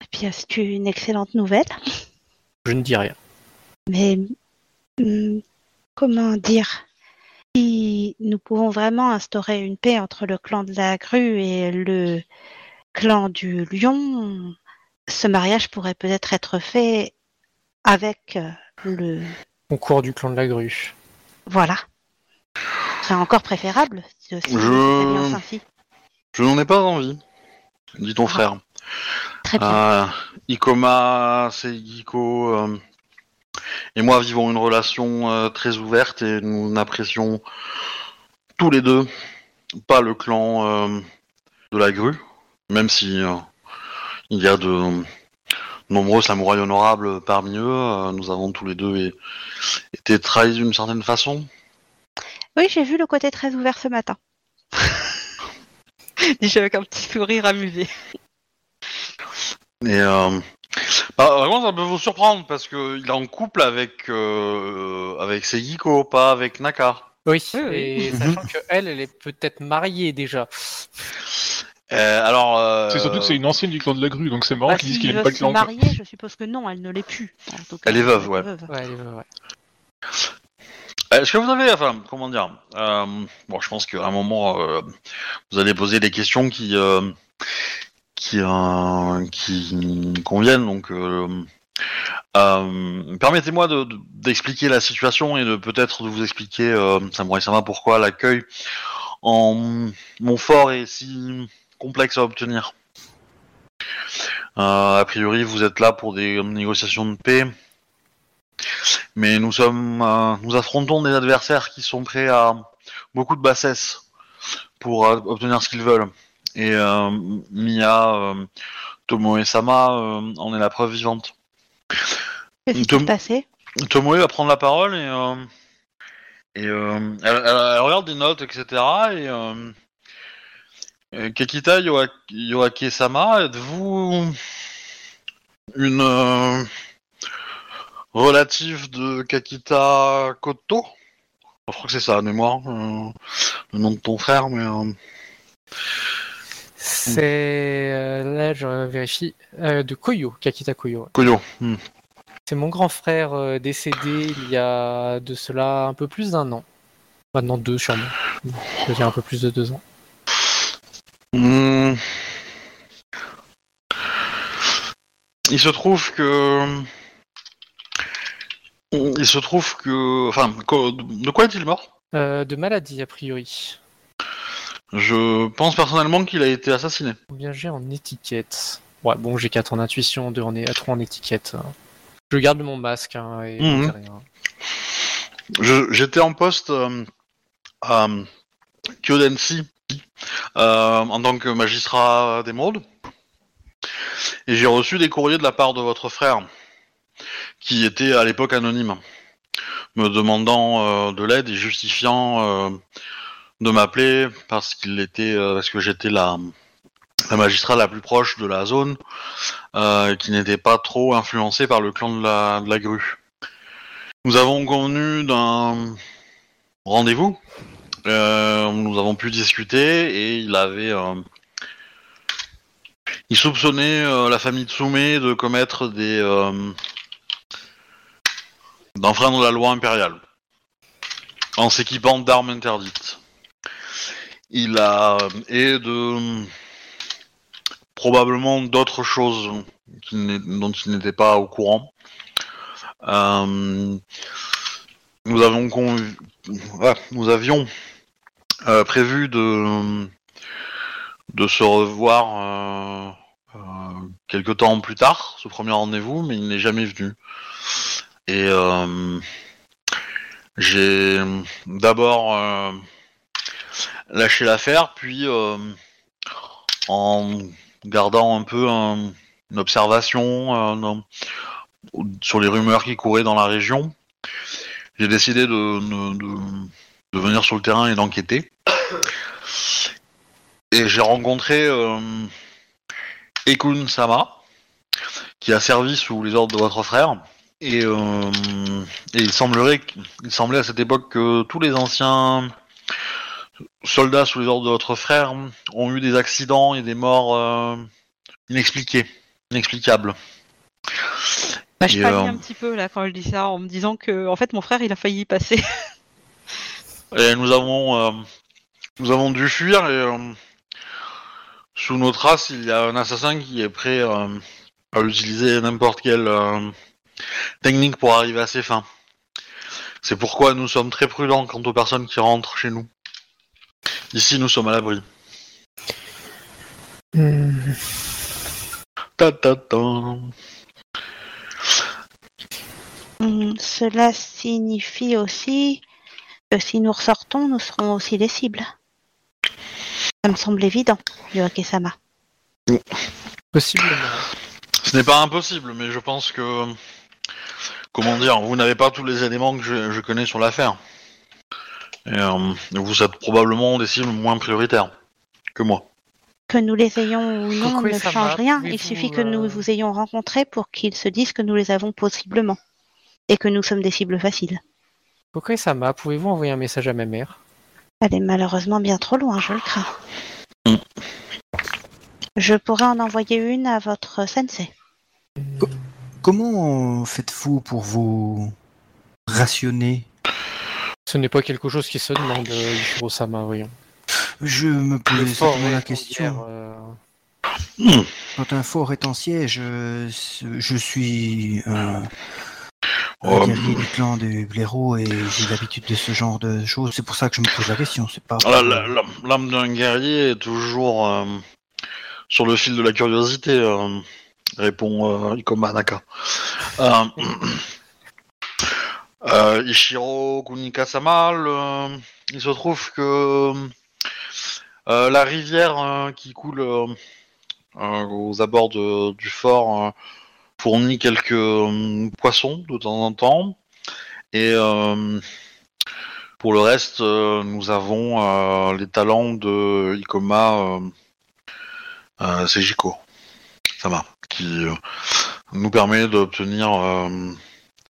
Et puis euh, c'est une excellente nouvelle? je ne dis rien. Mais hum, comment dire? Si nous pouvons vraiment instaurer une paix entre le clan de la grue et le clan du lion, ce mariage pourrait peut-être être fait avec euh, le Concours du clan de la grue. voilà. C'est encore préférable si si Je- ainsi. je n'en ai pas envie, dit ton Ah. frère. Très bien. Euh, Ikoma, Seigiko euh, et moi vivons une relation euh, très ouverte et nous n'apprécions tous les deux pas le clan euh, de la grue, même si il y a de nombreux samouraïs honorables parmi eux, nous avons tous les deux été trahis d'une certaine façon. Oui, j'ai vu le côté très ouvert ce matin. Déjà avec un petit sourire amusé. Et euh, bah, par contre, ça peut vous surprendre parce que il est en couple avec euh, avec pas avec Naka. Oui, Oui, oui. et sachant que elle, elle est peut-être mariée déjà. Euh, alors, euh, C'est surtout que c'est une ancienne du clan de la grue, donc c'est marrant Bah, qu'ils disent qu'il aime veulent pas le clan. quoi. marier, je suppose que non, elle ne l'est plus. En tout cas, Elle est veuve, ouais. Ouais, elle est- ouais. Est-ce que vous avez, enfin, comment dire euh, Bon, je pense qu'à un moment, euh, vous allez poser des questions qui euh, qui conviennent. Donc, permettez-moi de- de- d'expliquer la situation et de peut-être de vous expliquer, euh, Samurai Sama, pourquoi l'accueil en Montfort est si complexe à obtenir. A priori, vous êtes là pour des négociations de paix. Mais nous sommes, euh, nous affrontons des adversaires qui sont prêts à beaucoup de bassesse pour euh, obtenir ce qu'ils veulent. Et euh, Mia euh, Tomoe-sama euh, en est la preuve vivante. Qu'est-ce qui Tom- s'est passé? Tomoe va prendre la parole et, et elle, elle- elle regarde des notes, etc. Et Kekita Yoa- Yoake-sama, êtes-vous une relative de Kakita Koto Je crois que c'est ça, de mémoire, euh, le nom de ton frère, mais... euh, C'est euh, là, je vérifie euh, de Koyo, Kakita Koyo. Koyo. Hmm. C'est mon grand frère décédé il y a de cela un peu plus d'un an. Maintenant deux sûrement. Ça fait un peu plus de deux ans. Hmm. Il se trouve que. Il se trouve que. Enfin, de quoi est-il mort? Euh, de maladie a priori. Je pense personnellement qu'il a été assassiné. Combien j'ai en étiquette Ouais, bon, j'ai 4 en intuition, 2 en é- 3 en étiquette. Je garde mon masque hein, et Mhm. rien. j'étais en poste euh, à Kyodensi euh, en tant que magistrat d'émeraude. Et j'ai reçu des courriers de la part de votre frère, qui était à l'époque anonyme, me demandant euh, de l'aide et justifiant euh, de m'appeler parce qu'il était, euh, parce que j'étais la, la magistrat la plus proche de la zone, qui n'était pas trop influencée par le clan de la, de la grue. Nous avons convenu d'un rendez-vous. Nous avons pu discuter et il avait, il soupçonnait la famille Tsume de commettre des, d'enfreindre la loi impériale en s'équipant d'armes interdites. Il a et de probablement d'autres choses dont il n'était pas au courant. Euh, nous avions euh, prévu de de se revoir euh, euh, quelque temps plus tard, ce premier rendez-vous, mais il n'est jamais venu. Et euh, j'ai d'abord euh, lâché l'affaire, puis euh, en gardant un peu un- une observation sur les rumeurs qui couraient dans la région, j'ai décidé de venir sur le terrain et d'enquêter. Et j'ai rencontré euh, Ekun Sama, qui a servi sous les ordres de votre frère. Et, euh, et il semblerait, il semblait à cette époque que tous les anciens soldats sous les ordres de votre frère ont eu des accidents et des morts euh, inexpliquées, inexplicables. Bah, je pâlis euh, un petit peu là quand elle dit ça en me disant que en fait mon frère il a failli y passer. Et nous avons, euh, nous avons dû fuir et sous nos traces, il y a un assassin qui est prêt à utiliser n'importe quelle technique pour arriver à ses fins. C'est pourquoi nous sommes très prudents quant aux personnes qui rentrent chez nous. Ici, nous sommes à l'abri. Ta ta ta. Hum, Cela signifie aussi que si nous ressortons, nous serons aussi des cibles. Ça me semble évident. Possiblement. Ce n'est pas impossible, mais je pense que, comment dire, vous n'avez pas tous les éléments que je, je connais sur l'affaire. Et euh, vous êtes probablement des cibles moins prioritaires que moi. Que nous les ayons ou non ne change va rien. Il suffit que euh, nous vous ayons rencontrés pour qu'ils se disent que nous les avons possiblement. Et que nous sommes des cibles faciles. Pourquoi ça m'a? Pouvez-vous envoyer un message à ma mère? Elle est malheureusement bien trop loin, je le crains. Mm. Je pourrais en envoyer une à votre sensei. Comment faites-vous pour vous rationner? Ce n'est pas quelque chose qui se demande, euh, Ichiro-sama, voyons. Je me posais simplement la question. euh, Hmm. Quand un fort est en siège, euh, je suis un, un Oh, guerrier du clan de blaireaux et j'ai l'habitude de ce genre de choses. C'est pour ça que je me pose la question. C'est pas. la- L'âme d'un guerrier est toujours euh, sur le fil de la curiosité, euh, répond euh, Ikoma Naka. Euh, euh, Ishiro Kunikasama, il se trouve que la rivière qui coule aux abords du fort fournit quelques poissons de temps en temps. Et pour le reste, nous avons les talents de Ikoma Seijiko Sama, qui euh, nous permet d'obtenir euh,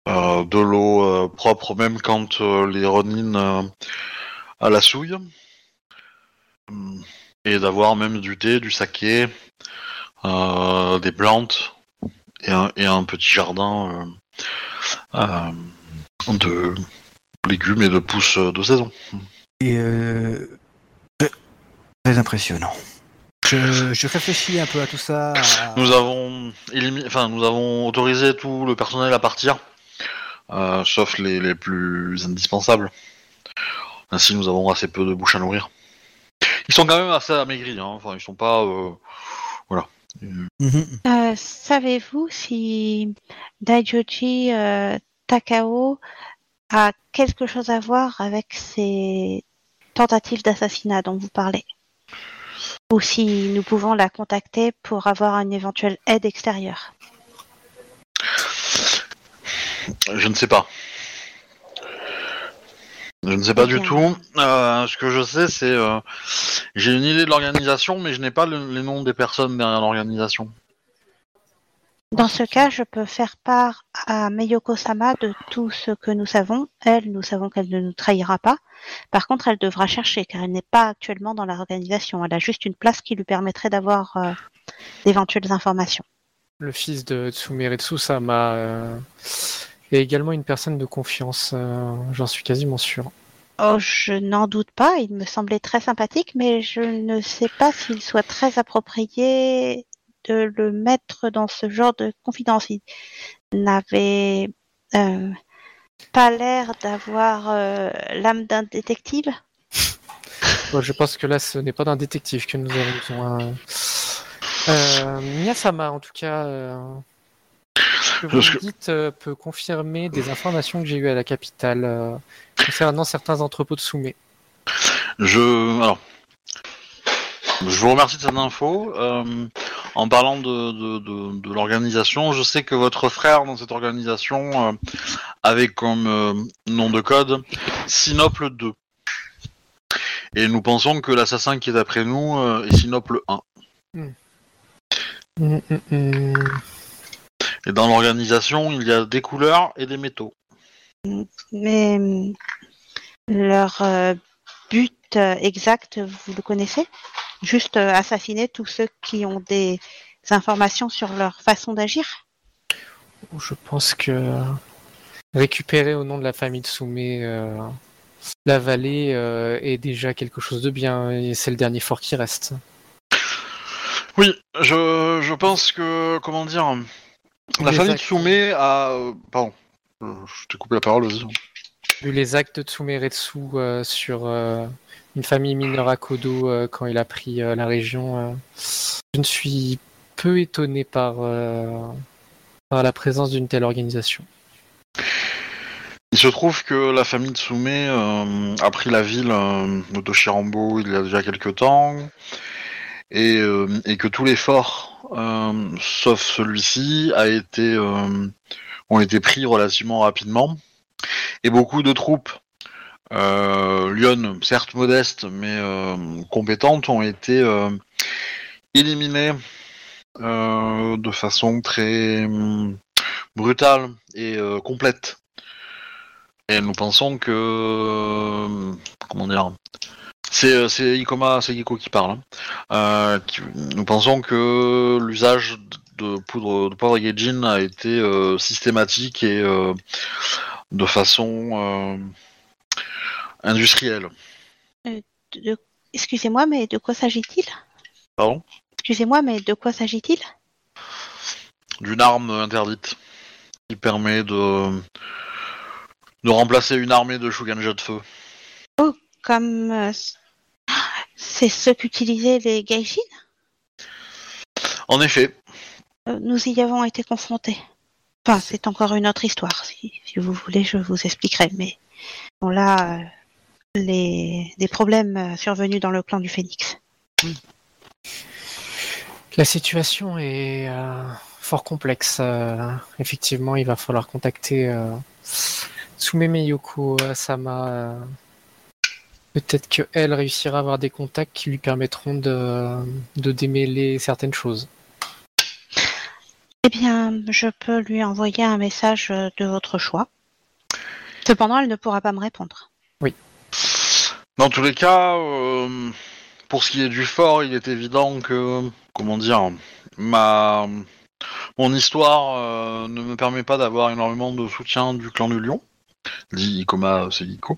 euh, de l'eau propre même quand les Ronin euh, à la souille. Et d'avoir même du thé, du saké, des plantes et un, et un petit jardin de légumes et de pousses de saison. Et très impressionnant. Je, je réfléchis un peu à tout ça. à- Nous avons élimi- enfin, nous avons autorisé tout le personnel à partir, euh, sauf les, les plus indispensables. Ainsi, nous avons assez peu de bouches à nourrir. Ils sont quand même assez amaigris, hein. enfin, ils sont pas. euh, voilà. Euh, Savez-vous si Daijoji euh, Takao a quelque chose à voir avec ces tentatives d'assassinat dont vous parlez? Ou si nous pouvons la contacter pour avoir une éventuelle aide extérieure. Je ne sais pas. Je ne sais pas du Bien. tout. Euh, ce que je sais, c'est euh, j'ai une idée de l'organisation, mais je n'ai pas le- les noms des personnes derrière l'organisation. Dans ce cas, je peux faire part à Meyoko-sama de tout ce que nous savons. Elle, nous savons qu'elle ne nous trahira pas. Par contre, elle devra chercher, car elle n'est pas actuellement dans l'organisation. Elle a juste une place qui lui permettrait d'avoir euh, d'éventuelles informations. Le fils de Tsumeretsu Sama euh, est également une personne de confiance, euh, j'en suis quasiment sûr. Oh, je n'en doute pas. Il me semblait très sympathique, mais je ne sais pas s'il soit très approprié de le mettre dans ce genre de confidence. Il n'avait euh, pas l'air d'avoir euh, l'âme d'un détective. Bon, je pense que là, ce n'est pas d'un détective que nous avons besoin. Euh, Miyasama, en tout cas, euh, ce que vous me dites euh, peut confirmer des informations que j'ai eues à la capitale euh, concernant certains entrepôts de Soumé. Je alors, je vous remercie de cette info. Euh, en parlant de, de, de, de l'organisation, je sais que votre frère dans cette organisation euh, avait comme euh, nom de code Sinople 2. Et nous pensons que l'assassin qui est après nous euh, est Sinople 1. Hum, hum, hum. Et dans l'organisation, il y a des couleurs et des métaux. Mais leur euh, but exact, vous le connaissez? Juste euh, assassiner tous ceux qui ont des informations sur leur façon d'agir? Je pense que récupérer au nom de la famille de Soumé euh, la vallée euh, est déjà quelque chose de bien et c'est le dernier fort qui reste. Oui, je, je pense que, comment dire, la Les famille actes- Tsume a... euh, pardon, je t'ai coupé la parole, vas-y. Vu les actes de Tsumeretsu euh, sur euh, une famille mineure à Kodo euh, quand il a pris euh, la région, euh, je ne suis peu étonné par, la présence d'une telle organisation. Il se trouve que la famille Tsume euh, a pris la ville euh, de Toshirambo il y a déjà quelques temps, et, et que tous les forts, sauf celui-ci, a été, ont été pris relativement rapidement, et beaucoup de troupes Lyon, certes modestes, mais euh, compétentes, ont été euh, éliminées euh, de façon très hum, brutale et euh, complète. Et nous pensons que euh, comment dire c'est euh, c'est Ikoma qui parle. hein. Euh, nous pensons que l'usage de poudre de Gaijin a été euh, systématique et euh, de façon euh, industrielle. De- Excusez-moi, mais de quoi s'agit-il? Pardon? Excusez-moi, mais de quoi s'agit-il? D'une arme interdite qui permet de de remplacer une armée de Shuganja de feu. Comme euh, c'est ce qu'utilisaient les Gaijin? En effet, Euh, Nous y avons été confrontés. Enfin, c'est encore une autre histoire. Si, si vous voulez, je vous expliquerai. Mais bon, là, euh, les des problèmes euh, survenus dans le clan du Phénix. La situation est euh, fort complexe. euh, effectivement, il va falloir contacter euh, Miyoko Sama. Peut-être qu'elle réussira à avoir des contacts qui lui permettront de, de démêler certaines choses. Eh bien, je peux lui envoyer un message de votre choix. Cependant, elle ne pourra pas me répondre. Dans tous les cas, euh, pour ce qui est du fort, il est évident que, comment dire, ma mon histoire euh, ne me permet pas d'avoir énormément de soutien du clan du Lion, dit Ikoma Seiko.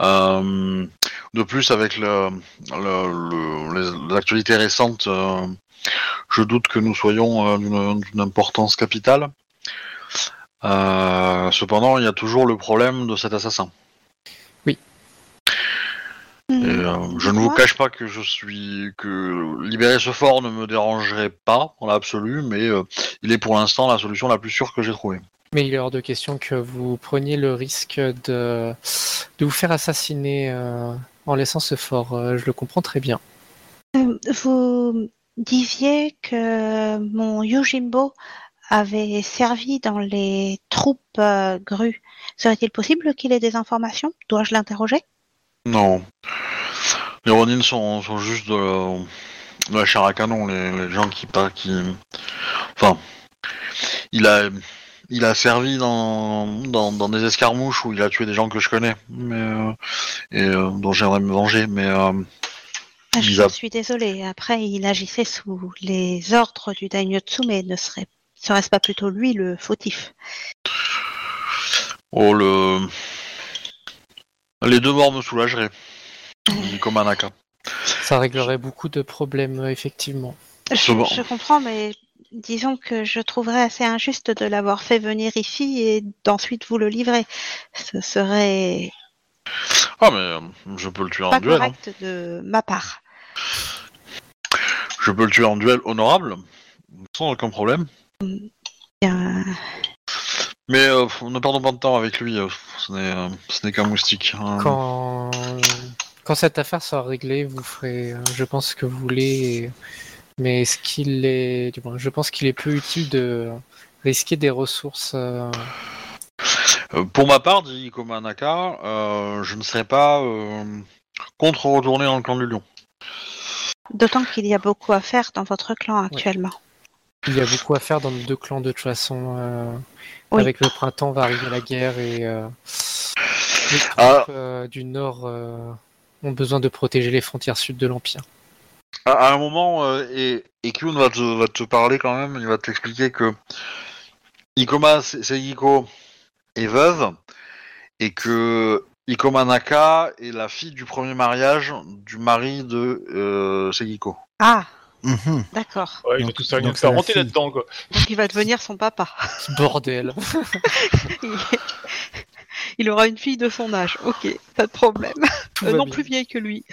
Euh, de plus, avec le, le- le- les, actualités récentes, euh, je doute que nous soyons d'une importance capitale. Cependant, il y a toujours le problème de cet assassin. Et, euh, je ne vous cache pas que je suis que libérer ce fort ne me dérangerait pas dans l'absolu, mais euh, il est pour l'instant la solution la plus sûre que j'ai trouvée. Mais il est hors de question que vous preniez le risque de, de vous faire assassiner euh, en laissant ce fort. Euh, je le comprends très bien. Vous disiez que mon Yojimbo avait servi dans les troupes euh, grues. Serait-il possible qu'il ait des informations? Dois-je l'interroger? Non. Les Ronin sont, sont juste de la, de la chair à canon, les, les gens qui qui. Enfin, il a il a servi dans, dans, dans des escarmouches où il a tué des gens que je connais, mais euh, et euh, dont j'aimerais me venger, mais euh, Ah, Je a- suis désolée. Après, il agissait sous les ordres du Daimyo Tsume. Ne serait, serait-ce pas plutôt lui le fautif? Oh le les deux morts me soulageraient. Dit Komanaka. Ça réglerait beaucoup de problèmes, euh, effectivement. je, bon. je comprends, mais disons que je trouverais assez injuste de l'avoir fait venir ici et d'ensuite vous le livrer. Ce serait Ah mais euh, je peux le tuer en duel. hein. correct de ma part. Je peux le tuer en duel honorable, sans aucun problème. Bien, Mais euh, ne perdons pas de temps avec lui, euh, ce n'est euh, ce n'est qu'un moustique. hein. Quand, quand cette affaire sera réglée, vous ferez, euh, je pense que vous voulez, et- mais est-ce qu'il est, du moins, je pense qu'il est peu utile de risquer des ressources. euh, Euh, pour ma part, dit Komanaka, euh, je ne serais pas euh, contre retourner dans le clan du lion. D'autant qu'il y a beaucoup à faire dans votre clan actuellement. Il y a beaucoup à faire dans nos deux clans de toute façon. euh, Oui. Avec le printemps va arriver la guerre et euh, les troupes Ah. euh, du nord euh, ont besoin de protéger les frontières sud de l'empire. À, à un moment, euh, et, et Kyun va te, va te parler quand même, il va t'expliquer que Ikoma Se- Seihiko est veuve et que Ikoma Naka est la fille du premier mariage du mari de euh, Seihiko. Ah, Mhm. d'accord. Ouais, il a tout ça, c'est la parenté là-dedans, quoi. Donc il va devenir son papa. Ce Bordel. il aura une fille de son âge. Ok, pas de problème. Euh, non bien. plus vieille que lui.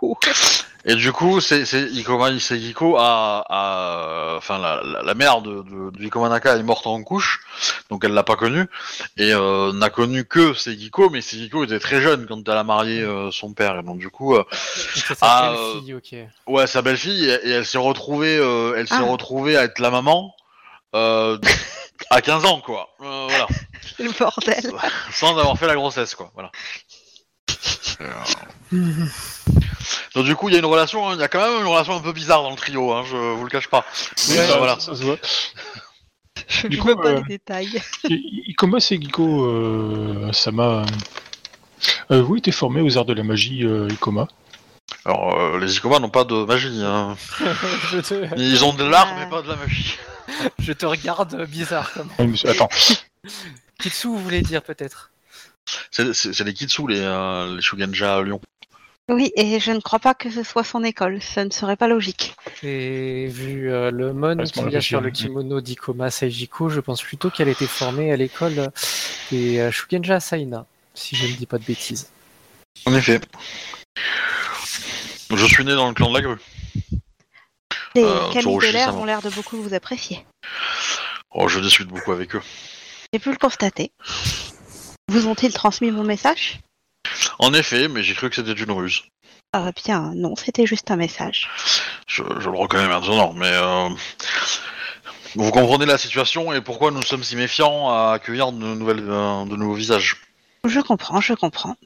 Oh. Et du coup, c'est c'est Ikoma a, a- enfin la, la, la mère de, de, de Ikoma Naka est morte en couche, donc elle l'a pas connue et euh, n'a connu que Seihiko, mais Seihiko était très jeune quand elle a marié euh, son père, et donc du coup, euh, sa belle-fille, ok. ouais, sa belle-fille, et, et elle s'est retrouvée, euh, elle s'est Ah. retrouvée à être la maman euh, à 15 ans, quoi. Euh, voilà, Le bordel. sans avoir fait la grossesse, quoi. Voilà. Et, euh, Donc du coup, il y a une relation, hein, il y a quand même une relation un peu bizarre dans le trio, hein, je vous le cache pas. Oui, Euh, ça, voilà. ça se voit. Je Du ne coup, pas euh, les détails. I- Ikoma Segiko euh, Sama, euh, vous étiez formé aux arts de la magie, euh, Ikoma? Alors, euh, les Ikoma n'ont pas de magie. Hein. te, Ils ont de l'art, Ah. mais pas de la magie. je te regarde bizarre comme. Mais- Attends, Kitsu, vous voulez dire peut-être? C'est c'est- c'est les Kitsu, les, euh, les Shugenja à Lyon. Oui, et je ne crois pas que ce soit son école. Ça ne serait pas logique. Et vu euh, le mon Laisse-moi qu'il y a sur le kimono d'Ikoma Seijiko, je pense plutôt qu'elle était formée à l'école des euh, Shugenja Saina, si je ne dis pas de bêtises. En effet. Je suis né dans le clan de la grue. Les Euh, Tsurushi Delair Sama. ont l'air de beaucoup vous apprécier. Oh, je discute beaucoup avec eux. J'ai pu le constater. Vous ont-ils transmis mon message? En effet, mais j'ai cru que c'était une ruse. Ah bien, non, c'était juste un message. Je, je le reconnais maintenant, mais... euh, Vous comprenez la situation et pourquoi nous sommes si méfiants à accueillir de, nouvelles, euh, de nouveaux visages. Je comprends, je comprends.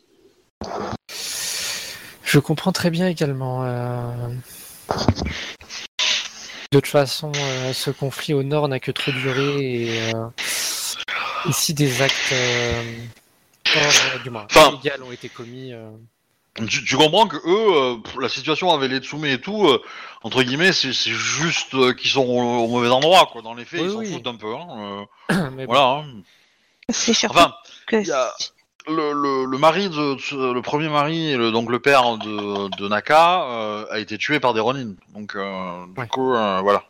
Je comprends très bien également. euh, De toute façon, euh, ce conflit au nord n'a que trop duré et euh, ici des actes euh, du moins, Enfin- illégaux ont été commis. euh, Tu, tu comprends que eux, euh, la situation avec les Tsume et tout, euh, entre guillemets, c'est c'est juste euh, qu'ils sont au, au mauvais endroit, quoi. Dans les faits, Oui, ils s'en oui. foutent un peu. Hein, euh, bon, voilà. hein. C'est surtout Enfin, que y a- le, le, le mari de de- le premier mari, et le, donc le père de, de Naka, euh, a été tué par des Ronin. Donc euh, du Ouais. coup, euh, voilà.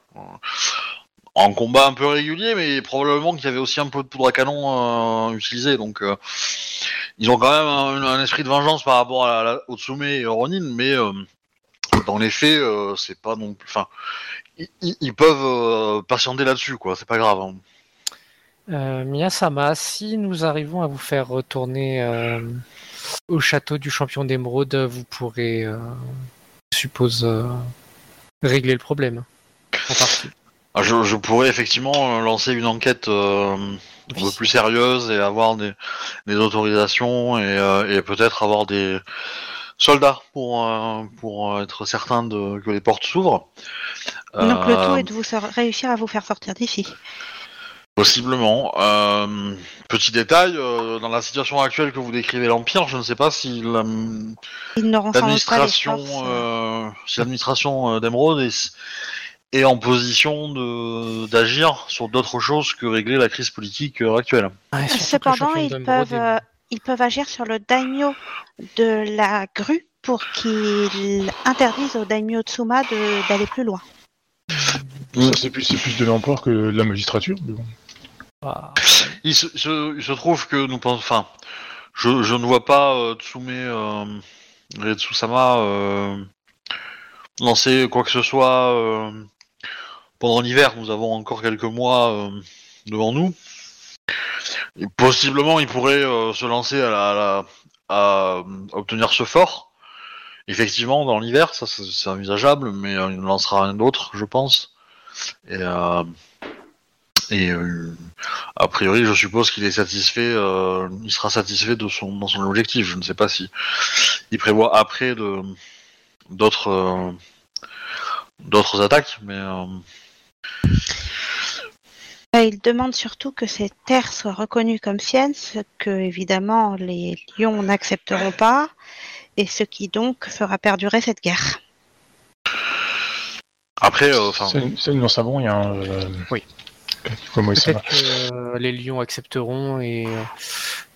En combat un peu régulier, mais probablement qu'il y avait aussi un peu de poudre à canon euh, utilisée. Donc euh, ils ont quand même un, esprit de vengeance par rapport à la, au Tsume et Ronin, mais euh, dans les faits, euh, c'est pas non plus. Enfin, ils, peuvent euh, patienter là-dessus, quoi. C'est pas grave. hein. Miyasama, si nous arrivons à vous faire retourner au château du champion d'émeraude, vous pourrez, je suppose, régler le problème. En partie. Ah, Je, je pourrais effectivement euh, lancer une enquête euh, un peu plus sérieuse et avoir des, des autorisations et, euh, et peut-être avoir des soldats pour, euh, pour être certain de, que les portes s'ouvrent. Donc le tout est de vous réussir à vous faire sortir d'ici. Possiblement. Petit détail, dans la situation actuelle que vous décrivez l'Empire, je ne sais pas si l'administration si l'administration d'Emeraude est, est en position de d'agir sur d'autres choses que régler la crise politique euh, actuelle. Ouais, le Cependant, ils peuvent, euh, ils peuvent agir sur le daimyo de la grue pour qu'il interdise au daimyo Tsuma de- d'aller plus loin. Ça, c'est plus, c'est plus de l'empereur que de la magistrature. mais bon. Ah, Il se, se- il se trouve que nous pensons, enfin, je, je ne vois pas euh, Tsume euh, et Tsusama euh, lancer quoi que ce soit euh, pendant l'hiver. Nous avons encore quelques mois euh, devant nous. Possiblement, il pourrait euh, se lancer à, la, la- euh, obtenir ce fort. Effectivement, dans l'hiver, ça c'est envisageable, mais il ne lancera rien d'autre, je pense. Et, a priori, je suppose qu'il est satisfait, il sera satisfait de son, dans son objectif. Je ne sais pas si il prévoit après d'autres d'autres attaques, mais Il demande surtout que ces terres soient reconnues comme siennes, ce que évidemment les lions n'accepteront pas, et ce qui donc fera perdurer cette guerre. après, euh, enfin, nous n'en savons rien. Euh... Oui. Comment il Peut-être que euh, les lions accepteront et euh,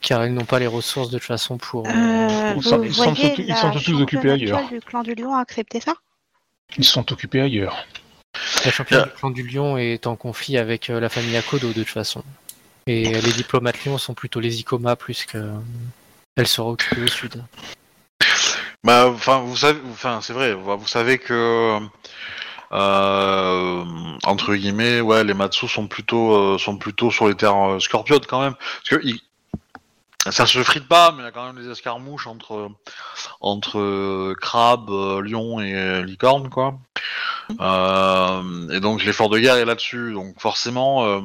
car ils n'ont pas les ressources de toute façon pour. euh, Euh, Ils sont- vous ils sont voyez tous- ils la sont tous championne occupés ailleurs. actuelle du clan du lion a accepté ça? Ils sont occupés ailleurs. La championne Euh. du clan du lion est en conflit avec euh, la famille Akodo de toute façon. Et les diplomates lions sont plutôt les Ikoma plus que. Elle sera occupée au sud. bah, enfin, vous savez, enfin, c'est vrai, vous savez que euh, entre guillemets, ouais, les Matsu sont plutôt euh, sont plutôt sur les terres euh, quand même, parce que ils- ça se frite pas, mais il y a quand même des escarmouches entre entre euh, crabe, euh, lion et euh, licorne, quoi. Euh, et donc l'effort de guerre est là-dessus, donc forcément.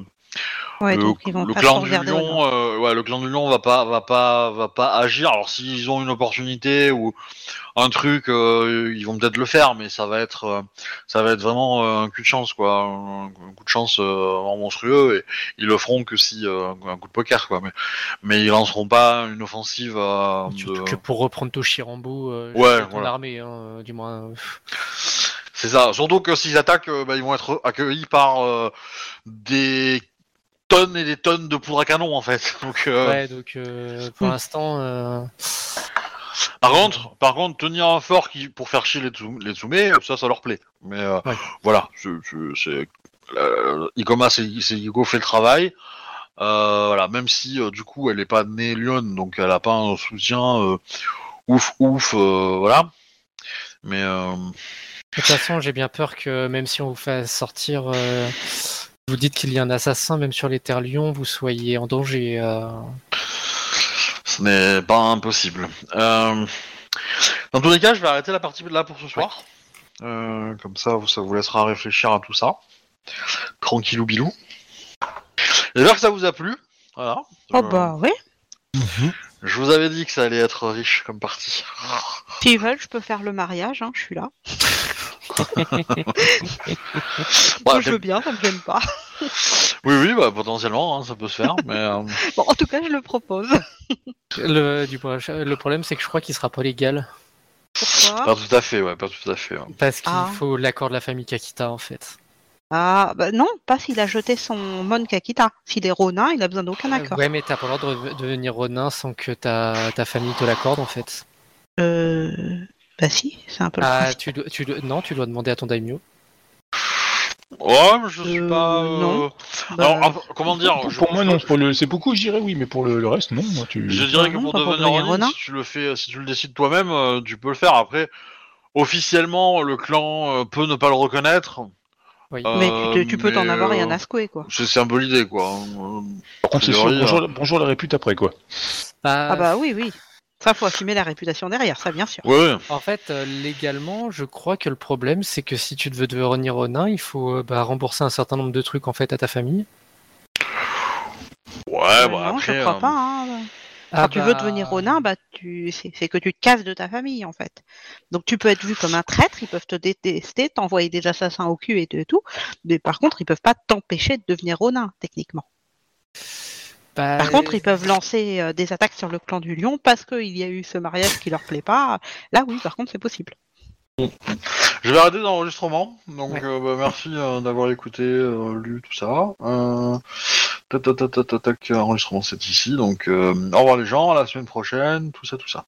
Ouais, le, donc ils vont le pas clan du lion, euh, ouais, le clan du lion va pas, va pas, va pas agir. Alors s'ils ont une opportunité ou un truc, euh, ils vont peut-être le faire, mais ça va être, euh, ça va être vraiment euh, un coup de chance, quoi, un, un coup de chance euh, vraiment monstrueux. Et ils le feront que si euh, un coup de poker, quoi. Mais, mais ils lanceront pas une offensive. euh, Surtout de- que pour reprendre Toshirambo, euh, Ouais, ton voilà. armée, hein, du moins. C'est ça. Surtout que s'ils attaquent, bah, ils vont être accueillis par euh, des tonnes et des tonnes de poudre à canon, en fait. Donc. euh, Ouais, donc euh, pour Hmm. l'instant. euh, Par contre, par contre, tenir un fort qui pour faire chier les, Tsu- les Tsume, ça, ça leur plaît. Mais Ouais. voilà, c'est, Ikoma, c'est, Igo fait le travail. Voilà, même si du coup, elle est pas née Lyon, donc elle a pas un soutien ouf, ouf, voilà. Mais De toute façon, j'ai bien peur que même si on vous fait sortir, vous dites qu'il y a un assassin, même sur les terres Lyon, vous soyez en danger. euh. ce n'est pas impossible. Euh, dans tous les cas, je vais arrêter la partie là pour ce soir. Euh, comme ça, ça vous laissera réfléchir à tout ça. Tranquillou bilou. J'espère que ça vous a plu. Voilà. Oh Euh, bah oui. Je vous avais dit que ça allait être riche comme partie. S'ils veulent, je peux faire le mariage, hein, je suis là. Je veux bien, ça me gêne pas. Oui, oui, bah, potentiellement, hein, ça peut se faire, mais euh, Bon, en tout cas, je le propose. Le, du coup, le problème, c'est que je crois qu'il sera pas légal. Pourquoi? Pas tout à fait, ouais, pas tout à fait. ouais. Parce qu'il Ah. faut l'accord de la famille Kakita, en fait. Ah, bah non, pas s'il a jeté son Mon Kakita. S'il est Ronin, il a besoin d'aucun accord. Ouais, mais t'as pas le droit de devenir Ronin sans que ta, ta famille te l'accorde, en fait. Euh. Bah si, c'est un peu le Ah, tu, dois- tu, dois- non, tu dois demander à ton daimyo. Ouais, mais je suis Euh, pas. euh, non. Bah, Alors, comment dire Pour, je- pour moi, non. Pour le, c'est beaucoup, je dirais oui, mais pour le, le reste, non. Moi, tu... Je dirais que Non, pour devenir Ronin, si tu le fais, si tu le décides toi-même, euh, tu peux le faire. Après, officiellement, le clan euh, peut ne pas le reconnaître. Oui. Mais tu, te- tu peux t'en avoir rien euh, à secouer, quoi. C'est c'est un peu l'idée, quoi. Euh, Par contre, c'est sûr, bonjour, bonjour la répute après, quoi. Bah, Ah bah oui, oui. Ça, faut assumer la réputation derrière, ça, bien sûr. Ouais, ouais. En fait, euh, légalement, je crois que le problème, c'est que si tu veux devenir Ronin, il faut euh, bah, rembourser un certain nombre de trucs en fait à ta famille. Ouais, Euh, bah non, après. je crois euh, pas. hein. Quand Ah tu veux bah, devenir Ronin, bah, tu... c'est c'est que tu te casses de ta famille, en fait. Donc tu peux être vu comme un traître, ils peuvent te détester, t'envoyer des assassins au cul et de- tout. Mais par contre, ils peuvent pas t'empêcher de devenir Ronin, techniquement. Bah, Par contre, ils peuvent lancer euh, des attaques sur le clan du lion parce qu'il y a eu ce mariage qui leur plaît pas. Là, oui, par contre, c'est possible. Je vais arrêter l'enregistrement. Donc, Ouais. euh, bah, merci euh, d'avoir écouté, euh, lu tout ça. Euh, tac, tac, tac, tac, tac, tac, enregistrement c'est ici. Donc, euh, au revoir les gens, à la semaine prochaine, tout ça, tout ça.